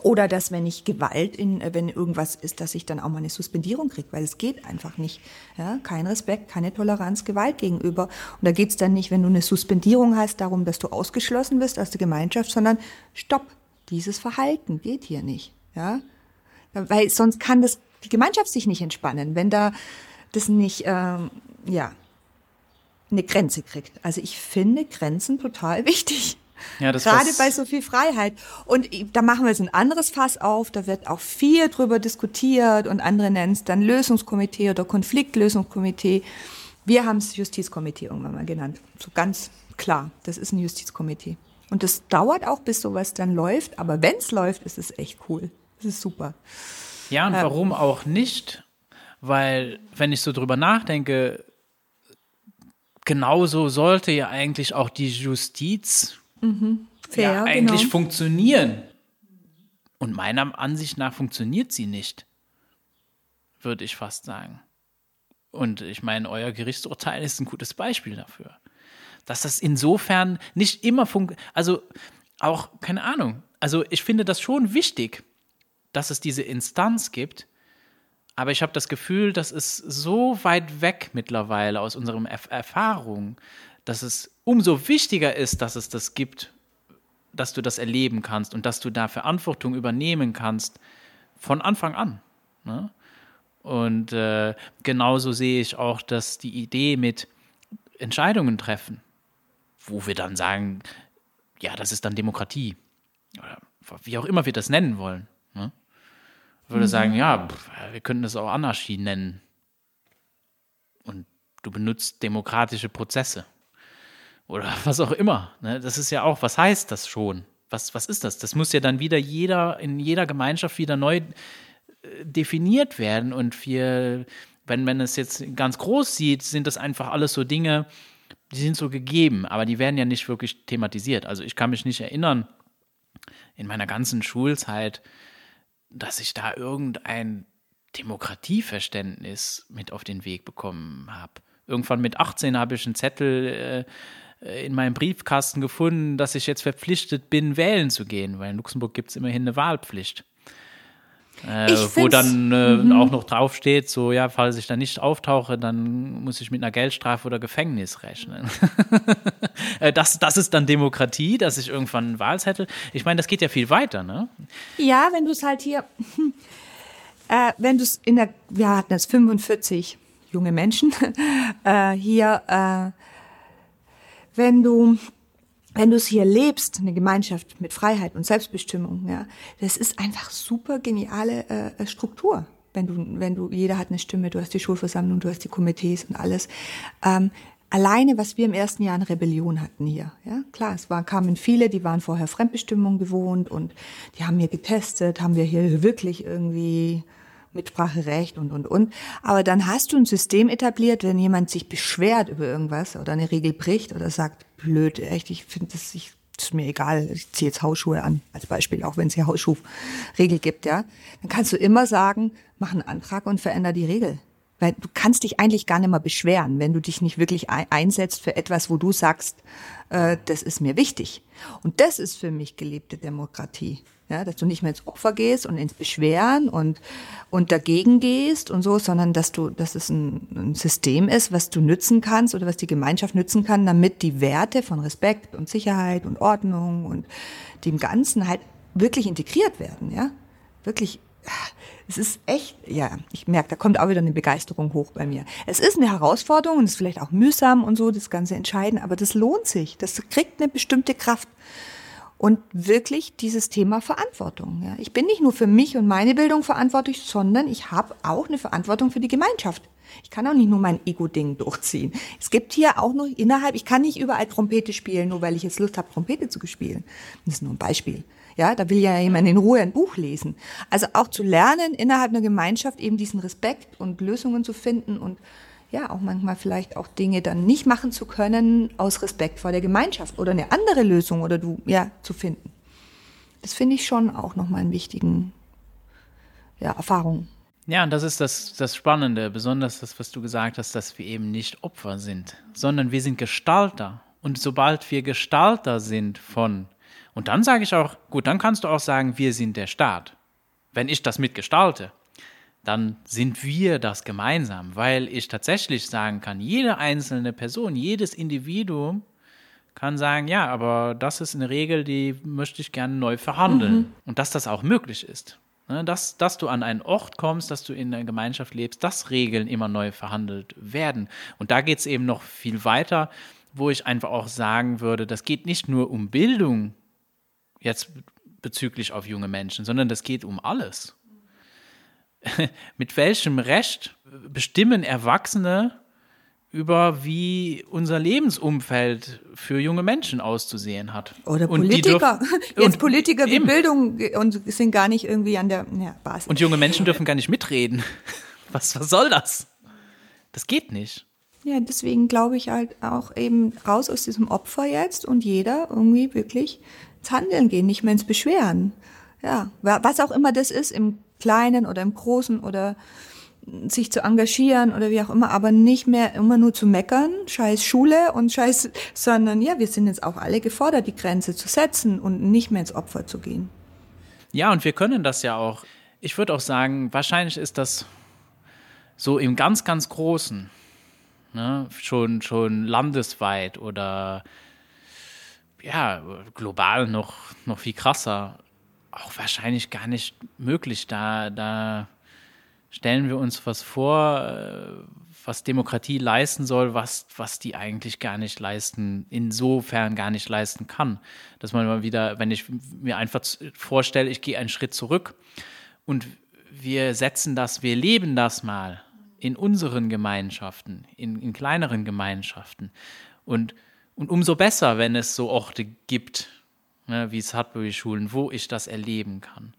Oder dass, wenn ich Gewalt in, äh, wenn irgendwas ist, dass ich dann auch mal eine Suspendierung kriege, weil es geht einfach nicht. Ja, kein Respekt, keine Toleranz Gewalt gegenüber. Und da geht's dann nicht, wenn du eine Suspendierung hast, darum, dass du ausgeschlossen bist aus der Gemeinschaft, sondern stopp, dieses Verhalten geht hier nicht. Ja, weil sonst kann das die Gemeinschaft sich nicht entspannen, wenn da das nicht, ähm, ja, eine Grenze kriegt. Also ich finde Grenzen total wichtig. Ja, das Gerade bei so viel Freiheit. Und da machen wir jetzt ein anderes Fass auf, da wird auch viel drüber diskutiert und andere nennen es dann Lösungskomitee oder Konfliktlösungskomitee. Wir haben es Justizkomitee irgendwann mal genannt. So ganz klar, das ist ein Justizkomitee. Und das dauert auch, bis sowas dann läuft, aber wenn es läuft, ist es echt cool. Das ist super. Ja, und ähm, warum auch nicht? Weil, wenn ich so drüber nachdenke, genauso sollte ja eigentlich auch die Justiz mhm. Fair, ja, eigentlich genau. funktionieren. Und meiner Ansicht nach funktioniert sie nicht, würde ich fast sagen. Und ich meine, euer Gerichtsurteil ist ein gutes Beispiel dafür. Dass das insofern nicht immer funktioniert, also auch, keine Ahnung, also ich finde das schon wichtig, dass es diese Instanz gibt, aber ich habe das Gefühl, das ist so weit weg mittlerweile aus unseren Erfahrungen, dass es umso wichtiger ist, dass es das gibt, dass du das erleben kannst und dass du da Verantwortung übernehmen kannst von Anfang an. Ne? Und äh, genauso sehe ich auch, dass die Idee mit Entscheidungen treffen, wo wir dann sagen, ja, das ist dann Demokratie. Oder wie auch immer wir das nennen wollen. Ne? Ich würde mhm. sagen, ja, wir könnten das auch Anarchie nennen. Und du benutzt demokratische Prozesse oder was auch immer. Ne? Das ist ja auch, was heißt das schon? Was, was ist das? Das muss ja dann wieder jeder, in jeder Gemeinschaft wieder neu äh, definiert werden. Und wir, wenn man es jetzt ganz groß sieht, sind das einfach alles so Dinge, die sind so gegeben, aber die werden ja nicht wirklich thematisiert. Also ich kann mich nicht erinnern, in meiner ganzen Schulzeit, dass ich da irgendein Demokratieverständnis mit auf den Weg bekommen habe. Irgendwann mit 18 habe ich einen Zettel äh, in meinem Briefkasten gefunden, dass ich jetzt verpflichtet bin, wählen zu gehen, weil in Luxemburg gibt es immerhin eine Wahlpflicht. Äh, wo dann äh, mhm. auch noch draufsteht, so ja, falls ich da nicht auftauche, dann muss ich mit einer Geldstrafe oder Gefängnis rechnen. Äh, das, das ist dann Demokratie, dass ich irgendwann einen Wahlzettel. Ich meine, das geht ja viel weiter, ne? Ja, wenn du es halt hier, äh, wenn du es in der, wir hatten jetzt 45 junge Menschen äh, hier äh, wenn du wenn du es hier lebst, eine Gemeinschaft mit Freiheit und Selbstbestimmung, ja, das ist einfach super geniale äh, Struktur. Wenn du, wenn du, jeder hat eine Stimme, du hast die Schulversammlung, du hast die Komitees und alles. Ähm, alleine, was wir im ersten Jahr an Rebellion hatten hier, ja, klar, es war, kamen viele, die waren vorher Fremdbestimmung gewohnt und die haben hier getestet, haben wir hier wirklich irgendwie Mitspracherecht und, und, und. Aber dann hast du ein System etabliert, wenn jemand sich beschwert über irgendwas oder eine Regel bricht oder sagt, blöd, echt, ich finde das, ich, ist mir egal, ich ziehe jetzt Hausschuhe an, als Beispiel, auch wenn es hier Hausschuhregel gibt, ja. Dann kannst du immer sagen, mach einen Antrag und veränder die Regel. Weil du kannst dich eigentlich gar nicht mehr beschweren, wenn du dich nicht wirklich einsetzt für etwas, wo du sagst, äh, das ist mir wichtig. Und das ist für mich gelebte Demokratie. Ja, dass du nicht mehr ins Opfer gehst und ins Beschweren und, und dagegen gehst und so, sondern dass du, dass es ein, ein System ist, was du nützen kannst oder was die Gemeinschaft nützen kann, damit die Werte von Respekt und Sicherheit und Ordnung und dem Ganzen halt wirklich integriert werden, ja. Wirklich es ist echt, ja, ich merke, da kommt auch wieder eine Begeisterung hoch bei mir. Es ist eine Herausforderung und ist vielleicht auch mühsam und so, das Ganze entscheiden, aber das lohnt sich. Das kriegt eine bestimmte Kraft. Und wirklich dieses Thema Verantwortung. Ja. Ich bin nicht nur für mich und meine Bildung verantwortlich, sondern ich habe auch eine Verantwortung für die Gemeinschaft. Ich kann auch nicht nur mein Ego-Ding durchziehen. Es gibt hier auch noch innerhalb, ich kann nicht überall Trompete spielen, nur weil ich jetzt Lust habe, Trompete zu spielen. Das ist nur ein Beispiel. Ja, da will ja jemand in Ruhe ein Buch lesen. Also auch zu lernen, innerhalb einer Gemeinschaft eben diesen Respekt und Lösungen zu finden und ja, auch manchmal vielleicht auch Dinge dann nicht machen zu können aus Respekt vor der Gemeinschaft oder eine andere Lösung oder du, ja, zu finden. Das finde ich schon auch nochmal einen wichtigen, ja, Erfahrung. Ja, und das ist das, das Spannende, besonders das, was du gesagt hast, dass wir eben nicht Opfer sind, sondern wir sind Gestalter. Und sobald wir Gestalter sind von und dann sage ich auch, gut, dann kannst du auch sagen, wir sind der Staat. Wenn ich das mitgestalte, dann sind wir das gemeinsam, weil ich tatsächlich sagen kann, jede einzelne Person, jedes Individuum kann sagen, ja, aber das ist eine Regel, die möchte ich gerne neu verhandeln. Mhm. Und dass das auch möglich ist. Ne, dass, dass du an einen Ort kommst, dass du in einer Gemeinschaft lebst, dass Regeln immer neu verhandelt werden. Und da geht es eben noch viel weiter, wo ich einfach auch sagen würde, das geht nicht nur um Bildung jetzt bezüglich auf junge Menschen, sondern das geht um alles. Mit welchem Recht bestimmen Erwachsene über wie unser Lebensumfeld für junge Menschen auszusehen hat. Oder Politiker. Jetzt und Politiker wie Bildung und sind gar nicht irgendwie an der ja, Basis. Und junge Menschen dürfen gar nicht mitreden. Was, was soll das? Das geht nicht. Ja, deswegen glaube ich halt auch eben raus aus diesem Opfer jetzt und jeder irgendwie wirklich ins Handeln gehen, nicht mehr ins Beschweren. Ja, was auch immer das ist, im Kleinen oder im Großen oder sich zu engagieren oder wie auch immer, aber nicht mehr immer nur zu meckern, scheiß Schule und scheiß, sondern ja, wir sind jetzt auch alle gefordert, die Grenze zu setzen und nicht mehr ins Opfer zu gehen. Ja, und wir können das ja auch. Ich würde auch sagen, wahrscheinlich ist das so im ganz, ganz Großen, ne? schon, schon landesweit oder ja, global noch, noch viel krasser, auch wahrscheinlich gar nicht möglich. Da, da stellen wir uns was vor, äh, was Demokratie leisten soll, was, was die eigentlich gar nicht leisten, insofern gar nicht leisten kann. Dass man mal wieder, wenn ich mir einfach vorstelle, ich gehe einen Schritt zurück und wir setzen das, wir leben das mal in unseren Gemeinschaften, in, in kleineren Gemeinschaften. Und und umso besser, wenn es so Orte gibt, ne, wie Sudbury-Schulen, wo ich das erleben kann.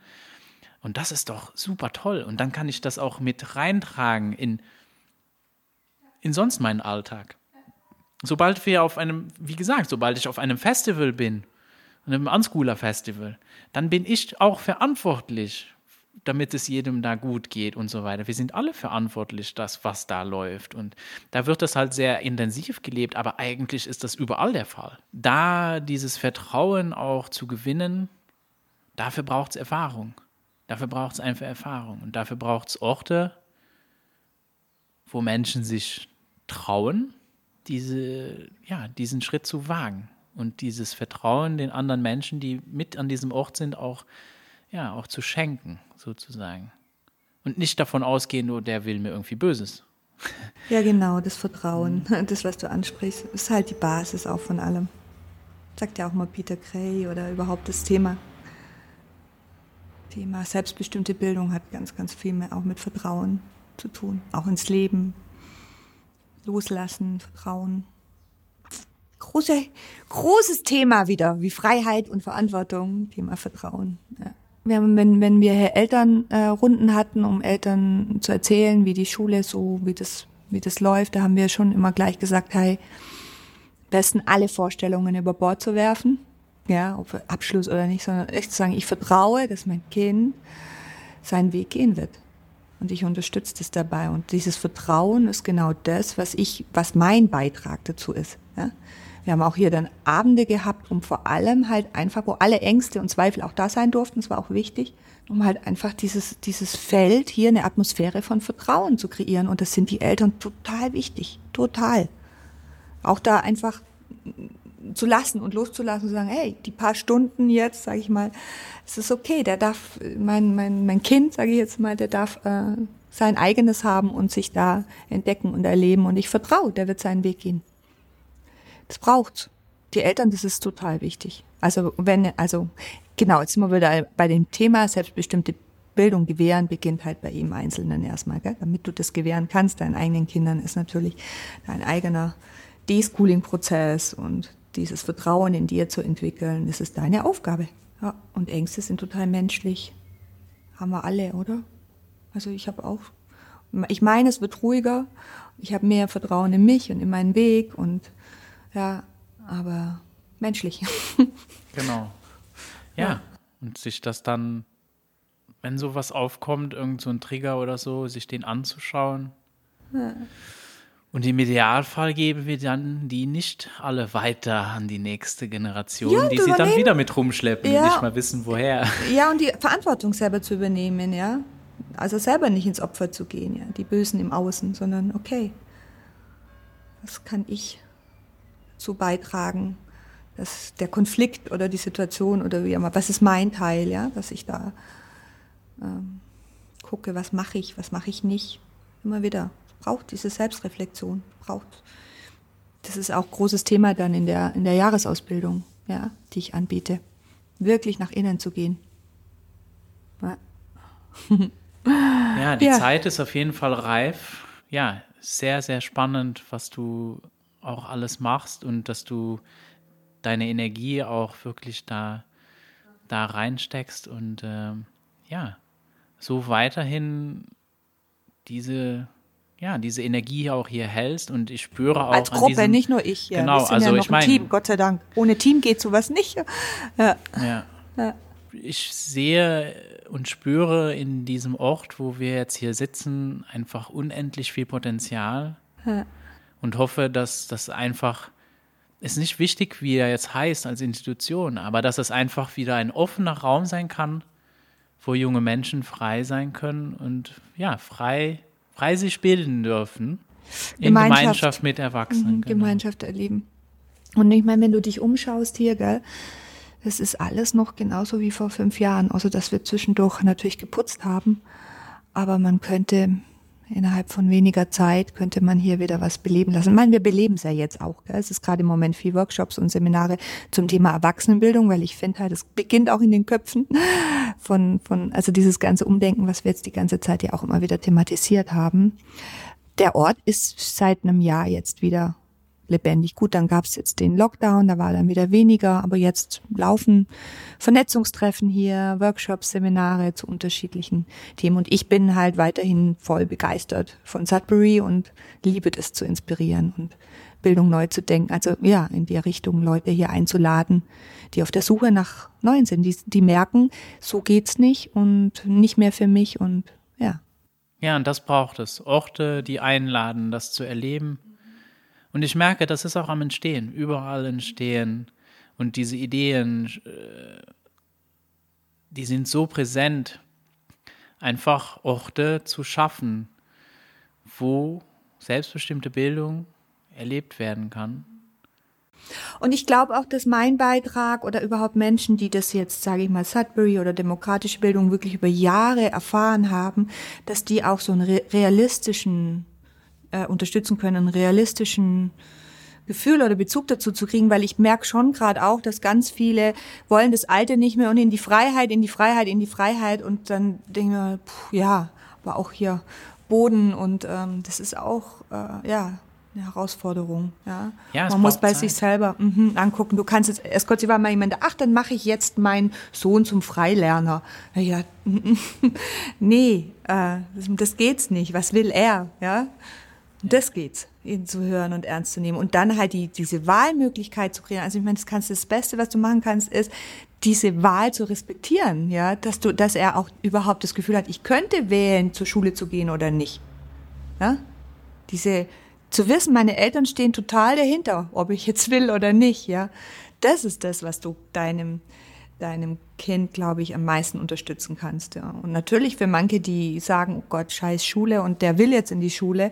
Und das ist doch super toll. Und dann kann ich das auch mit reintragen in, in sonst meinen Alltag. Sobald wir auf einem, wie gesagt, sobald ich auf einem Festival bin, einem Unschooler Festival, dann bin ich auch verantwortlich damit es jedem da gut geht und so weiter. Wir sind alle verantwortlich, das, was da läuft. Und da wird das halt sehr intensiv gelebt, aber eigentlich ist das überall der Fall. Da dieses Vertrauen auch zu gewinnen, dafür braucht es Erfahrung. Dafür braucht es einfach Erfahrung. Und dafür braucht es Orte, wo Menschen sich trauen, diese, ja, diesen Schritt zu wagen. Und dieses Vertrauen den anderen Menschen, die mit an diesem Ort sind, auch ja, auch zu schenken, sozusagen. Und nicht davon ausgehen, nur der will mir irgendwie Böses. Ja, genau, das Vertrauen, das, was du ansprichst, ist halt die Basis auch von allem. Sagt ja auch mal Peter Gray oder überhaupt das Thema. Thema selbstbestimmte Bildung hat ganz, ganz viel mehr auch mit Vertrauen zu tun. Auch ins Leben. Loslassen, Vertrauen. Große, großes Thema wieder, wie Freiheit und Verantwortung. Thema Vertrauen. Ja wir haben, wenn, wenn wir Elternrunden äh, hatten, um Eltern zu erzählen, wie die Schule so, wie das, wie das läuft, da haben wir schon immer gleich gesagt, hey, besten alle Vorstellungen über Bord zu werfen, ja, ob Abschluss oder nicht, sondern echt zu sagen, ich vertraue, dass mein Kind seinen Weg gehen wird. Und ich unterstütze das dabei. Und dieses Vertrauen ist genau das, was ich, was mein Beitrag dazu ist. Ja? Wir haben auch hier dann Abende gehabt, um vor allem halt einfach, wo alle Ängste und Zweifel auch da sein durften, das war auch wichtig, um halt einfach dieses, dieses Feld hier, eine Atmosphäre von Vertrauen zu kreieren. Und das sind die Eltern total wichtig, total. Auch da einfach zu lassen und loszulassen und zu sagen, hey, die paar Stunden jetzt, sage ich mal, es ist okay, der darf, mein, mein, mein Kind, sage ich jetzt mal, der darf äh, sein eigenes haben und sich da entdecken und erleben und ich vertraue, der wird seinen Weg gehen. Das braucht's. Die Eltern, das ist total wichtig. Also wenn, also genau, jetzt sind wir wieder bei dem Thema selbstbestimmte Bildung gewähren beginnt halt bei ihm Einzelnen erstmal. Gell? Damit du das gewähren kannst, deinen eigenen Kindern, ist natürlich dein eigener Deschooling-Prozess und dieses Vertrauen in dir zu entwickeln, das ist deine Aufgabe. Ja, und Ängste sind total menschlich. Haben wir alle, oder? Also ich habe auch, ich meine, es wird ruhiger. Ich habe mehr Vertrauen in mich und in meinen Weg und ja, aber menschlich. Genau. Ja. ja. Und sich das dann, wenn sowas aufkommt, irgend so ein Trigger oder so, sich den anzuschauen. Ja. Und im Idealfall geben wir dann die nicht alle weiter an die nächste Generation, ja, die sie dann wieder mit rumschleppen ja. und nicht mal wissen, woher. Ja, und die Verantwortung selber zu übernehmen, ja. Also selber nicht ins Opfer zu gehen, ja. Die Bösen im Außen, sondern okay, was kann ich so beitragen, dass der Konflikt oder die Situation oder wie immer, was ist mein Teil, ja, dass ich da ähm, gucke, was mache ich, was mache ich nicht, immer wieder braucht diese Selbstreflexion, braucht. Das ist auch großes Thema dann in der, in der Jahresausbildung, ja, die ich anbiete. Wirklich nach innen zu gehen. Ja, ja die ja. Zeit ist auf jeden Fall reif. Ja, sehr, sehr spannend, was du auch alles machst und dass du deine Energie auch wirklich da, da reinsteckst und ähm, ja, so weiterhin diese ja, diese Energie auch hier hältst und ich spüre auch. Als Gruppe, diesem, nicht nur ich. Ja. Genau, also ja ich meine. Team, Gott sei Dank. Ohne Team geht sowas nicht. Ja. ja. ja. Ich sehe und spüre in diesem Ort, wo wir jetzt hier sitzen, einfach unendlich viel Potenzial ja. Und hoffe, dass das einfach ist nicht wichtig, wie er jetzt heißt als Institution, aber dass es einfach wieder ein offener Raum sein kann, wo junge Menschen frei sein können und ja, frei frei sich bilden dürfen. In Gemeinschaft, Gemeinschaft mit Erwachsenen. Mhm, genau. Gemeinschaft erleben. Und ich meine, wenn du dich umschaust hier, gell, das ist alles noch genauso wie vor fünf Jahren, außer dass wir zwischendurch natürlich geputzt haben. Aber man könnte innerhalb von weniger Zeit könnte man hier wieder was beleben lassen. Ich meine, wir beleben es ja jetzt auch. Gell? Es ist gerade im Moment viel Workshops und Seminare zum Thema Erwachsenenbildung, weil ich finde halt, es beginnt auch in den Köpfen von, von, also dieses ganze Umdenken, was wir jetzt die ganze Zeit ja auch immer wieder thematisiert haben. Der Ort ist seit einem Jahr jetzt wieder lebendig. Gut, dann gab es jetzt den Lockdown, da war dann wieder weniger, aber jetzt laufen Vernetzungstreffen hier, Workshops, Seminare zu unterschiedlichen Themen. Und ich bin halt weiterhin voll begeistert von Sudbury und liebe das zu inspirieren und Bildung neu zu denken. Also ja, in die Richtung Leute hier einzuladen, die auf der Suche nach Neuen sind, die, die merken, so geht's nicht und nicht mehr für mich und ja. Ja, und das braucht es. Orte, die einladen, das zu erleben und ich merke, das ist auch am Entstehen, überall entstehen. Und diese Ideen, äh, die sind so präsent, einfach Orte zu schaffen, wo selbstbestimmte Bildung erlebt werden kann. Und ich glaube auch, dass mein Beitrag oder überhaupt Menschen, die das jetzt, sage ich mal, Sudbury oder demokratische Bildung wirklich über Jahre erfahren haben, dass die auch so einen realistischen äh, unterstützen können, einen realistischen Gefühl oder Bezug dazu zu kriegen, weil ich merke schon gerade auch, dass ganz viele wollen das Alte nicht mehr und in die Freiheit, in die Freiheit, in die Freiheit und dann denke ich mir, puh, ja, aber auch hier Boden und ähm, das ist auch äh, ja eine Herausforderung. Ja, ja man muss bei Zeit. sich selber mh, angucken. Du kannst jetzt erst kurz war mal jemand, ach, dann mache ich jetzt meinen Sohn zum Freilerner. Ja, nee, äh, das, das geht's nicht. Was will er? Ja, das geht's, ihn zu hören und ernst zu nehmen. Und dann halt die, diese Wahlmöglichkeit zu kreieren. Also ich meine, das kannst das Beste, was du machen kannst, ist, diese Wahl zu respektieren, ja, dass du, dass er auch überhaupt das Gefühl hat, ich könnte wählen, zur Schule zu gehen oder nicht. Ja? Diese, zu wissen, meine Eltern stehen total dahinter, ob ich jetzt will oder nicht, ja. Das ist das, was du deinem, deinem Kind, glaube ich, am meisten unterstützen kannst. Ja. Und natürlich für manche, die sagen, oh Gott, scheiß Schule und der will jetzt in die Schule,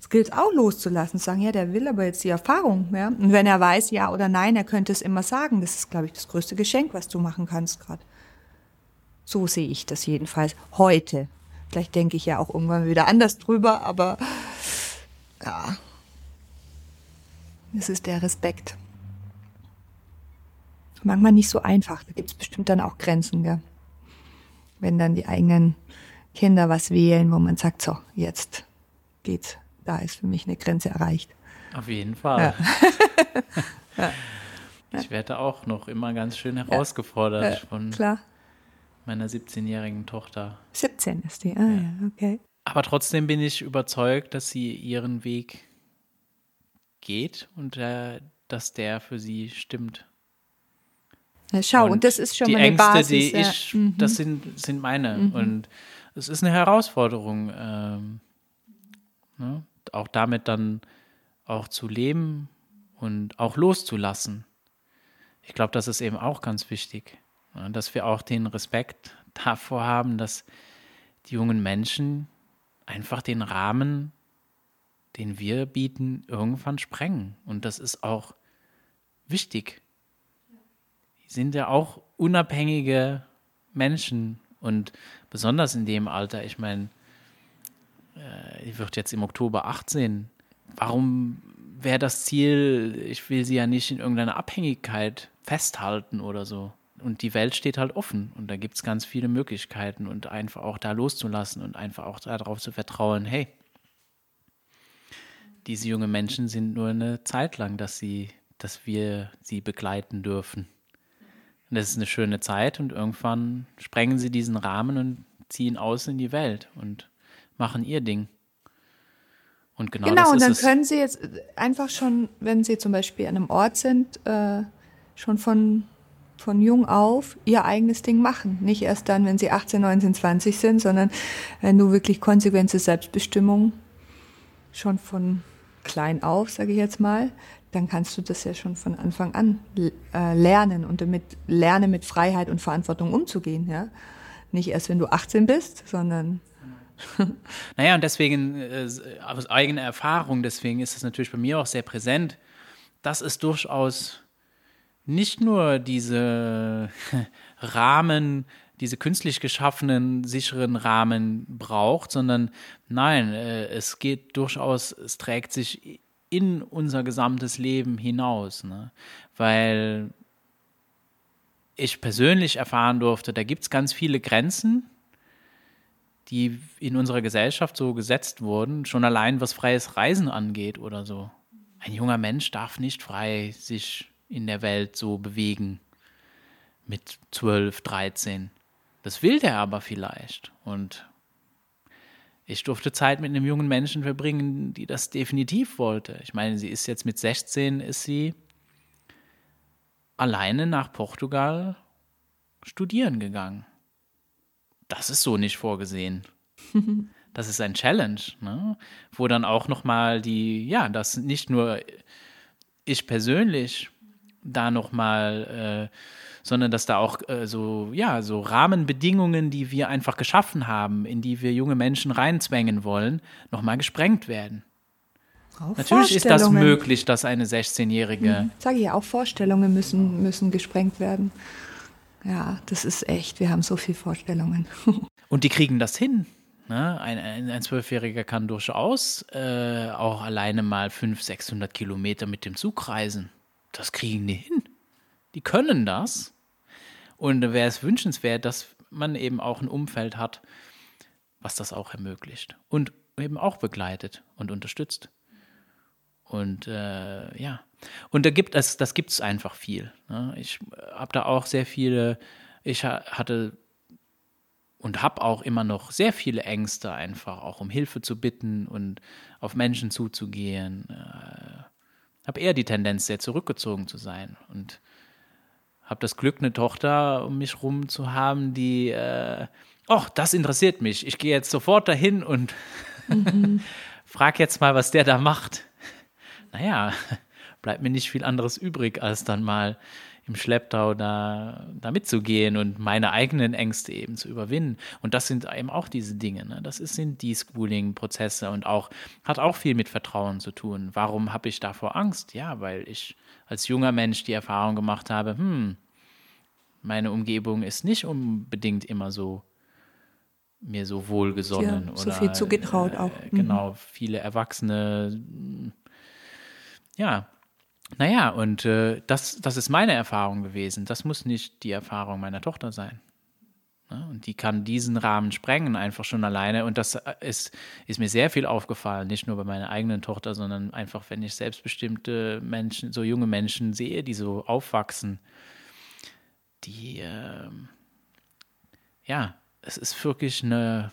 es gilt auch loszulassen, sagen, ja, der will aber jetzt die Erfahrung. Ja. Und wenn er weiß, ja oder nein, er könnte es immer sagen. Das ist, glaube ich, das größte Geschenk, was du machen kannst gerade. So sehe ich das jedenfalls heute. Vielleicht denke ich ja auch irgendwann wieder anders drüber, aber ja, es ist der Respekt manchmal nicht so einfach. Da gibt es bestimmt dann auch Grenzen, gell? Wenn dann die eigenen Kinder was wählen, wo man sagt, so, jetzt geht's. Da ist für mich eine Grenze erreicht. Auf jeden Fall. Ja. Ich werde auch noch immer ganz schön herausgefordert ja. von Klar. meiner 17-jährigen Tochter. 17 ist die, ah ja, okay. Aber trotzdem bin ich überzeugt, dass sie ihren Weg geht und äh, dass der für sie stimmt. Ja, schau, und, und, das ist schon die mal eine Ängste, Basis. die ja. ich, mhm. das sind, sind meine. Mhm. Und es ist eine Herausforderung, ähm, ne? auch damit dann auch zu leben und auch loszulassen. Ich glaube, das ist eben auch ganz wichtig, ne? dass wir auch den Respekt davor haben, dass die jungen Menschen einfach den Rahmen, den wir bieten, irgendwann sprengen. Und das ist auch wichtig sind ja auch unabhängige Menschen und besonders in dem Alter, ich meine, äh, die wird jetzt im Oktober 18. Warum wäre das Ziel, ich will sie ja nicht in irgendeiner Abhängigkeit festhalten oder so. Und die Welt steht halt offen und da gibt es ganz viele Möglichkeiten und einfach auch da loszulassen und einfach auch darauf zu vertrauen, hey, diese jungen Menschen sind nur eine Zeit lang, dass sie, dass wir sie begleiten dürfen. Und das ist eine schöne Zeit und irgendwann sprengen sie diesen Rahmen und ziehen aus in die Welt und machen ihr Ding. Und genau, genau das und dann können sie jetzt einfach schon, wenn sie zum Beispiel an einem Ort sind, äh, schon von, von jung auf ihr eigenes Ding machen. Nicht erst dann, wenn sie 18, 19, 20 sind, sondern wenn du wirklich konsequente Selbstbestimmung schon von klein auf, sage ich jetzt mal, dann kannst du das ja schon von Anfang an äh, lernen und damit lernen, mit Freiheit und Verantwortung umzugehen. Ja? Nicht erst, wenn du 18 bist, sondern. naja, und deswegen, äh, aus eigener Erfahrung, deswegen ist es natürlich bei mir auch sehr präsent, dass es durchaus nicht nur diese Rahmen, diese künstlich geschaffenen, sicheren Rahmen braucht, sondern nein, äh, es geht durchaus, es trägt sich in unser gesamtes Leben hinaus. Ne? Weil ich persönlich erfahren durfte, da gibt es ganz viele Grenzen, die in unserer Gesellschaft so gesetzt wurden, schon allein was freies Reisen angeht oder so. Ein junger Mensch darf nicht frei sich in der Welt so bewegen mit 12, 13. Das will der aber vielleicht. Und ich durfte Zeit mit einem jungen Menschen verbringen, die das definitiv wollte. Ich meine, sie ist jetzt mit 16, ist sie alleine nach Portugal studieren gegangen. Das ist so nicht vorgesehen. Das ist ein Challenge, ne? wo dann auch noch mal die, ja, das nicht nur ich persönlich da noch mal äh, sondern dass da auch äh, so, ja, so Rahmenbedingungen, die wir einfach geschaffen haben, in die wir junge Menschen reinzwängen wollen, nochmal gesprengt werden. Auch Natürlich ist das möglich, dass eine 16-Jährige. Mhm. Sage ich ja, auch Vorstellungen müssen, müssen gesprengt werden. Ja, das ist echt, wir haben so viele Vorstellungen. Und die kriegen das hin. Ne? Ein, Zwölfjähriger kann durchaus äh, auch alleine mal 500, 600 Kilometer mit dem Zug reisen. Das kriegen die hin. Die können das. Und da wäre es wünschenswert, dass man eben auch ein Umfeld hat, was das auch ermöglicht und eben auch begleitet und unterstützt. Und äh, ja, und da gibt es, das gibt es einfach viel. Ne? Ich habe da auch sehr viele, ich hatte und habe auch immer noch sehr viele Ängste, einfach auch um Hilfe zu bitten und auf Menschen zuzugehen. Äh, habe eher die Tendenz, sehr zurückgezogen zu sein und habe das Glück, eine Tochter um mich rum zu haben, die, äh, oh, das interessiert mich. Ich gehe jetzt sofort dahin und mhm. frag jetzt mal, was der da macht. Naja, bleibt mir nicht viel anderes übrig, als dann mal im Schlepptau da, da mitzugehen und meine eigenen Ängste eben zu überwinden. Und das sind eben auch diese Dinge. Ne? Das ist, sind die Schooling-Prozesse und auch, hat auch viel mit Vertrauen zu tun. Warum habe ich davor Angst? Ja, weil ich als junger Mensch die Erfahrung gemacht habe, hm, meine Umgebung ist nicht unbedingt immer so mir so wohlgesonnen. Ja, so oder, viel zugetraut auch. Äh, genau, viele Erwachsene. Ja, naja, und äh, das, das ist meine Erfahrung gewesen. Das muss nicht die Erfahrung meiner Tochter sein. Ja, und die kann diesen Rahmen sprengen, einfach schon alleine. Und das äh, ist, ist mir sehr viel aufgefallen, nicht nur bei meiner eigenen Tochter, sondern einfach, wenn ich selbstbestimmte Menschen, so junge Menschen sehe, die so aufwachsen, die, äh, ja, es ist wirklich eine,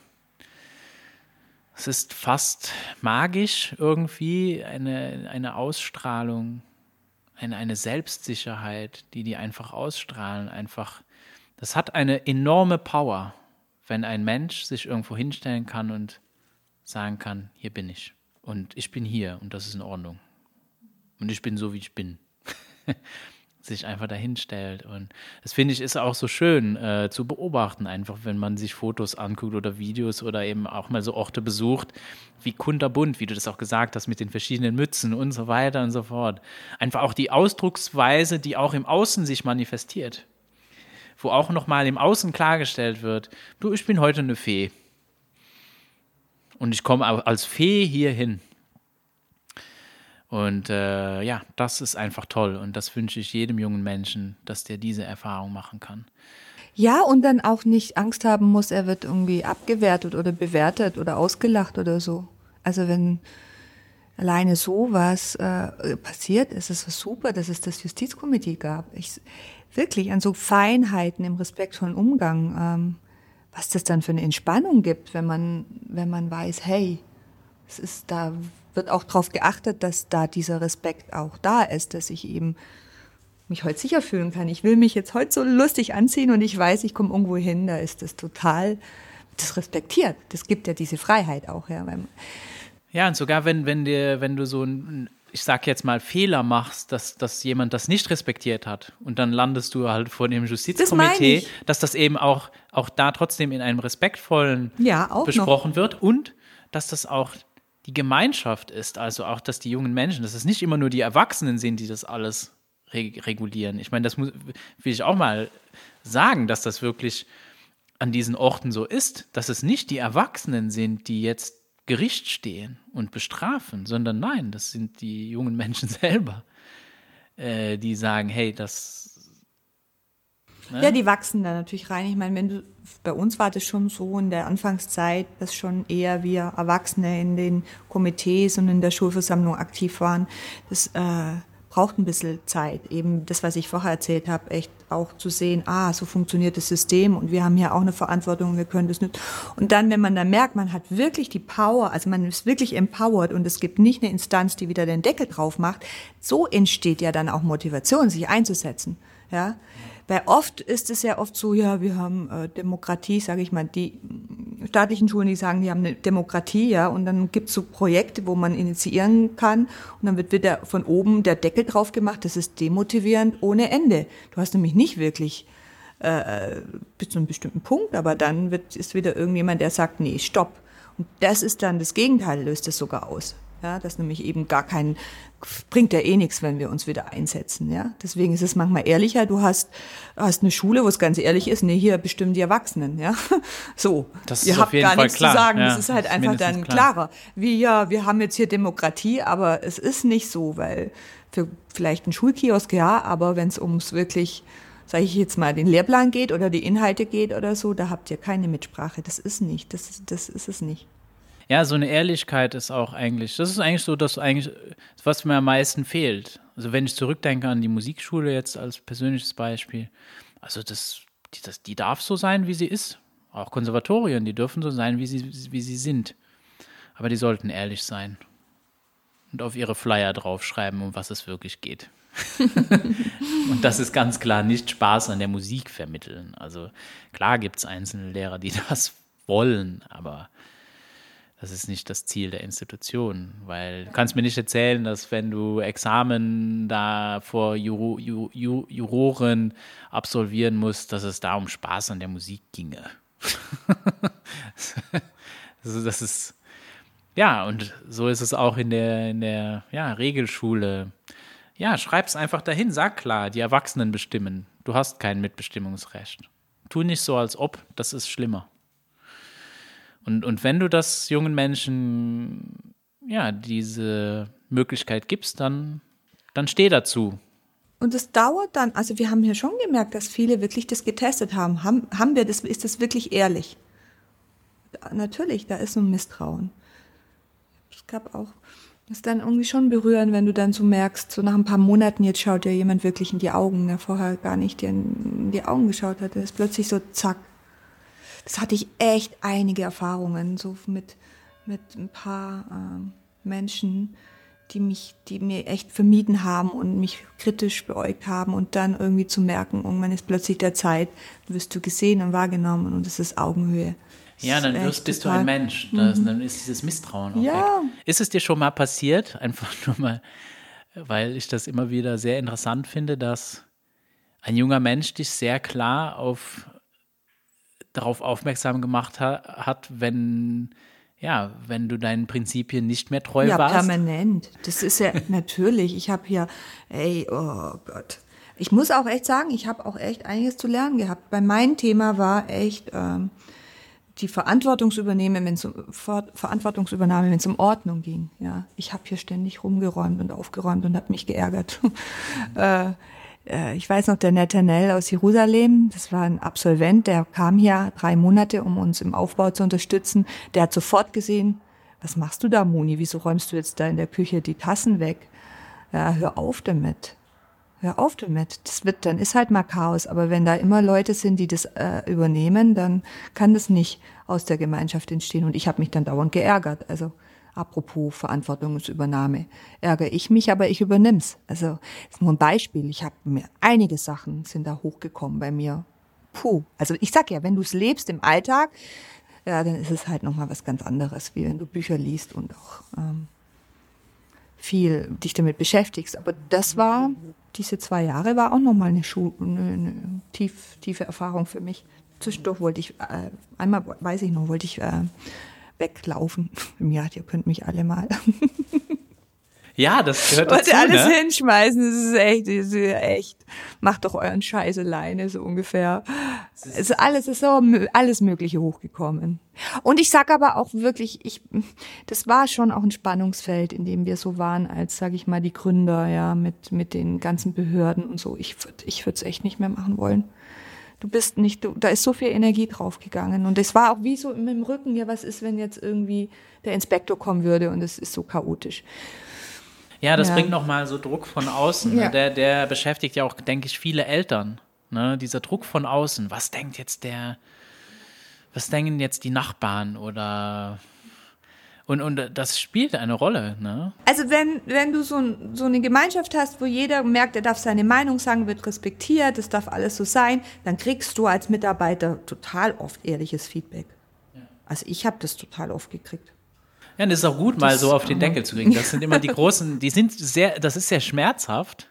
es ist fast magisch irgendwie, eine, eine Ausstrahlung, eine, eine Selbstsicherheit, die die einfach ausstrahlen, einfach, das hat eine enorme Power, wenn ein Mensch sich irgendwo hinstellen kann und sagen kann, hier bin ich und ich bin hier und das ist in Ordnung und ich bin so, wie ich bin. sich einfach dahin stellt. Und das finde ich ist auch so schön äh, zu beobachten, einfach wenn man sich Fotos anguckt oder Videos oder eben auch mal so Orte besucht, wie kunterbunt, wie du das auch gesagt hast, mit den verschiedenen Mützen und so weiter und so fort. Einfach auch die Ausdrucksweise, die auch im Außen sich manifestiert. Wo auch nochmal im Außen klargestellt wird, du, ich bin heute eine Fee. Und ich komme als Fee hier hin. Und äh, ja, das ist einfach toll und das wünsche ich jedem jungen Menschen, dass der diese Erfahrung machen kann. Ja, und dann auch nicht Angst haben muss, er wird irgendwie abgewertet oder bewertet oder ausgelacht oder so. Also wenn alleine sowas äh, passiert, ist es super, dass es das Justizkomitee gab. Ich, wirklich an so Feinheiten im respektvollen Umgang, ähm, was das dann für eine Entspannung gibt, wenn man, wenn man weiß, hey, es ist da wird auch darauf geachtet, dass da dieser Respekt auch da ist, dass ich eben mich heute sicher fühlen kann. Ich will mich jetzt heute so lustig anziehen und ich weiß, ich komme irgendwo hin, da ist das total, das respektiert. Das gibt ja diese Freiheit auch, ja. Ja, und sogar wenn, wenn dir, wenn du so ein, ich sag jetzt mal, Fehler machst, dass, dass jemand das nicht respektiert hat und dann landest du halt vor dem Justizkomitee, das dass das eben auch, auch da trotzdem in einem respektvollen ja, besprochen noch. wird und dass das auch die Gemeinschaft ist, also auch, dass die jungen Menschen, dass es nicht immer nur die Erwachsenen sind, die das alles reg regulieren. Ich meine, das muss, will ich auch mal sagen, dass das wirklich an diesen Orten so ist, dass es nicht die Erwachsenen sind, die jetzt Gericht stehen und bestrafen, sondern nein, das sind die jungen Menschen selber, äh, die sagen, hey, das Ne? Ja, die wachsen da natürlich rein. Ich meine, wenn du, bei uns war das schon so in der Anfangszeit, dass schon eher wir Erwachsene in den Komitees und in der Schulversammlung aktiv waren. Das äh, braucht ein bisschen Zeit. Eben das, was ich vorher erzählt habe, echt auch zu sehen, ah, so funktioniert das System und wir haben hier auch eine Verantwortung, wir können das nicht. Und dann, wenn man dann merkt, man hat wirklich die Power, also man ist wirklich empowered und es gibt nicht eine Instanz, die wieder den Deckel drauf macht, so entsteht ja dann auch Motivation, sich einzusetzen. Ja. Weil oft ist es ja oft so, ja, wir haben äh, Demokratie, sage ich mal, die staatlichen Schulen, die sagen, die haben eine Demokratie, ja, und dann gibt es so Projekte, wo man initiieren kann und dann wird wieder von oben der Deckel drauf gemacht. Das ist demotivierend ohne Ende. Du hast nämlich nicht wirklich äh, bis zu einem bestimmten Punkt, aber dann wird, ist wieder irgendjemand, der sagt, nee, stopp. Und das ist dann das Gegenteil, löst es sogar aus. Ja, das nämlich eben gar kein, bringt ja eh nichts, wenn wir uns wieder einsetzen. Ja, deswegen ist es manchmal ehrlicher. Du hast, hast eine Schule, wo es ganz ehrlich ist, nee, hier bestimmen die Erwachsenen. Ja, so. Das ist Ihr habt gar Fall nichts klar. zu sagen. Ja, das ist halt einfach dann klar. klarer. Wie ja, wir haben jetzt hier Demokratie, aber es ist nicht so, weil für vielleicht ein Schulkiosk ja, aber wenn es ums wirklich sage ich jetzt mal, den Lehrplan geht oder die Inhalte geht oder so, da habt ihr keine Mitsprache. Das ist nicht, das, das ist es nicht. Ja, so eine Ehrlichkeit ist auch eigentlich, das ist eigentlich so, dass eigentlich, was mir am meisten fehlt. Also wenn ich zurückdenke an die Musikschule jetzt als persönliches Beispiel, also das, die, das, die darf so sein, wie sie ist. Auch Konservatorien, die dürfen so sein, wie sie, wie sie sind. Aber die sollten ehrlich sein und auf ihre Flyer draufschreiben, um was es wirklich geht. und das ist ganz klar nicht Spaß an der Musik vermitteln. Also klar gibt es einzelne Lehrer, die das wollen, aber das ist nicht das Ziel der Institution, weil du kannst mir nicht erzählen, dass wenn du Examen da vor Juro, Ju, Ju, Juroren absolvieren musst, dass es da um Spaß an der Musik ginge. also das ist ja und so ist es auch in der in der ja, Regelschule. Ja, schreib's einfach dahin, sag klar, die Erwachsenen bestimmen. Du hast kein Mitbestimmungsrecht. Tu nicht so, als ob, das ist schlimmer. Und, und wenn du das jungen Menschen ja diese Möglichkeit gibst, dann, dann steh dazu. Und es dauert dann, also wir haben hier schon gemerkt, dass viele wirklich das getestet haben. Haben, haben wir das, ist das wirklich ehrlich? Natürlich, da ist so ein Misstrauen. Es gab auch, das ist dann irgendwie schon berührend, wenn du dann so merkst, so nach ein paar Monaten, jetzt schaut dir jemand wirklich in die Augen, der vorher gar nicht dir in die Augen geschaut hat. Der ist plötzlich so zack, das hatte ich echt einige Erfahrungen, so mit, mit ein paar ähm, Menschen, die mich, die mir echt vermieden haben und mich kritisch beäugt haben und dann irgendwie zu merken, irgendwann ist plötzlich der Zeit, wirst du gesehen und wahrgenommen und es ist Augenhöhe. Ja, dann wirst, bist total, du ein Mensch. Das, mhm. Dann ist dieses Misstrauen auch ja. weg. Ist es dir schon mal passiert, einfach nur mal, weil ich das immer wieder sehr interessant finde, dass ein junger Mensch dich sehr klar auf darauf aufmerksam gemacht ha hat, wenn ja, wenn du deinen Prinzipien nicht mehr treu ja, warst. Ja, permanent. Das ist ja natürlich. Ich habe hier, ey, oh Gott. Ich muss auch echt sagen, ich habe auch echt einiges zu lernen gehabt. Bei meinem Thema war echt ähm, die Verantwortungsübernahme, wenn es um, Verantwortungsübernahme, wenn es um Ordnung ging. Ja, ich habe hier ständig rumgeräumt und aufgeräumt und habe mich geärgert. äh, äh, ich weiß noch, der Nathanael aus Jerusalem, das war ein Absolvent, der kam hier drei Monate, um uns im Aufbau zu unterstützen. Der hat sofort gesehen, was machst du da, Moni? Wieso räumst du jetzt da in der Küche die Tassen weg? Ja, hör auf damit. Hör auf damit. Das wird, dann ist halt mal Chaos. Aber wenn da immer Leute sind, die das äh, übernehmen, dann kann das nicht aus der Gemeinschaft entstehen. Und ich habe mich dann dauernd geärgert. Also Apropos Verantwortungsübernahme. Ärgere ich mich, aber ich übernimm's. Also ist nur ein Beispiel. Ich habe mir einige Sachen sind da hochgekommen bei mir. Puh. Also ich sag ja, wenn du es lebst im Alltag, ja, dann ist es halt nochmal was ganz anderes, wie wenn du Bücher liest und auch ähm, viel dich damit beschäftigst. Aber das war, diese zwei Jahre war auch nochmal eine, Schul eine, eine tief, tiefe Erfahrung für mich. Zwischendurch wollte ich, äh, einmal weiß ich noch, wollte ich äh, weglaufen. Ja, ihr könnt mich alle mal. Ja, das gehört dazu. Wollt ihr alles ne? hinschmeißen? Das ist echt, das ist echt. Macht doch euren Scheiß alleine, so ungefähr. Es ist alles, ist so alles Mögliche hochgekommen. Und ich sag aber auch wirklich, ich, das war schon auch ein Spannungsfeld, in dem wir so waren, als, sag ich mal, die Gründer, ja, mit, mit den ganzen Behörden und so. Ich würde, ich würde es echt nicht mehr machen wollen du bist nicht, du, da ist so viel Energie draufgegangen. Und es war auch wie so im Rücken, ja, was ist, wenn jetzt irgendwie der Inspektor kommen würde und es ist so chaotisch. Ja, das ja. bringt nochmal so Druck von außen. Ne? Ja. Der, der beschäftigt ja auch, denke ich, viele Eltern. Ne? Dieser Druck von außen. Was denkt jetzt der, was denken jetzt die Nachbarn oder und, und das spielt eine Rolle, ne? Also wenn, wenn du so, so eine Gemeinschaft hast, wo jeder merkt, er darf seine Meinung sagen, wird respektiert, es darf alles so sein, dann kriegst du als Mitarbeiter total oft ehrliches Feedback. Ja. Also ich habe das total oft gekriegt. Ja, und das ist auch gut, das mal so auf den Deckel zu kriegen. Das sind immer die großen, die sind sehr, das ist sehr schmerzhaft.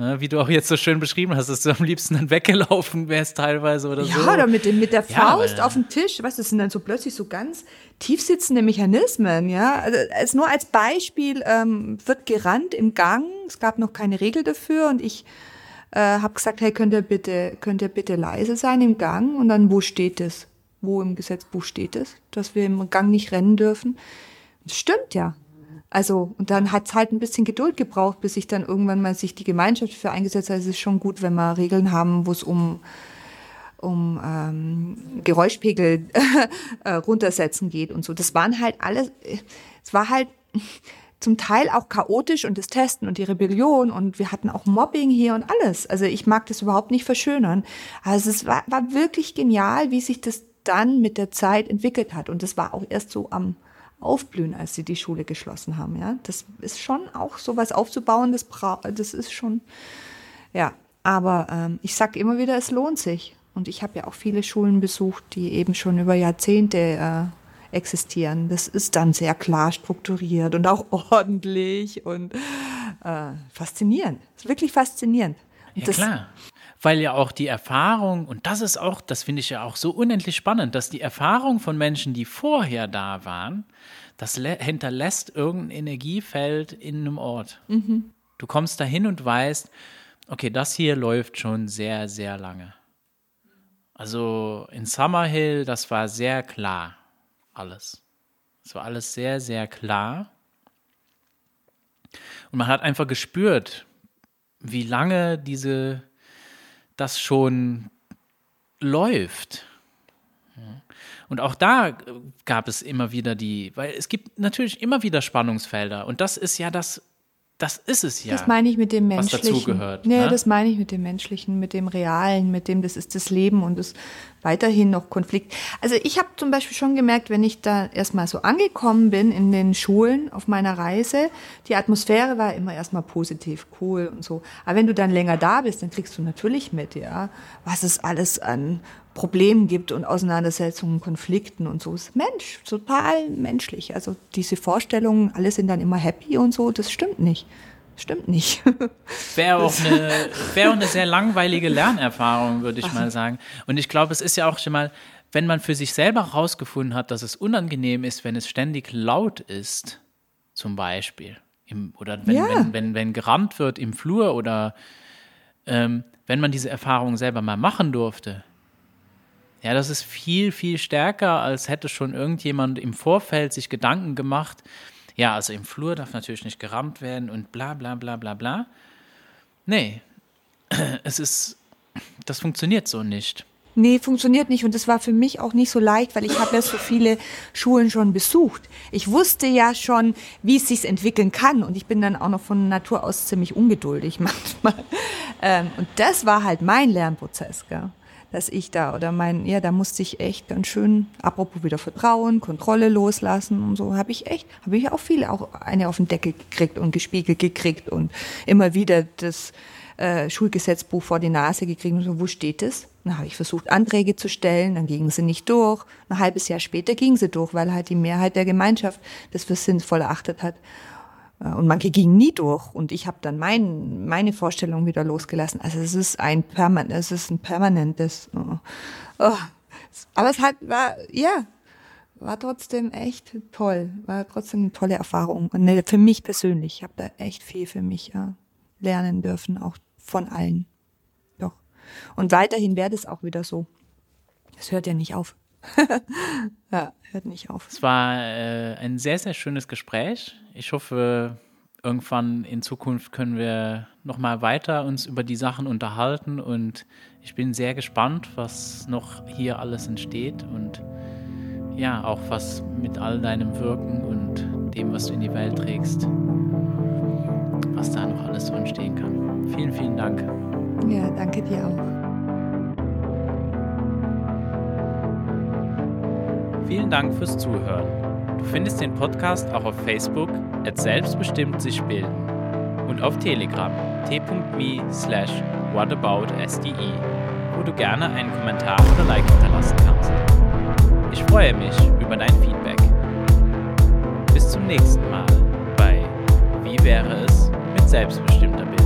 Ne, wie du auch jetzt so schön beschrieben hast, dass du am liebsten dann weggelaufen wärst teilweise oder ja, so. Ja, oder mit, dem, mit der Faust ja, auf dem Tisch. Was, das sind dann so plötzlich so ganz tiefsitzende Mechanismen, ja. Also, als, nur als Beispiel ähm, wird gerannt im Gang. Es gab noch keine Regel dafür und ich äh, habe gesagt, hey, könnt ihr bitte, könnt ihr bitte leise sein im Gang? Und dann, wo steht es? Wo im Gesetzbuch steht es, dass wir im Gang nicht rennen dürfen? Das stimmt ja. Also, und dann hat's halt ein bisschen Geduld gebraucht, bis sich dann irgendwann mal sich die Gemeinschaft für eingesetzt hat. Es ist schon gut, wenn wir Regeln haben, wo es um, um ähm, Geräuschpegel äh, runtersetzen geht und so. Das waren halt alles, es war halt zum Teil auch chaotisch und das Testen und die Rebellion und wir hatten auch Mobbing hier und alles. Also ich mag das überhaupt nicht verschönern. Also es war, war wirklich genial, wie sich das dann mit der Zeit entwickelt hat. Und das war auch erst so am aufblühen, als sie die Schule geschlossen haben. Ja, das ist schon auch sowas aufzubauen, das, das ist schon, ja. Aber ähm, ich sage immer wieder, es lohnt sich. Und ich habe ja auch viele Schulen besucht, die eben schon über Jahrzehnte äh, existieren. Das ist dann sehr klar strukturiert und auch ordentlich und äh, faszinierend. Ist wirklich faszinierend. Ja, das, klar. Weil ja auch die Erfahrung, und das ist auch, das finde ich ja auch so unendlich spannend, dass die Erfahrung von Menschen, die vorher da waren, das hinterlässt irgendein Energiefeld in einem Ort. Mhm. Du kommst dahin und weißt, okay, das hier läuft schon sehr, sehr lange. Also in Summerhill, das war sehr klar, alles. Es war alles sehr, sehr klar. Und man hat einfach gespürt, wie lange diese, das schon läuft. Und auch da gab es immer wieder die, weil es gibt natürlich immer wieder Spannungsfelder. Und das ist ja das das ist es ja. Das meine ich mit dem Menschlichen. Was dazugehört. Nee, ne? das meine ich mit dem Menschlichen, mit dem Realen, mit dem, das ist das Leben und das weiterhin noch Konflikt. Also ich habe zum Beispiel schon gemerkt, wenn ich da erstmal so angekommen bin in den Schulen auf meiner Reise, die Atmosphäre war immer erstmal positiv, cool und so. Aber wenn du dann länger da bist, dann kriegst du natürlich mit, ja, was es alles an Problemen gibt und Auseinandersetzungen, Konflikten und so. Ist Mensch, total menschlich. Also diese Vorstellungen, alle sind dann immer happy und so, das stimmt nicht. Stimmt nicht. Wäre auch, eine, wär auch eine sehr langweilige Lernerfahrung, würde ich Ach. mal sagen. Und ich glaube, es ist ja auch schon mal, wenn man für sich selber herausgefunden hat, dass es unangenehm ist, wenn es ständig laut ist, zum Beispiel, im, oder wenn, ja. wenn, wenn, wenn gerammt wird im Flur oder ähm, wenn man diese Erfahrung selber mal machen durfte, ja, das ist viel, viel stärker, als hätte schon irgendjemand im Vorfeld sich Gedanken gemacht. Ja, also im Flur darf natürlich nicht gerammt werden und bla bla bla bla bla. Nee, es ist, das funktioniert so nicht. Nee, funktioniert nicht. Und das war für mich auch nicht so leicht, weil ich habe ja so viele Schulen schon besucht. Ich wusste ja schon, wie es sich entwickeln kann. Und ich bin dann auch noch von Natur aus ziemlich ungeduldig manchmal. Ähm, und das war halt mein Lernprozess. Gell? Dass ich da oder mein, ja, da musste ich echt ganz schön, apropos wieder Vertrauen, Kontrolle loslassen und so, habe ich echt, habe ich auch viele, auch eine auf den Deckel gekriegt und gespiegelt gekriegt und immer wieder das äh, Schulgesetzbuch vor die Nase gekriegt und so, wo steht es? Dann habe ich versucht, Anträge zu stellen, dann gingen sie nicht durch. Ein halbes Jahr später gingen sie durch, weil halt die Mehrheit der Gemeinschaft das für sinnvoll erachtet hat. Äh, und manche gingen nie durch. Und ich habe dann mein, meine Vorstellung wieder losgelassen. Also es ist ein permanent, es ist ein permanentes. Oh. Oh. Aber es hat, war, ja, war trotzdem echt toll. War trotzdem eine tolle Erfahrung. Und ne, für mich persönlich. Ich habe da echt viel für mich ja, lernen dürfen, auch von allen. Doch. Und weiterhin werde es auch wieder so. Es hört ja nicht auf. ja, hört nicht auf. Es war äh, ein sehr, sehr schönes Gespräch. Ich hoffe, irgendwann in Zukunft können wir nochmal weiter uns über die Sachen unterhalten und ich bin sehr gespannt, was noch hier alles entsteht und ja, auch was mit all deinem Wirken und dem, was du in die Welt trägst, was da noch alles so entstehen kann. Vielen, vielen Dank. Ja, danke dir auch. Vielen Dank fürs Zuhören. Du findest den Podcast auch auf Facebook at selbstbestimmt sich bilden und auf Telegram t.me slash whataboutsde, wo du gerne einen Kommentar oder Like hinterlassen kannst. Ich freue mich über dein Feedback. Bis zum nächsten Mal bei Wie wäre es mit selbstbestimmter Bildung?